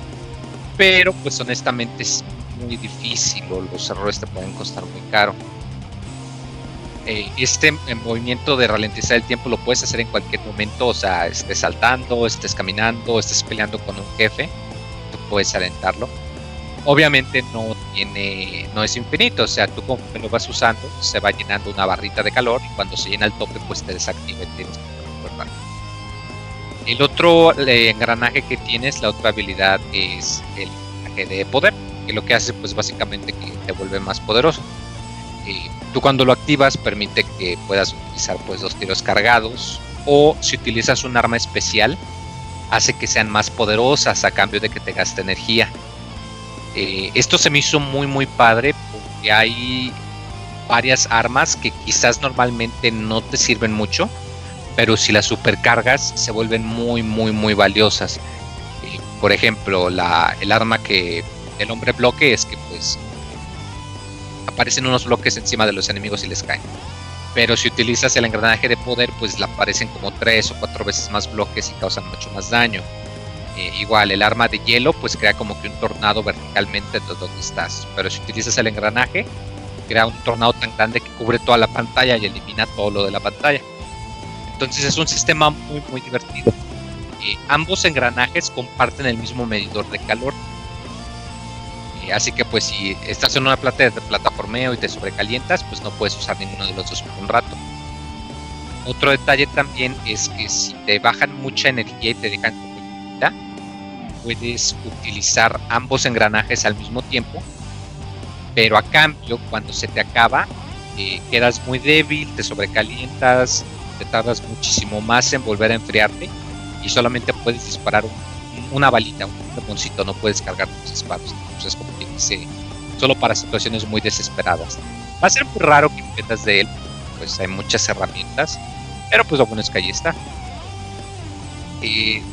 pero pues honestamente es muy difícil o los errores te pueden costar muy caro. Eh, este movimiento de ralentizar el tiempo lo puedes hacer en cualquier momento, o sea, estés saltando, estés caminando, estés peleando con un jefe, tú puedes alentarlo. Obviamente no tiene, no es infinito, o sea, tú conforme lo vas usando, se va llenando una barrita de calor y cuando se llena el tope, pues te desactiva y tienes que El otro engranaje que tienes, la otra habilidad es el engranaje de poder, que lo que hace, pues básicamente que te vuelve más poderoso. Eh, tú cuando lo activas permite que puedas utilizar pues dos tiros cargados o si utilizas un arma especial hace que sean más poderosas a cambio de que te gaste energía. Eh, esto se me hizo muy muy padre porque hay varias armas que quizás normalmente no te sirven mucho, pero si las supercargas se vuelven muy muy muy valiosas. Eh, por ejemplo, la, el arma que el hombre bloque es que pues aparecen unos bloques encima de los enemigos y les caen. Pero si utilizas el engranaje de poder, pues le aparecen como tres o cuatro veces más bloques y causan mucho más daño. Eh, igual, el arma de hielo, pues crea como que un tornado verticalmente de donde estás. Pero si utilizas el engranaje, crea un tornado tan grande que cubre toda la pantalla y elimina todo lo de la pantalla. Entonces es un sistema muy, muy divertido. Eh, ambos engranajes comparten el mismo medidor de calor así que pues si estás en una plata de plataformeo y te sobrecalientas, pues no puedes usar ninguno de los dos por un rato. Otro detalle también es que si te bajan mucha energía y te dejan como puedes utilizar ambos engranajes al mismo tiempo, pero a cambio cuando se te acaba eh, quedas muy débil, te sobrecalientas, te tardas muchísimo más en volver a enfriarte y solamente puedes disparar un una balita, un caponcito, no puedes cargar tus disparos. Entonces, como dice, solo para situaciones muy desesperadas. Va a ser muy raro que dependas de él, pues hay muchas herramientas, pero pues lo bueno es que ahí está.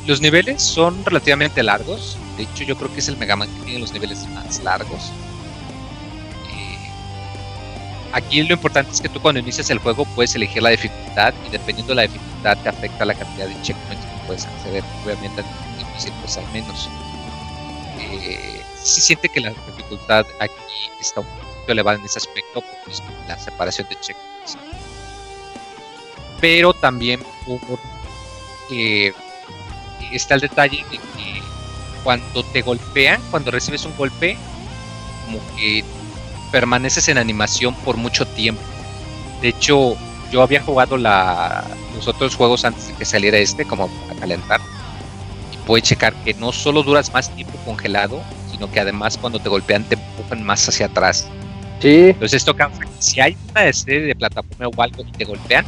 Los niveles son relativamente largos, de hecho yo creo que es el Mega Man que tiene los niveles más largos. Aquí lo importante es que tú cuando inicias el juego puedes elegir la dificultad y dependiendo de la dificultad te afecta la cantidad de checkpoints que puedes acceder. Obviamente pues al menos. Eh, se siente que la dificultad aquí está un poquito elevada en ese aspecto por la separación de checkpoints. Pero también está el detalle de que cuando te golpean, cuando recibes un golpe, como que permaneces en animación por mucho tiempo. De hecho, yo había jugado la, los otros juegos antes de que saliera este, como a calentar puede checar que no solo duras más tiempo congelado, sino que además cuando te golpean te empujan más hacia atrás. Sí. Entonces que si hay una serie de plataforma o algo y te golpean,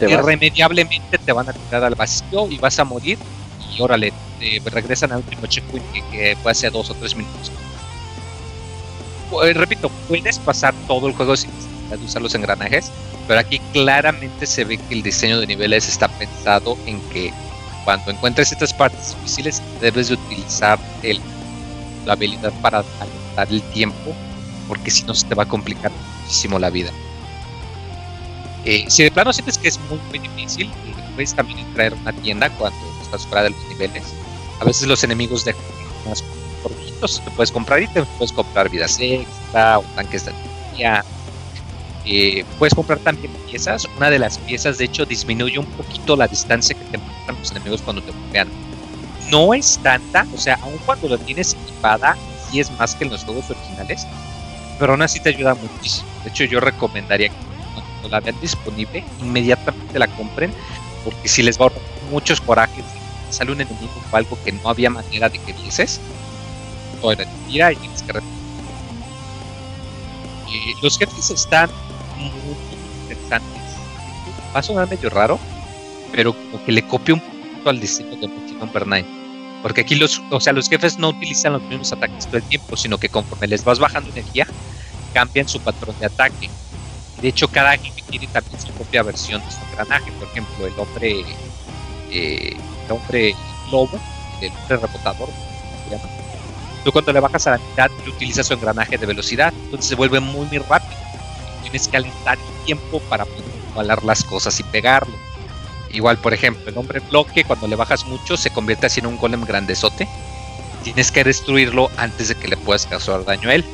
irremediablemente te van a tirar al vacío y vas a morir y órale, te regresan al último checkpoint que, que fue hace dos o tres minutos. eh, repito, puedes pasar todo el juego sin necesidad de usar los engranajes, pero aquí claramente se ve que el diseño de niveles está pensado en que cuando encuentres estas partes difíciles debes de utilizar el, la habilidad para alentar el tiempo, porque si no se te va a complicar muchísimo la vida. Eh, si de plano sientes que es muy, muy difícil, puedes también traer una tienda cuando estás fuera de los niveles. A veces los enemigos de más cortitos te puedes comprar y te puedes comprar vidas extra o tanques de energía. Eh, puedes comprar también piezas. Una de las piezas, de hecho, disminuye un poquito la distancia que te muestran los enemigos cuando te golpean. No es tanta, o sea, aun cuando la tienes equipada, sí es más que en los juegos originales, pero aún así te ayuda muchísimo. De hecho, yo recomendaría que cuando la vean disponible, inmediatamente la compren, porque si les va a ahorrar muchos corajes, sale un enemigo o algo que no había manera de que vieses, o era tira y tienes que eh, Los jefes están muy interesantes. Va a sonar medio raro, pero como que le copia un al diseño de Number 9. Porque aquí los, o sea, los jefes no utilizan los mismos ataques todo el tiempo, sino que conforme les vas bajando energía, cambian su patrón de ataque. De hecho, cada jefe tiene también su propia versión de su engranaje. Por ejemplo, el hombre, eh, el hombre lobo, el hombre rebotador, Tú cuando le bajas a la mitad, utiliza su engranaje de velocidad, entonces se vuelve muy, muy rápido. Tienes que alentar el tiempo para poder igualar las cosas y pegarlo. Igual, por ejemplo, el hombre bloque, cuando le bajas mucho, se convierte así en un golem grandezote. Tienes que destruirlo antes de que le puedas causar daño a él.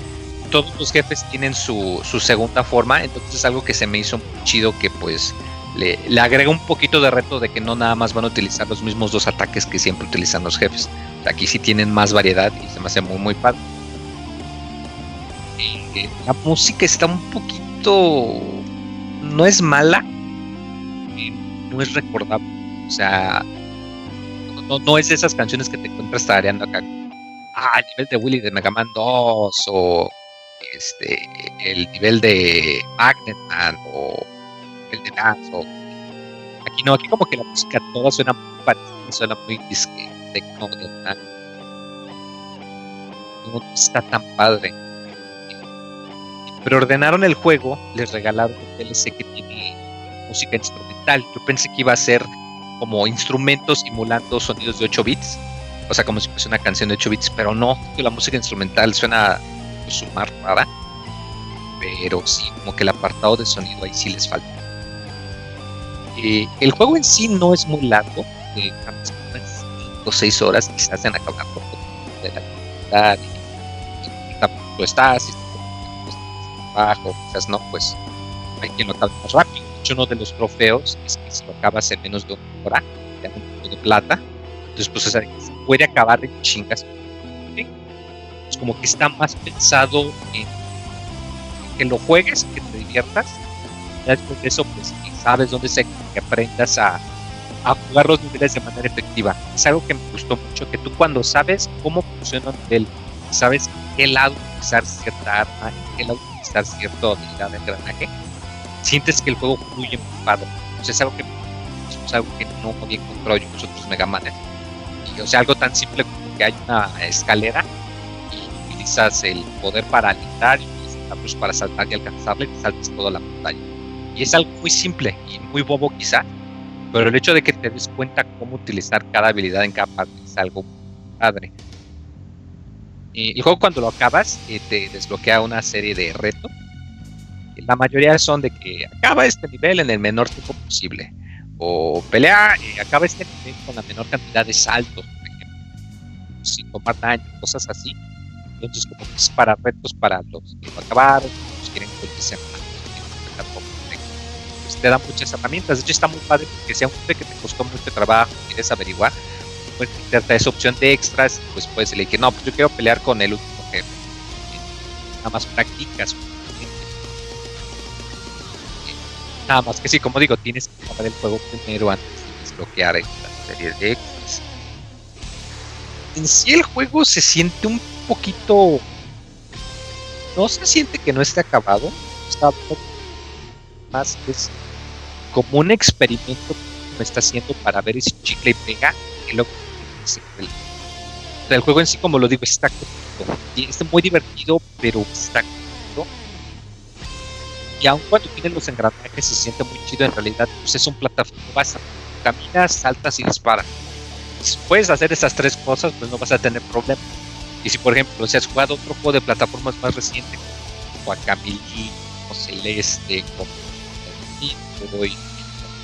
Todos los jefes tienen su, su segunda forma, entonces es algo que se me hizo muy chido que pues le, le, agrega un poquito de reto de que no nada más van a utilizar los mismos dos ataques que siempre utilizan los jefes. Aquí sí tienen más variedad y se me hace muy muy padre. Eh, la música está un poquito... no es mala, no es recordable. O sea, no, no es esas canciones que te encuentras tareando acá. Ah, el nivel de Willy de Mega Man 2 o este, el nivel de Magnet Man o el de o aquí no, aquí como que la música toda suena muy parecida, suena muy disque, no, no está tan padre. Pero ordenaron el juego, les regalaron un DLC que tiene música instrumental. Yo pensé que iba a ser como instrumentos simulando sonidos de 8 bits. O sea, como si fuese una canción de 8 bits, pero no, la música instrumental suena sumar pues, rara. Pero sí, como que el apartado de sonido ahí sí les falta. Eh, el juego en sí no es muy largo, eh, 5 o 6 horas quizás en acabar por de la actividad tú estás, y bajo, quizás no, pues hay quien lo acabe más rápido. De uno de los trofeos es que si lo acabas en menos de una hora, te dan un poco de plata. Entonces, pues o sea, se puede acabar en chingas. Es como que está más pensado en que lo juegues, que te diviertas. Ya después de eso, pues sabes dónde se que aprendas a, a jugar los niveles de manera efectiva. Es algo que me gustó mucho, que tú cuando sabes cómo funciona un nivel, sabes qué lado utilizar cierta arma, qué lado utilizar cierto habilidad de engranaje, sientes que el juego fluye muy padre. Entonces es algo que es algo que no había encontrado yo en otros Mega Man. Y, o sea, algo tan simple como que hay una escalera y utilizas el poder para alentar y utilizas para saltar y alcanzarle y saltas toda la pantalla. Y es algo muy simple y muy bobo quizá, pero el hecho de que te des cuenta cómo utilizar cada habilidad en cada parte es algo padre. Y el juego cuando lo acabas eh, te desbloquea una serie de retos. La mayoría son de que acaba este nivel en el menor tiempo posible. O pelea, eh, acaba este nivel con la menor cantidad de saltos, por ejemplo. Sin tomar daño, cosas así. Entonces como que es para retos para los que lo acabaron, los quieren que se te da muchas herramientas. De hecho, está muy padre porque sea un jefe que te costó mucho trabajo, quieres averiguar, puedes meterte esa opción de extras pues puedes elegir, no, pues yo quiero pelear con el último jefe. Nada más practicas. Nada más que sí, como digo, tienes que acabar el juego primero antes de desbloquear esta serie de extras. En sí el juego se siente un poquito... No se siente que no esté acabado. Está más es como un experimento que me está haciendo para ver si chicle y pega y luego sea, el juego en sí, como lo digo, está y es muy divertido, pero está y aun cuando tiene los engranajes se siente muy chido en realidad pues es un plataforma vas caminas saltas y disparas. Si puedes hacer esas tres cosas pues no vas a tener problema. Y si por ejemplo si has jugado otro juego de plataformas más reciente como Guacamole o Celeste como Metroid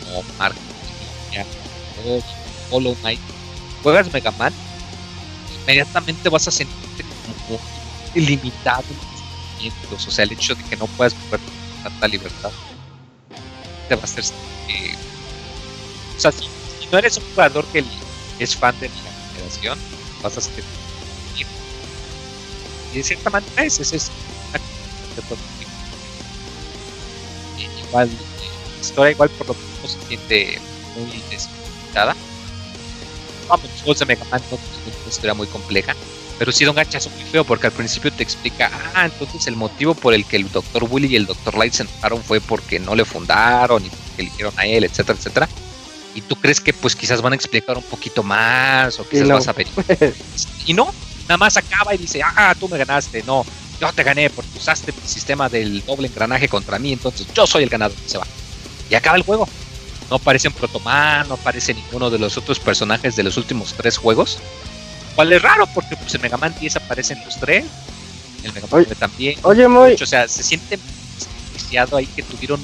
como Marco o Hollow Knight juegas Mega Man inmediatamente vas a sentirte como ilimitado o sea el hecho de que no puedas mover tanta libertad te va a hacer o sea si, no eres un jugador que es fan de la generación vas a ser y de cierta manera ese es igual la historia igual por lo menos se siente muy desconectada. Vamos los juegos de Mega Man una historia muy compleja pero sí da un gachazo muy feo porque al principio te explica, ah, entonces el motivo por el que el Dr. Willy y el Dr. Light se enojaron fue porque no le fundaron y porque eligieron a él, etcétera, etcétera. Y tú crees que pues quizás van a explicar un poquito más o quizás vas a ver. y no, nada más acaba y dice, ah, tú me ganaste. No, yo te gané porque usaste el sistema del doble engranaje contra mí, entonces yo soy el ganador. Se va. Y acaba el juego. No aparece un Protoman, no aparece ninguno de los otros personajes de los últimos tres juegos cual es raro porque pues, el Mega Man 10 aparece en los tres, el Mega Man 9 también. Oye, muy. o sea, se siente iniciado ahí que tuvieron.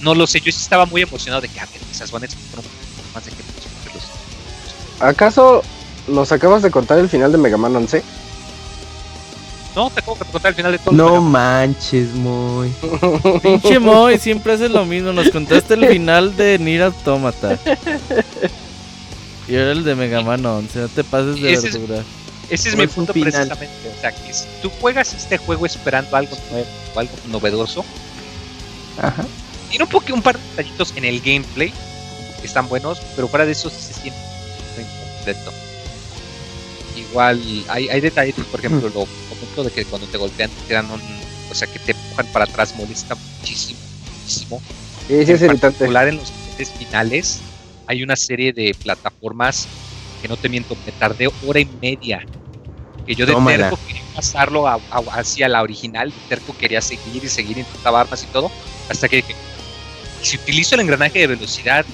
No lo sé, yo sí estaba muy emocionado de que a ver, esas van a más de que los. ¿Acaso nos acabas de contar el final de Mega Man 11? No, te acabo de contar el final de todo. No manches, Moy. <laughs> Pinche Moy, siempre haces lo mismo. Nos contaste el final de Nier Automata. <laughs> Y ahora el de Mega Man 11, no te pases de ese verdura. Es, ese es mi punto precisamente. O sea, que si tú juegas este juego esperando algo nuevo o algo novedoso, Ajá. tiene un, poco, un par de detallitos en el gameplay que están buenos, pero fuera de eso se siente incompleto. Igual hay, hay detallitos, por ejemplo, lo comento de que cuando te golpean te tiran un. O sea, que te empujan para atrás, molesta muchísimo, muchísimo. Sí, sí, es irritante. particular en los finales hay una serie de plataformas que no te miento, me tardé hora y media. Que yo de Tómala. terco quería pasarlo a- a- hacia la original, de terco quería seguir y seguir, intentaba armas y todo, hasta que dije, si utilizo el engranaje de velocidad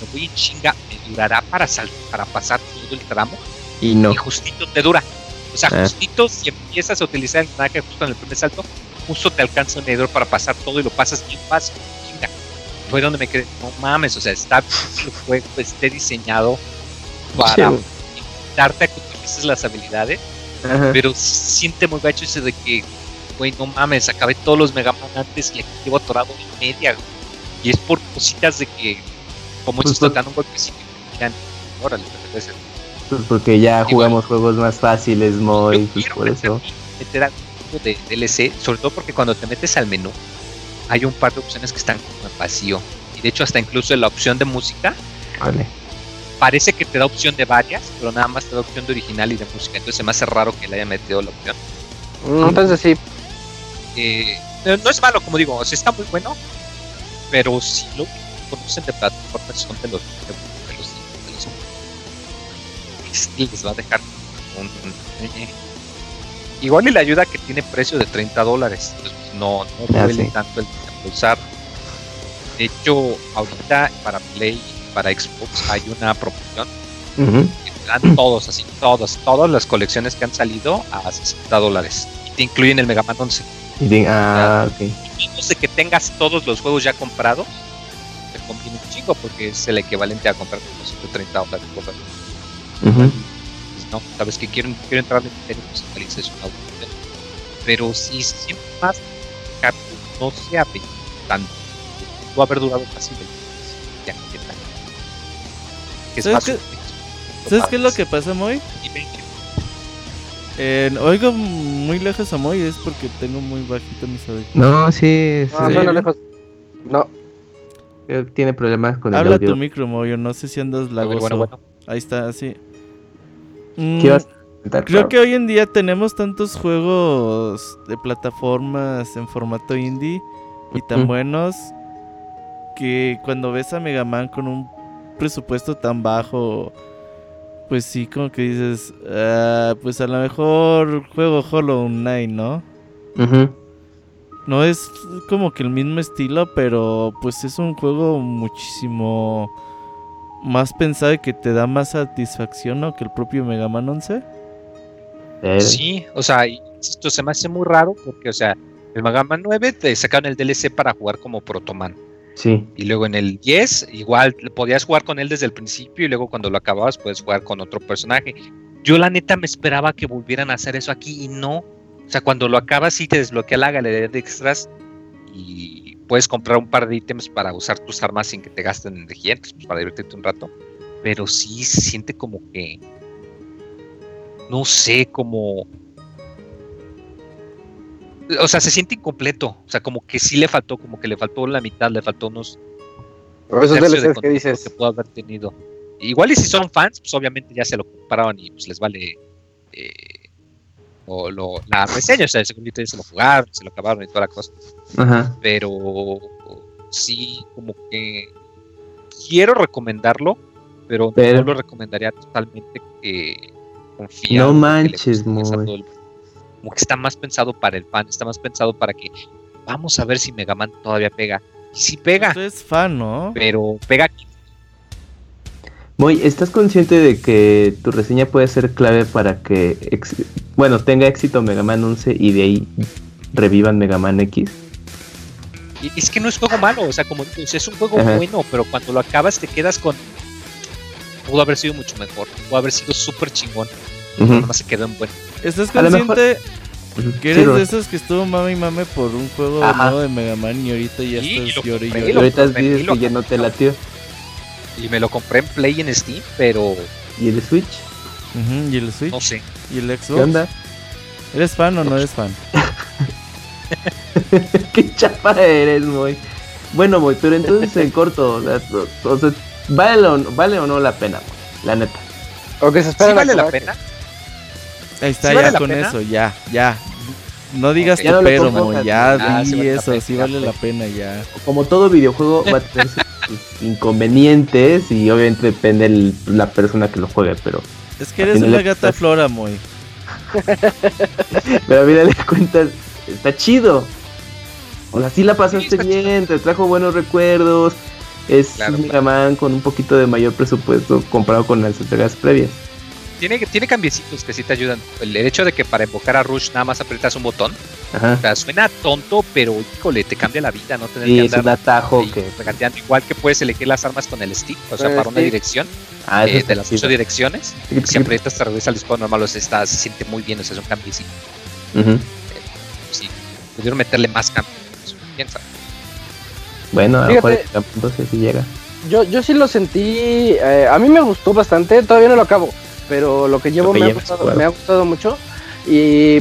me voy en chinga, me durará para, sal- para pasar todo el tramo Y no. y justito te dura. O sea, Ah. justito si empiezas a utilizar el engranaje justo en el primer salto, justo te alcanza un medidor para pasar todo y lo pasas bien fácil. Fue donde me quedé, no mames, o sea, está el juego esté diseñado para darte a que utilices las habilidades, Ajá. pero siente muy gacho ese de que, güey, no mames, acabé todos los Mega Man antes y aquí llevo atorado en media, güey. Y es por cositas de que, como Pues dan un golpecito y miran, órale. Pues porque ya Igual. jugamos juegos más fáciles, Moy, pues por eso. meter algo de DLC, sobre todo porque cuando te metes al menú hay un par de opciones que están como en vacío. Y de hecho hasta incluso en la opción de música Vale. parece que te da opción de varias, pero nada más te da opción de original y de música. Entonces se me hace raro que le haya metido la opción. Mm, Entonces sí. Eh, no no es malo, como digo, o sea, está muy bueno, pero si lo que conocen de plataformas son de los de, de los, de los este les va a dejar un, un- igual y la ayuda que tiene precio de 30 dólares entonces, pues, no, no Ah, duele tanto el usar de hecho ahorita para Play para Xbox hay una promoción Ujú. que te dan todos así todos todas las colecciones que han salido a 60 dólares y te incluyen el Mega Man 11 Y de- ah, ok. menos de que tengas todos los juegos ya comprados, te conviene un chingo porque es el equivalente a comprar como 130 dólares. juego. Ujú. Pues no, sabes que quiero, quiero entrar en pues. Pero si siempre más Capcom no se abre tanto, pudo haber durado casi 20 años, ya que tal. ¿Sabes más qué- ¿Sabes qué es lo que pasa, Moy? Eh, oigo muy lejos a Moy, es porque tengo muy bajito mis audífonos. No, sí, sí, No, ¿Sí? bueno, lejos. No. tiene problemas con el Habla audio. tu micro, Moy, no sé si andas lagoso. Bueno, bueno, Ahí está, así. ¿Qué Mm, a comentar, Creo que hoy en día tenemos tantos juegos de plataformas en formato indie y tan buenos que cuando ves a Mega Man con un presupuesto tan bajo, pues sí, como que dices, ah, pues a lo mejor juego Hollow Knight, ¿no? No es como que el mismo estilo, pero pues es un juego muchísimo más pensado y que te da más satisfacción, ¿no? Que el propio Mega Man 11. Sí, o sea, esto se me hace muy raro porque, o sea, el Mega Man 9 te sacaron el DLC para jugar como Protoman. Sí. Y luego en el 10, igual podías jugar con él desde el principio y luego cuando lo acababas puedes jugar con otro personaje. Yo la neta me esperaba que volvieran a hacer eso aquí y no. O sea, cuando lo acabas sí te desbloquea la galería de extras y puedes comprar un par de ítems para usar tus armas sin que te gasten energía, pues para divertirte un rato. Pero sí se siente como que... No sé, como o sea, se siente incompleto. O sea, como que sí le faltó, como que le faltó la mitad, le faltó unos. Pero esos DLCs que dices. Que pudo haber tenido. Igual y si son fans, pues obviamente ya se lo compraron y pues les vale eh, o lo, la reseña, o sea, seguramente se lo jugaron, se lo acabaron y toda la cosa. Ajá. Pero sí, como que quiero recomendarlo, pero, no lo recomendaría totalmente que No manches, muy como que está más pensado para el fan, está más pensado para que vamos a ver si Mega Man todavía pega. Y si pega. es fan, ¿no? Pero pega aquí. Muy, ¿estás consciente de que tu reseña puede ser clave para que, bueno, tenga éxito Mega Man 11 y de ahí revivan Mega Man X? Y es que no es juego malo, o sea, como es un juego bueno, pero cuando lo acabas te quedas con. Pudo haber sido mucho mejor, pudo haber sido súper chingón. Uh se quedó en buen. ¿Estás consciente que eres de esos que estuvo mame y mame por un juego nuevo de Mega Man y ahorita ya estás llorando y, ahorita dices que ya no te latió. Y me lo compré en Play en Steam, pero. ¿Y el Switch? ¿Y el Switch? No sé. ¿Y el Xbox? ¿Qué onda? ¿Eres fan o no eres fan? <laughs> Qué chapa eres, muy. Bueno, muy, pero entonces en corto, o sea, o sea ¿vale, o, ¿vale o no la pena, la neta? ¿O que se espera vale la pena? Ahí está, ya con eso, ya, ya. No digas tu pero, ya ah, di eso, sí vale la pena, ya. Como todo videojuego va a <laughs> tener sus inconvenientes y obviamente depende de la persona que lo juegue, pero... Es que eres una gata flora, muy. <laughs> pero mira, le cuentas, está chido. O sea, sí la pasaste bien, te trajo buenos recuerdos. Es un Mega Man con un poquito de mayor presupuesto comparado con las entregas previas tiene, tiene cambiecitos que sí te ayudan. El, hecho de que para invocar a Rush nada más aprietas un botón. O sea, suena tonto, pero híjole, te cambia la vida, ¿no? Tener sí, que andar es un atajo que... Igual que puedes elegir las armas con el stick, o sea, para una dirección. Ah, eh, de las ocho direcciones. si aprietas te regresa al disparo normal, o sea, está, se siente muy bien, o sea, es un cambiecito. Uh sí, pudieron meterle más cambios. Quién sabe. Bueno, a lo mejor entonces sí llega. Yo, yo sí lo sentí, eh, a mí me gustó bastante, todavía no lo acabo pero lo que llevo me, ha gustado, mucho y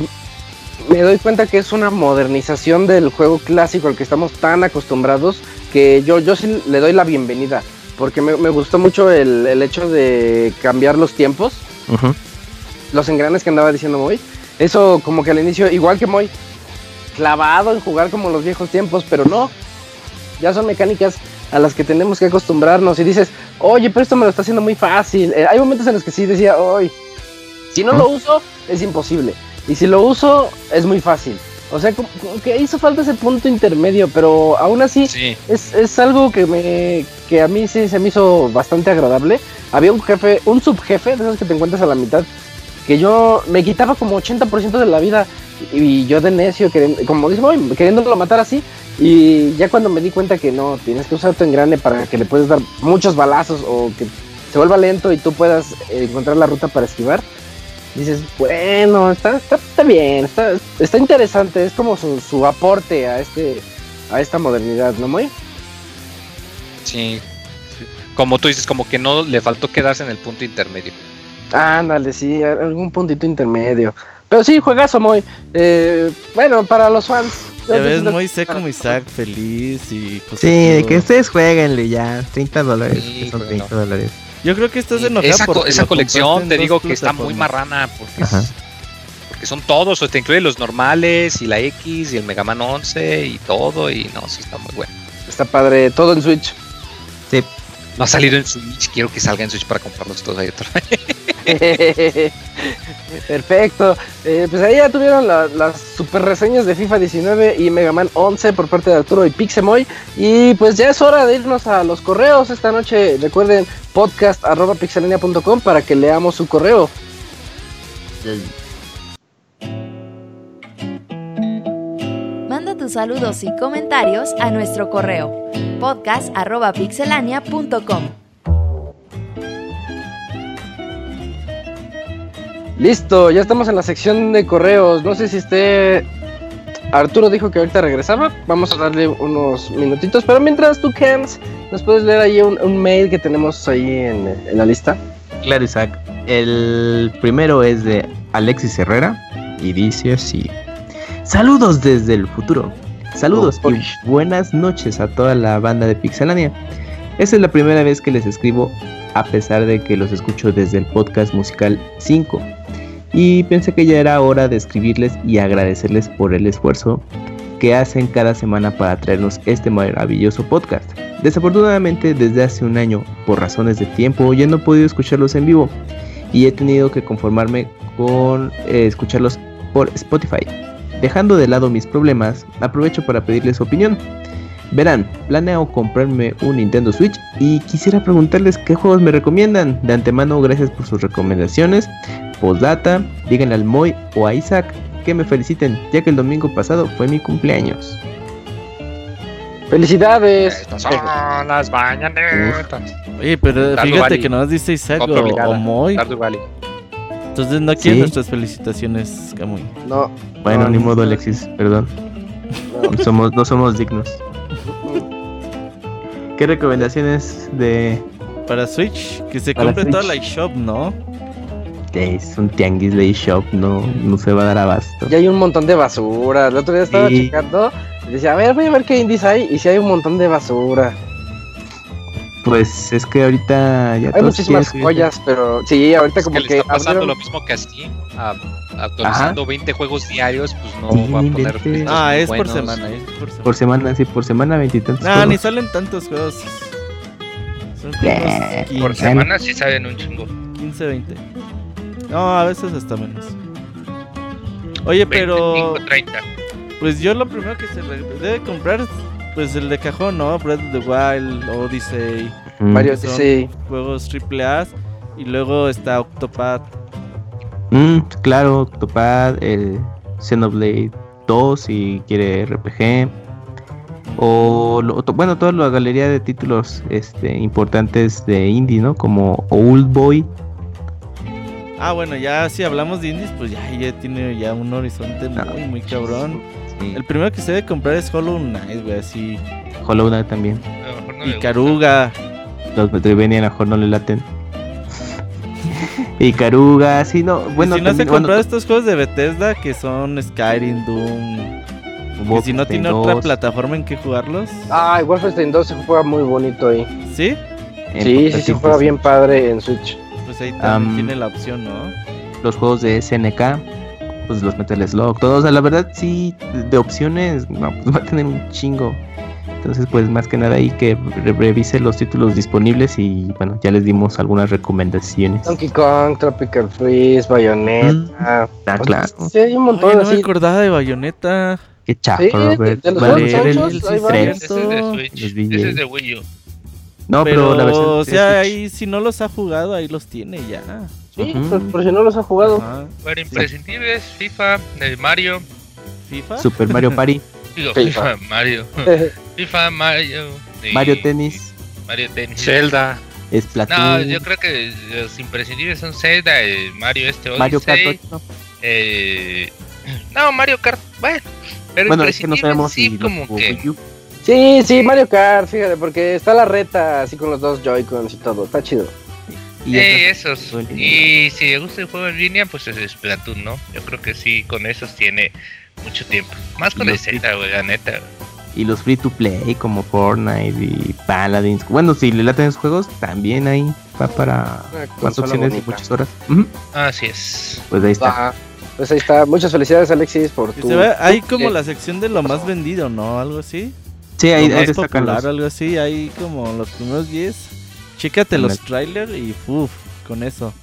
me doy cuenta que es una modernización del juego clásico al que estamos tan acostumbrados que yo, yo sí le doy la bienvenida porque me, gustó mucho el, hecho de cambiar los tiempos, los engranes que andaba diciendo Moy. Eso como que al inicio, igual que Moy, clavado en jugar como los viejos tiempos, pero no, ya son mecánicas a las que tenemos que acostumbrarnos y dices, oye, pero esto me lo está haciendo muy fácil. Eh, hay momentos en los que sí decía, oye, si no lo uso, es imposible. Y si lo uso, es muy fácil. O sea, como, que hizo falta ese punto intermedio, pero aún así es, es, algo que me que a mí sí se me hizo bastante agradable. Había un jefe, un subjefe, de esos que te encuentras a la mitad, que yo me quitaba como 80% de la vida y yo de necio, como dice, queriéndolo matar así, y ya cuando me di cuenta que no, tienes que usar tu engrane para que le puedes dar muchos balazos o que se vuelva lento y tú puedas encontrar la ruta para esquivar, dices, bueno, está, está, bien, está, está interesante, es como su, aporte a este a esta modernidad, ¿no, Moy? Sí, como tú dices, como que no le faltó quedarse en el punto intermedio. Ándale, sí, algún puntito intermedio. Pero sí, juegazo, Moy. Eh, bueno, para los fans ya ves, muy seco como Isaac, feliz y pues, Sí, que ustedes jueguenle ya, 30 dólares. son 30 dólares. Yo creo que estás enojado esa, porque esa colección, te digo que está muy marrana porque, porque son todos, o te incluye los normales y la X y el Mega Man 11 y todo y no, sí está muy bueno. Está padre, todo en Switch. No ha salido en Switch, quiero que salga en Switch para comprarlos todos ahí otra <laughs> vez. <laughs> Perfecto. Eh, pues ahí ya tuvieron las super reseñas de FIFA 19 y Mega Man 11 por parte de Arturo y Pixemoy. Y pues ya es hora de irnos a los correos esta noche. Recuerden podcast.pixelania.com para que leamos su correo. Saludos y comentarios a nuestro correo podcast.pixelania.com. Listo, ya estamos en la sección de correos. No sé si esté. Arturo dijo que ahorita regresaba. Vamos a darle unos minutitos. Pero mientras tú, Kens, nos puedes leer ahí un, mail que tenemos ahí en, la lista. Claro, Isaac. El primero es de Alexis Herrera y dice así: Saludos desde el futuro. Saludos oh, y buenas noches a toda la banda de Pixelania. Esta es la primera vez que les escribo, a pesar de que los escucho desde el podcast musical 5 y pensé que ya era hora de escribirles y agradecerles por el esfuerzo que hacen cada semana para traernos este maravilloso podcast. Desafortunadamente desde hace un año, por razones de tiempo, ya no he podido escucharlos en vivo y he tenido que conformarme con eh, escucharlos por Spotify. Dejando de lado mis problemas, aprovecho para pedirles su opinión. Verán, planeo comprarme un Nintendo Switch y quisiera preguntarles qué juegos me recomiendan. De antemano, gracias por sus recomendaciones. Postdata, díganle al Moy o a Isaac que me feliciten, ya que el domingo pasado fue mi cumpleaños. ¡Felicidades! Estas son las mañanetas. Oye, pero fíjate que nos dice Isaac o, Moy. Entonces no quieren nuestras felicitaciones, Camuy. No. Bueno, ni modo, Alexis, perdón. No. <laughs> somos, no somos dignos. <laughs> ¿Qué recomendaciones de. Para Switch? Que se compre toda la eShop, ¿no? es un tianguis de eShop, no, no se va a dar abasto. Y hay un montón de basura. El otro día estaba checando y decía, a ver, voy a ver qué indies hay. Y si hay un montón de basura. Pues es que ahorita ya hay muchísimas joyas, pero sí, ahorita como que, está pasando lo mismo que a Steam, actualizando 20 juegos diarios, pues no va a poner Ah, es por semana, es por semana. Por semana, sí, por semana 20 y tantos. No, ni salen tantos juegos. Son eh, por semana sí salen un chingo. 15, 20. No, a veces hasta menos. Oye, pero. Pues yo lo primero que se debe comprar, pues el de cajón, ¿no? Breath of the Wild, Odyssey, Mario Odyssey. Juegos triple A. Y luego está Octopad. Mm, claro, Octopad, el Xenoblade 2 si quiere RPG. O bueno, toda la galería de títulos este, importantes de indie, ¿no? Como Old Boy, Ah, bueno, ya si hablamos de indies, pues ya, ya tiene ya un horizonte muy, muy cabrón. El primero que se debe comprar es Hollow Knight, güey, así. Hollow Knight también. y Caruga. Los Metroidvania a mejor no le laten. y Caruga, sí, no. Bueno, si no se comprar estos juegos de Bethesda que son Skyrim, Doom. Que si no tiene otra plataforma en que jugarlos. Ah, Wolfenstein 2 se juega muy bonito ahí. ¿Sí? Sí, sí, se juega bien padre en Switch pues ahí también tiene la opción, ¿no? Los juegos de SNK, pues los Metal Slug, todos, o sea, la verdad sí, de opciones, no, pues <laughs> va a tener un chingo. Entonces, pues más que nada ahí que revise los títulos disponibles y bueno, ya les dimos algunas recomendaciones. Donkey Kong, Tropical Freeze, Bayonetta. Mm, ah, claro. Sí, hay un montón no me acordaba de Bayonetta. Qué chafa, Robert. De, los vale, el, el, Ese es de Switch. Ese es de Wii U. No, pero, la versión o sea, ahí si no los ha jugado, ahí los tiene ya. Sí, por, si no los ha jugado. Bueno, imprescindibles, FIFA, Mario. ¿FIFA? Super Mario Party. <laughs> Digo, FIFA, Mario. FIFA, Mario. Mario Tennis. Mario Tennis. Zelda. Splatoon. No, yo creo que los imprescindibles son Zelda, eh, Mario este Odyssey. Mario Kart 8. Eh, no, Mario Kart, bueno. Pero bueno, es que no sabemos sí, como que... Sí, sí, Mario Kart, fíjate, porque está la reta así con los dos Joy-Cons y todo, está chido. Y esos. Y si le gusta el juego en línea, pues es Splatoon, ¿no? Yo creo que sí, con esos tiene mucho tiempo. Más con el Zelda, güey, la neta. Y los free to play como Fortnite y Paladins. Bueno, si le laten esos juegos, también ahí va para más opciones y muchas horas. Así es. Pues ahí está. pues ahí está. Muchas felicidades, Alexis, por tu. Ahí como la sección de lo más vendido, ¿no? Algo así. Sí, ahí, ahí popular, algo así, ahí como los primeros 10 Chécate los trailers y uff, con eso.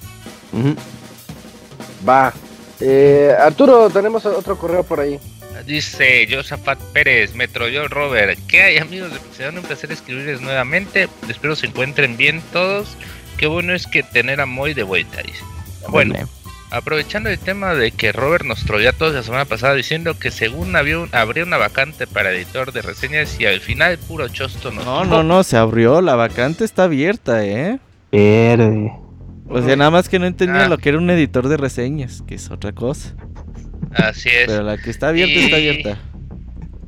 Va. Eh, Arturo, tenemos otro correo por ahí. Dice Josafat Pérez, Metro yo Robert. ¿Qué hay amigos de Pixelania? Un placer escribirles nuevamente. Espero se encuentren bien todos. Qué bueno es que tener a Moy de vuelta. Dice. Bueno, aprovechando el tema de que Robert nos trolló todos la semana pasada diciendo que según había habría una vacante para editor de reseñas y al final puro chosto nos No, no, no, se abrió, la vacante está abierta, ¿eh? Verde. O sea, nada más que no entendía ah. lo que era un editor de reseñas, que es otra cosa. Así es. Pero la que está abierta está abierta.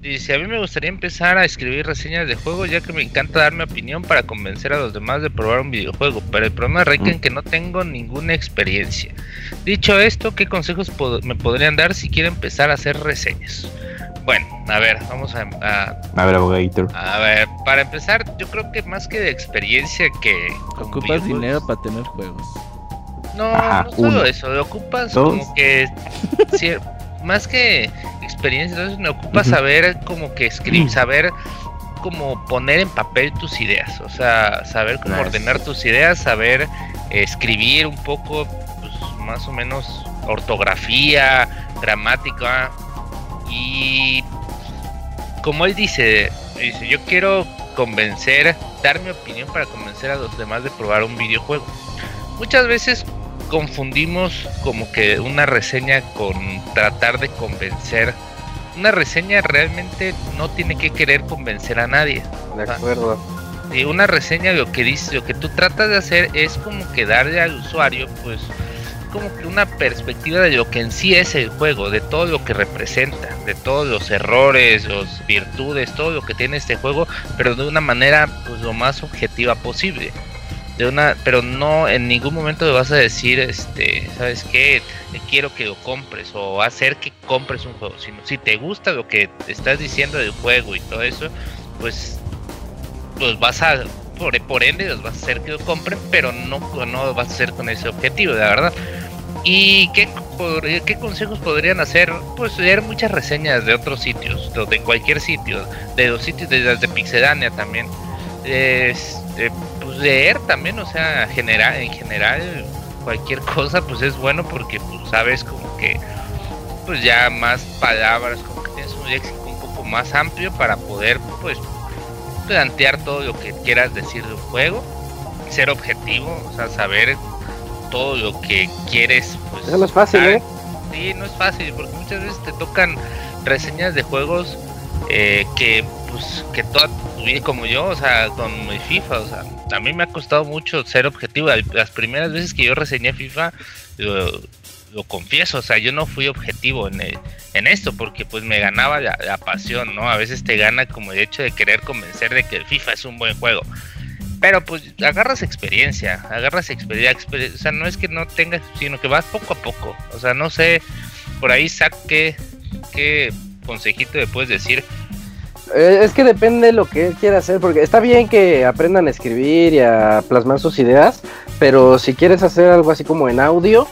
Dice, a mí me gustaría empezar a escribir reseñas de juegos ya que me encanta dar mi opinión para convencer a los demás de probar un videojuego, pero el problema radica en mm. que no tengo ninguna experiencia. Dicho esto, ¿qué consejos me podrían dar si quiero empezar a hacer reseñas? Bueno, a ver, vamos a... A, ver, abogadito. A ver, para empezar, yo creo que más que de experiencia que... Ocupas dinero para tener juegos. No, no solo eso, lo ocupas como que... más que experiencia, entonces me ocupa saber como que escribir, saber cómo poner en papel tus ideas, o sea, saber cómo ordenar tus ideas, saber escribir un poco, pues, más o menos ortografía, gramática y como él dice, dice, yo quiero convencer, dar mi opinión para convencer a los demás de probar un videojuego. Muchas veces confundimos como que una reseña con tratar de convencer. Una reseña realmente no tiene que querer convencer a nadie. De acuerdo. Y una reseña lo que dice, lo que tú tratas de hacer es como que darle al usuario, pues, como que una perspectiva de lo que en sí es el juego, de todo lo que representa, de todos los errores, las virtudes, todo lo que tiene este juego, pero de una manera pues lo más objetiva posible de una, pero no en ningún momento vas a decir, este, ¿sabes qué? Quiero que lo compres o hacer que compres un juego, sino si te gusta lo que estás diciendo del juego y todo eso, pues, pues vas a, por, por ende, los vas a hacer que lo compren, pero no, no vas a hacer con ese objetivo, la verdad. ¿Y qué, qué consejos podrían hacer? Pues leer muchas reseñas de otros sitios, de cualquier sitio, de los sitios de, de Pixedania también. Este, leer también, o sea, general, en general cualquier cosa pues es bueno porque pues, sabes como que pues ya más palabras, como que tienes un léxico un poco más amplio para poder pues plantear todo lo que quieras decir del juego, ser objetivo, o sea, saber todo lo que quieres. Pues, Eso no es fácil, ¿eh? Sí, no es fácil, porque muchas veces te tocan reseñas de juegos eh, que pues que toda tu vida como yo, o sea, con mi FIFA, o sea, a mí me ha costado mucho ser objetivo. Las primeras veces que yo reseñé FIFA, lo, confieso, o sea, yo no fui objetivo en, en esto porque pues me ganaba la, pasión, ¿no? A veces te gana como el hecho de querer convencer de que el FIFA es un buen juego. Pero pues agarras experiencia, agarras experiencia, o sea, no es que no tengas, sino que vas poco a poco. O sea, no sé, por ahí saque qué consejito le puedes decir es que depende de lo que él quiera hacer, porque está bien que aprendan a escribir y a plasmar sus ideas, pero si quieres hacer algo así como en audio,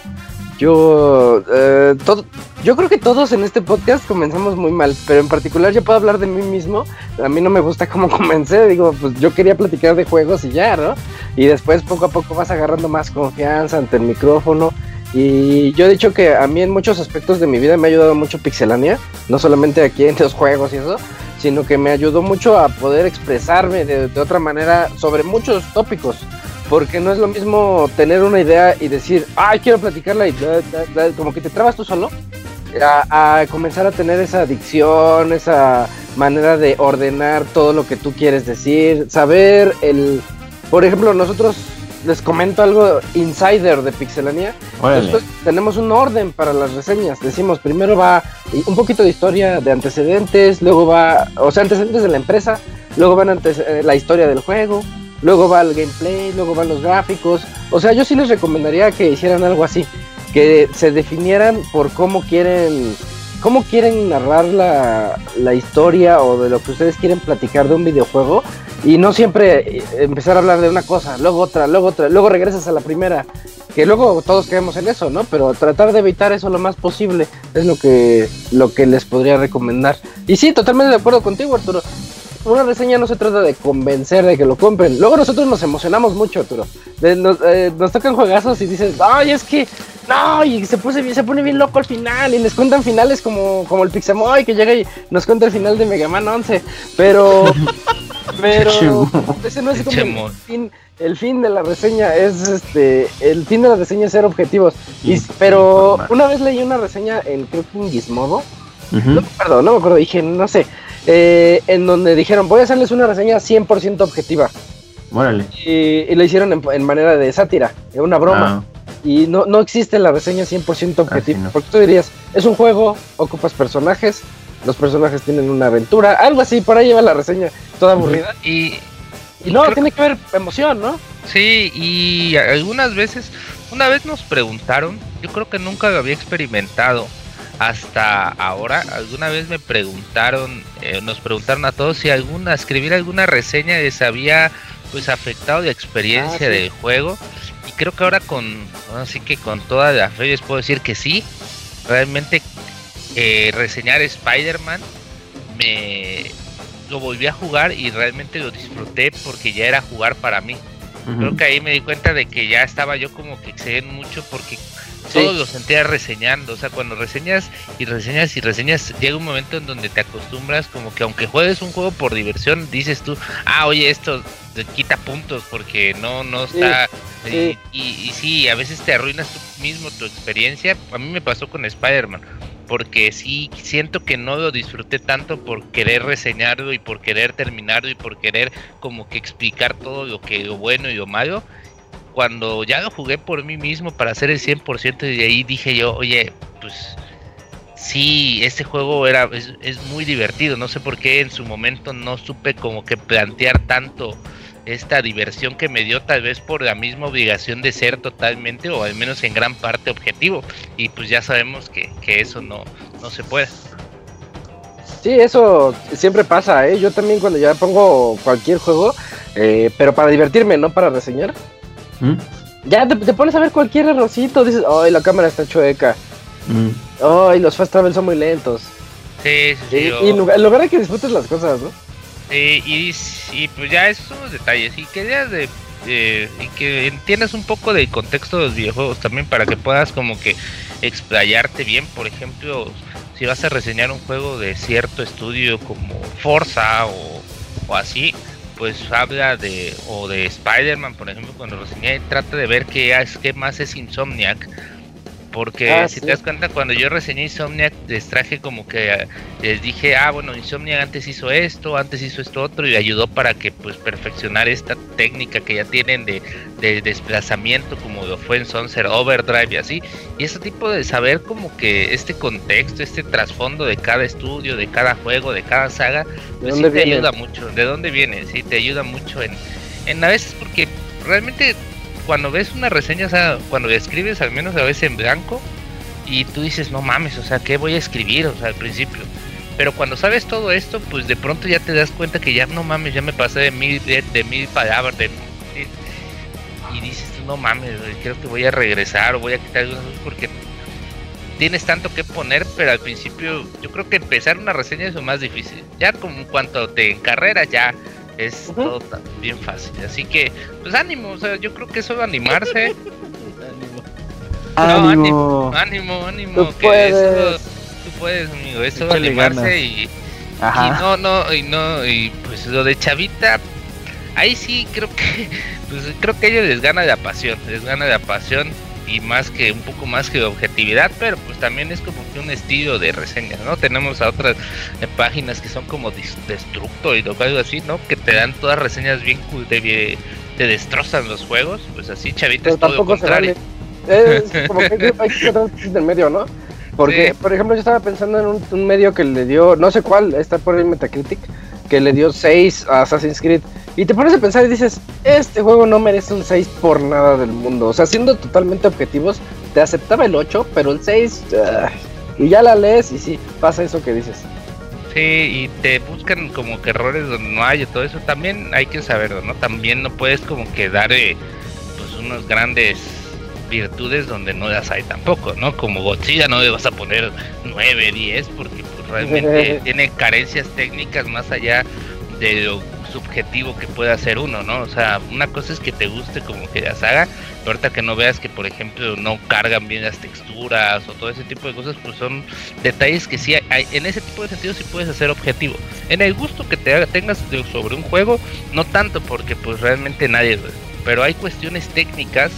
yo, eh, todo, yo creo que todos en este podcast comenzamos muy mal, pero en particular yo puedo hablar de mí mismo. A mí no me gusta cómo <laughs> comencé, digo, pues yo quería platicar de juegos y ya, ¿no? Y después poco a poco vas agarrando más confianza ante el micrófono. Y yo he dicho que a mí en muchos aspectos de mi vida me ha ayudado mucho Pixelania, no solamente aquí en los juegos y eso, sino que me ayudó mucho a poder expresarme de, otra manera sobre muchos tópicos. Porque no es lo mismo tener una idea y decir, ay, quiero platicarla y como que te trabas tú solo, a, comenzar a tener esa adicción, esa manera de ordenar todo lo que tú quieres decir, saber el... Por ejemplo, nosotros les comento algo insider de Pixelania. Nosotros tenemos un orden para las reseñas. Decimos, primero va un poquito de historia de antecedentes, luego va, o sea, antecedentes de la empresa, luego van antes, eh, la historia del juego, luego va el gameplay, luego van los gráficos. O sea, yo sí les recomendaría que hicieran algo así, que se definieran por cómo quieren cómo quieren narrar la, la, historia o de lo que ustedes quieren platicar de un videojuego y no siempre eh, empezar a hablar de una cosa, luego otra, luego otra, luego regresas a la primera, que luego todos caemos en eso, ¿no? Pero tratar de evitar eso lo más posible es lo que, lo que les podría recomendar. Y sí, totalmente de acuerdo contigo, Arturo. Una reseña no se trata de convencer de que lo compren. Luego nosotros nos emocionamos mucho, Turo. nos, eh, nos, tocan juegazos y dices, ay, es que, no, y se, puse, se pone bien loco al final. Y les cuentan finales como, como el Pixemoy que llega y nos cuenta el final de Mega Man 11. Pero, <laughs> pero, ese no es como el fin, el fin de la reseña. Es este, el fin de la reseña es ser objetivos. Y, pero una vez leí una reseña en, creo que en Gizmodo. No me acuerdo, no me acuerdo, dije, no sé eh, en donde dijeron, voy a hacerles una reseña 100% objetiva. Órale. Y, y, lo hicieron en, manera de sátira, en una broma. Ah. Y no, no existe la reseña 100% objetiva. Porque tú dirías, es un juego, ocupas personajes, los personajes tienen una aventura, algo así, por ahí lleva la reseña, toda aburrida. Y, y no, tiene que haber emoción, ¿no? Sí, y algunas veces, una vez nos preguntaron, yo creo que nunca lo había experimentado, hasta ahora. Alguna vez me preguntaron, eh, nos preguntaron a todos si alguna, escribir alguna reseña les había pues afectado la experiencia ah, del juego. Y creo que ahora con, así que con toda la fe les puedo decir que sí. Realmente eh, reseñar Spider-Man me lo volví a jugar y realmente lo disfruté porque ya era jugar para mí. Creo que ahí me di cuenta de que ya estaba yo como que excediendo mucho porque todo lo sentía reseñando, o sea, cuando reseñas y reseñas y reseñas, llega un momento en donde te acostumbras como que aunque juegues un juego por diversión, dices tú, ah, oye, esto te quita puntos porque no, no está... Y, y, sí, a veces te arruinas tú mismo tu experiencia. A mí me pasó con Spider-Man, porque sí siento que no lo disfruté tanto por querer reseñarlo y por querer terminarlo y por querer como que explicar todo lo que lo bueno y lo malo cuando ya lo jugué por mí mismo para hacer el 100% y de ahí dije yo, oye, pues sí, este juego era es, muy divertido. No sé por qué en su momento no supe como que plantear tanto esta diversión que me dio tal vez por la misma obligación de ser totalmente o al menos en gran parte objetivo. Y pues ya sabemos que, eso no, no se puede. Sí, eso siempre pasa, ¿eh? Yo también cuando ya pongo cualquier juego, eh, pero para divertirme, no para reseñar, ¿Mm? Ya te, pones a ver cualquier errorcito, dices, ay, la cámara está chueca. ¿Mm? Ay, los fast travel son muy lentos. Sí, sí, sí. Y, en, lugar, de que disfrutes las cosas, ¿no? y, y, pues ya esos son los detalles. Y que de, y que entiendas un poco del contexto de los videojuegos también para que puedas como que explayarte bien. Por ejemplo, si vas a reseñar un juego de cierto estudio como Forza o, o así, pues habla de o de Spider-Man, por ejemplo, cuando reseñé, trata de ver qué, es, qué más es Insomniac porque ah, si te das cuenta, cuando yo reseñé Insomniac, les traje como que les dije, ah, bueno, Insomniac antes hizo esto, antes hizo esto otro, y ayudó para que pues perfeccionar esta técnica que ya tienen de, desplazamiento, como lo fue en Sunset Overdrive y así. Y ese tipo de saber como que este contexto, este trasfondo de cada estudio, de cada juego, de cada saga, pues sí te ayuda mucho. ¿De dónde viene? Sí, te ayuda mucho en, en a veces porque realmente cuando ves una reseña, o sea, cuando escribes al menos a veces en blanco y tú dices, no mames, o sea, ¿qué voy a escribir? O sea, al principio. Pero cuando sabes todo esto, pues de pronto ya te das cuenta que ya no mames, ya me pasé de mil, de, mil palabras, de, y dices, no mames, creo que voy a regresar o voy a quitar algunas porque tienes tanto que poner, pero al principio yo creo que empezar una reseña es lo más difícil. Ya como en cuanto te encarreras ya es todo bien fácil. Así que, pues ánimo, o sea, yo creo que eso animarse. <laughs> ánimo. ánimo, ánimo, ánimo. Tú puedes. tú puedes, amigo. Eso animarse y, y no, no, y no, y pues lo de Chavita, ahí sí creo que, <laughs> pues creo que a ellos les gana la pasión, les gana la pasión y más que un poco más que objetividad, pero pues también es como que un estilo de reseña, ¿no? Tenemos a otras eh, páginas que son como Destructo y algo así, ¿no? Que te dan todas reseñas bien cool, te, te destrozan los juegos, pues así chavita es todo lo contrario. Es como que hay que en medio, ¿no? Porque, por ejemplo, yo estaba pensando en un, medio que le dio, no sé cuál, está por el Metacritic, que le dio 6 a Assassin's Creed. Y te pones a pensar y dices, este juego no merece un 6 por nada del mundo. O sea, siendo totalmente objetivos, te aceptaba el 8, pero el 6, y ya la lees y sí, pasa eso que dices. Sí, y te buscan como que errores donde no hay y todo eso. También hay que saberlo, ¿no? También no puedes como que dar eh, pues unos grandes virtudes donde no las hay tampoco, ¿no? Como Godzilla no le vas a poner 9, 10 porque pues, realmente <laughs> tiene carencias técnicas más allá de lo subjetivo que puede hacer uno, ¿no? O sea, una cosa es que te guste como que la saga, pero ahorita que no veas que, por ejemplo, no cargan bien las texturas o todo ese tipo de cosas, pues son detalles que sí hay, en ese tipo de sentido sí puedes hacer objetivo. En el gusto que te tengas sobre un juego, no tanto porque pues realmente nadie, pero hay cuestiones técnicas,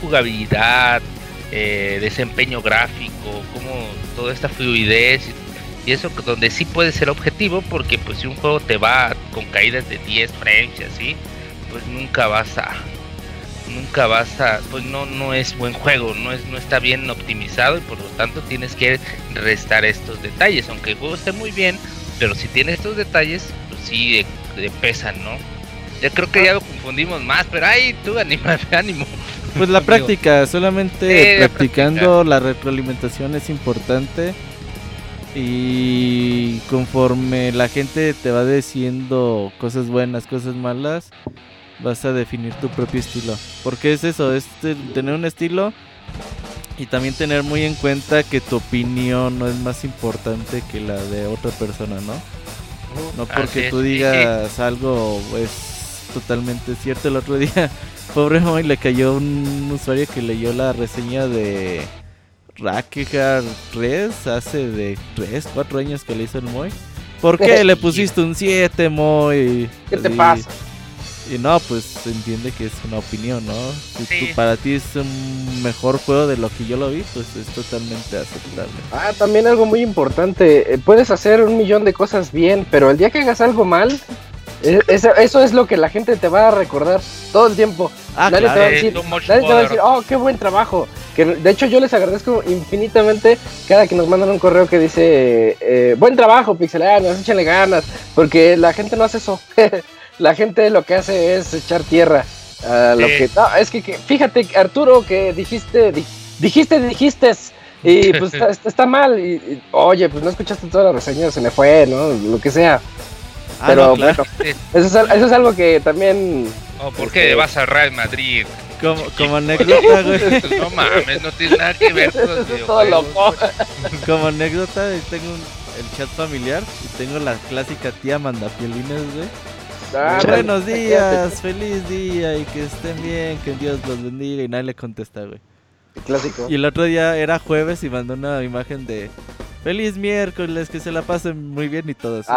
jugabilidad, eh, desempeño gráfico, como toda esta fluidez y eso donde sí puede ser objetivo porque pues si un juego te va con caídas de 10 frames y así, pues nunca vas a nunca vas a pues no no es buen juego, no es no está bien optimizado y por lo tanto tienes que restar estos detalles, aunque el juego esté muy bien, pero si tiene estos detalles, pues sí de, pesan, ¿no? Ya creo que ya lo confundimos más, pero ay, tú anima, <laughs> ánimo. Pues la práctica, solamente practicando la retroalimentación es importante y conforme la gente te va diciendo cosas buenas, cosas malas, vas a definir tu propio estilo. Porque es eso, es tener un estilo y también tener muy en cuenta que tu opinión no es más importante que la de otra persona, ¿no? No porque tú digas algo es totalmente cierto. El otro día, <laughs> pobre Moy, le cayó un usuario que leyó la reseña de Rakegar 3 hace de 3, 4 años que le hizo el Moy. ¿Por qué le pusiste un 7, Moy? ¿Qué te pasa? Y no, pues se entiende que es una opinión, ¿no? Si tú, para ti es un mejor juego de lo que yo lo vi, pues es totalmente aceptable. Ah, también algo muy importante. Eh, puedes hacer un millón de cosas bien, pero el día que hagas algo mal, eso, es lo que la gente te va a recordar todo el tiempo. Ah, nadie, te va a decir, nadie te va a decir, oh, qué buen trabajo. Que de hecho yo les agradezco infinitamente cada que nos mandan un correo que dice eh, buen trabajo, pixelanos, échenle ganas, porque la gente no hace eso. <laughs> la gente lo que hace es echar tierra a lo que no, es que, fíjate Arturo que dijiste dijiste dijiste y pues <laughs> está, mal y, oye pues no escuchaste toda la reseña se me fue no lo que sea ah, pero bueno eso es, algo que también oh, ¿por qué este, vas a Real Madrid? Como, como anécdota, <laughs> güey. No mames, no tiene nada que ver con los Como anécdota, tengo el chat familiar y tengo la clásica tía mandapielines, güey. Ah, Buenos días, feliz día y que estén bien, que Dios los bendiga y nadie le contesta, güey. Clásico. Y el otro día era jueves y mandó una imagen de Feliz miércoles, que se la pasen muy bien y todo eso.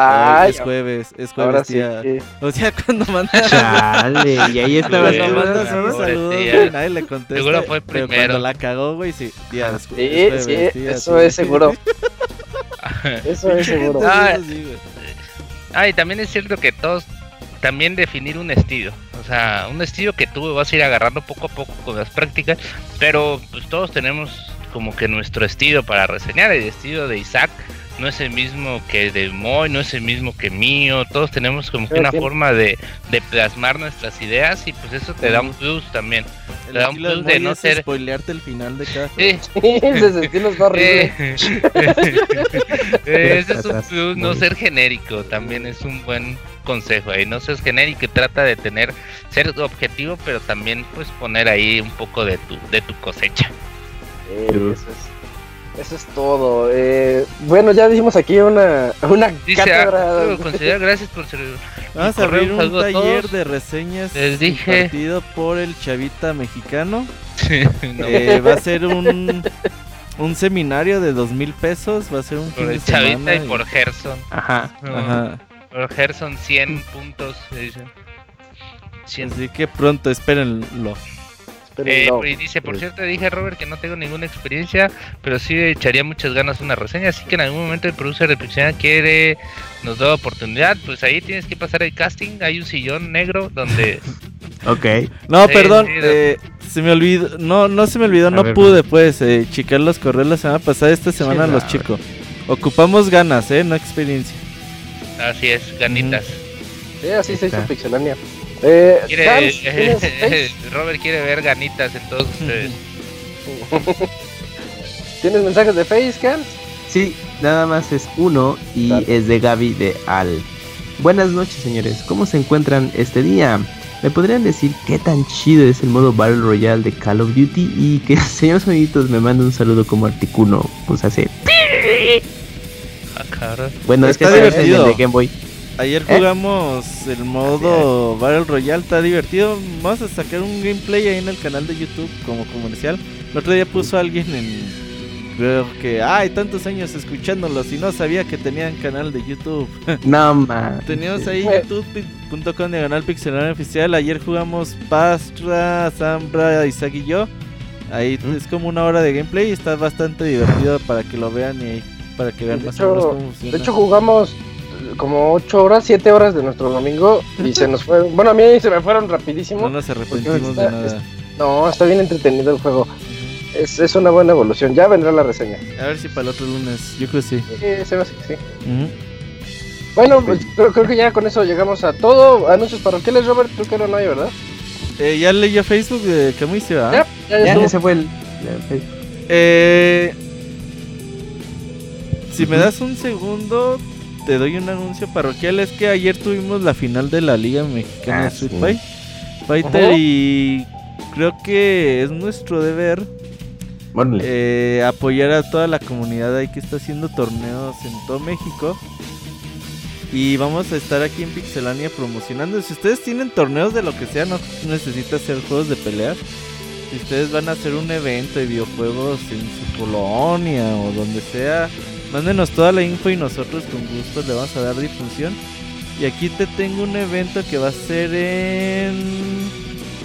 es jueves, es jueves, tía. O sea, <laughs> cuando mandas. Chale, y ahí estaba. Cuando mandas un saludo, güey, nadie le contesta. Seguro fue primero. Pero cuando la cagó, güey, sí. Tía, es jueves, sí, sí, eso es seguro. eso es seguro. Ah, ah, y también es cierto que todos. También definir un estilo. O sea, un estilo que tú vas a ir agarrando poco a poco con las prácticas. Pero pues todos tenemos como que nuestro estilo para reseñar. El estilo de Isaac no es el mismo que de Moy, no es el mismo que mío. Todos tenemos como que una forma de, plasmar nuestras ideas y pues eso te da un plus también. te da un plus de no ser. spoilearte el final de cada Sí, ese estilo es horrible. <laughs> <laughs> <laughs> Eh, ese es un plus, no ser genérico. También es un buen consejo ahí. No seas genérico y trata de tener, ser objetivo, pero también pues poner ahí un poco de tu, de tu cosecha eso, es, todo. Eh, bueno, ya dijimos aquí una, una Dice, cátedra. Ah, gracias por servir. Vamos a abrir un taller de reseñas Les dije. por el Chavita Mexicano. <laughs> Eh, va a ser un, un seminario de dos mil pesos. Va a ser un Por el Chavita y, por Gerson. Ajá, ajá. Gerson 100 puntos. 100. Así que pronto, espérenlo. Eh, y dice, por cierto, dije a Robert que no tengo ninguna experiencia, pero sí echaría muchas ganas una reseña, así que en algún momento el producer de Pixel quiere, nos da oportunidad, pues ahí tienes que pasar el casting, hay un sillón negro donde... <laughs> ok. No, perdón, eh, se me olvidó, no, no se me olvidó, no pude pues eh, checar los correos la semana pasada, esta semana los chicos. Ocupamos ganas, eh, no experiencia. Así es, ganitas. Sí, así se hizo Pixelania. Eh, <laughs> Robert quiere ver ganitas en todos ustedes. <laughs> ¿Tienes mensajes de Facecam? Sí, nada más es uno y es de Gaby de Al. Buenas noches, señores. ¿Cómo se encuentran este día? ¿Me podrían decir qué tan chido es el modo Battle Royale de Call of Duty? Y que señores amiguitos me manden un saludo como Articuno, pues hace. Ah, bueno, es que es de Game Boy. Ayer jugamos el modo Battle Royale, está divertido. Vamos a sacar un gameplay ahí en el canal de YouTube como comercial. El otro día puso alguien en. Creo que hay tantos años escuchándolos y no sabía que tenían canal de YouTube. <laughs> No man. Teníamos ahí youtube.com diagonal pixelar oficial. Ayer jugamos Pastra, Zambra, Isaac y yo. Ahí es como una hora de gameplay y está bastante divertido <laughs> para que lo vean y para que vean más o menos cómo funciona. De hecho, jugamos como 8 horas, 7 horas de nuestro domingo y se nos fue. Bueno, a mí se me fueron rapidísimo. No nos arrepentimos de nada. no, está bien entretenido el juego. Es, es, una buena evolución. Ya vendrá la reseña. A ver si para el otro lunes. Yo creo que sí. Sí, se va, sí. sí. Bueno, pues creo, creo, que ya con eso llegamos a todo. Anuncios parroquiales, Robert. Creo que no hay, ¿verdad? Eh, ya leyó Facebook de Camuy se va. Ya, ya, ya, ese fue el. Eh, si me das un segundo, te doy un anuncio parroquial. Es que ayer tuvimos la final de la Liga Mexicana Ah, de Street sí. Fight- Fighter Ajá. y creo que es nuestro deber eh, apoyar a toda la comunidad ahí que está haciendo torneos en todo México. Y vamos a estar aquí en Pixelania promocionando. Si ustedes tienen torneos de lo que sea, no necesita hacer juegos de peleas. Si ustedes van a hacer un evento de videojuegos en su colonia o donde sea, mándenos toda la info y nosotros con gusto le vamos a dar difusión. Y aquí te tengo un evento que va a ser en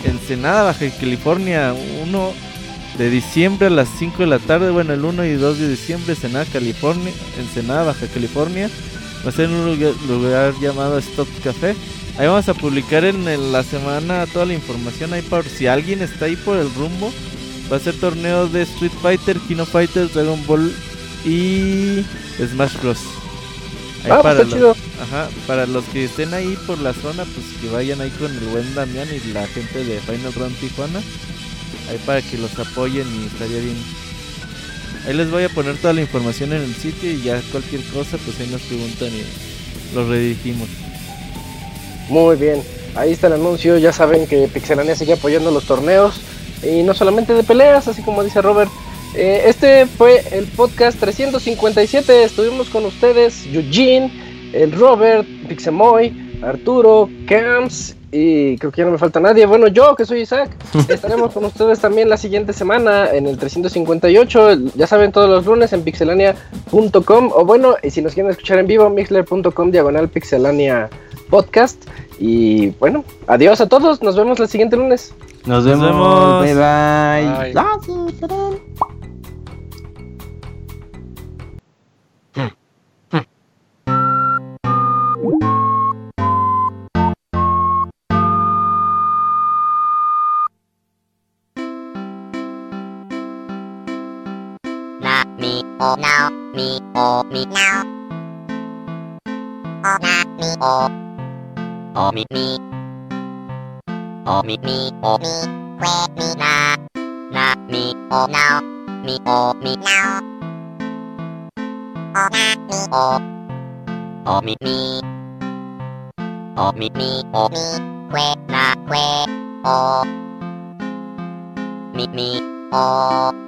Ensenada, Baja California. Uno de diciembre a las 5 de la tarde. Bueno, el 1 y 2 de diciembre, Ensenada, California. Ensenada, Baja California. Va a ser en un lugar, llamado Stop Café. Ahí vamos a publicar en, la semana toda la información ahí por si alguien está ahí por el rumbo. Va a ser torneo de Street Fighter, Kino Fighters, Dragon Ball y Smash Bros. Ahí Ah, pues para está los- chido. Ajá, para los que estén ahí por la zona, pues que vayan ahí con el buen Damián y la gente de Final Round Tijuana. Ahí para que los apoyen y estaría bien. Ahí les voy a poner toda la información en el sitio y ya cualquier cosa, pues ahí nos preguntan y los redirigimos. Muy bien. Ahí está el anuncio. Ya saben que Pixelania sigue apoyando los torneos. Y no solamente de peleas, así como dice Robert. Eh, este fue el podcast 357. Estuvimos con ustedes, Eugene, el Robert, Pixemoy, Arturo, Camps y creo que ya no me falta nadie. Bueno, yo que soy Isaac, <laughs> estaremos con ustedes también la siguiente semana en el 358. Ya saben, todos los lunes en pixelania.com o bueno, y si nos quieren escuchar en vivo, mixler.com diagonal pixelania podcast. Y bueno, adiós a todos. Nos vemos el siguiente lunes. Nos vemos. vemos. Bye bye. Bye. Mi o now mi o mi now. O na mi o o mi mi o mi mi o mi que mi na na mi o now mi o mi now. O na mi o o mi mi o mi mi o mi que na que o mi mi o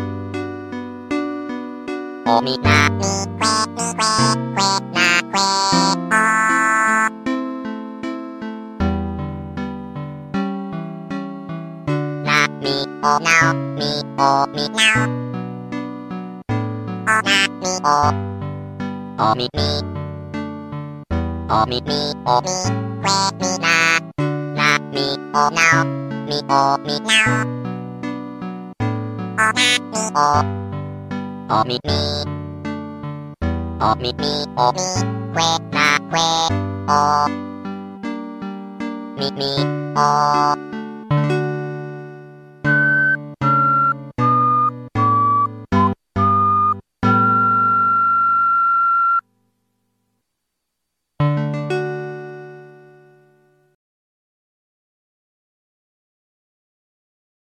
O mi now, o mi now, o mi na mi que que mi que now que. O mi na mi que mi que que na que o. Na mi o now mi o mi now. O na mi o o mi mi. O mi mi o mi que mi na na mi o now mi o mi now o na mi o o おみみおみくえなくえおみみお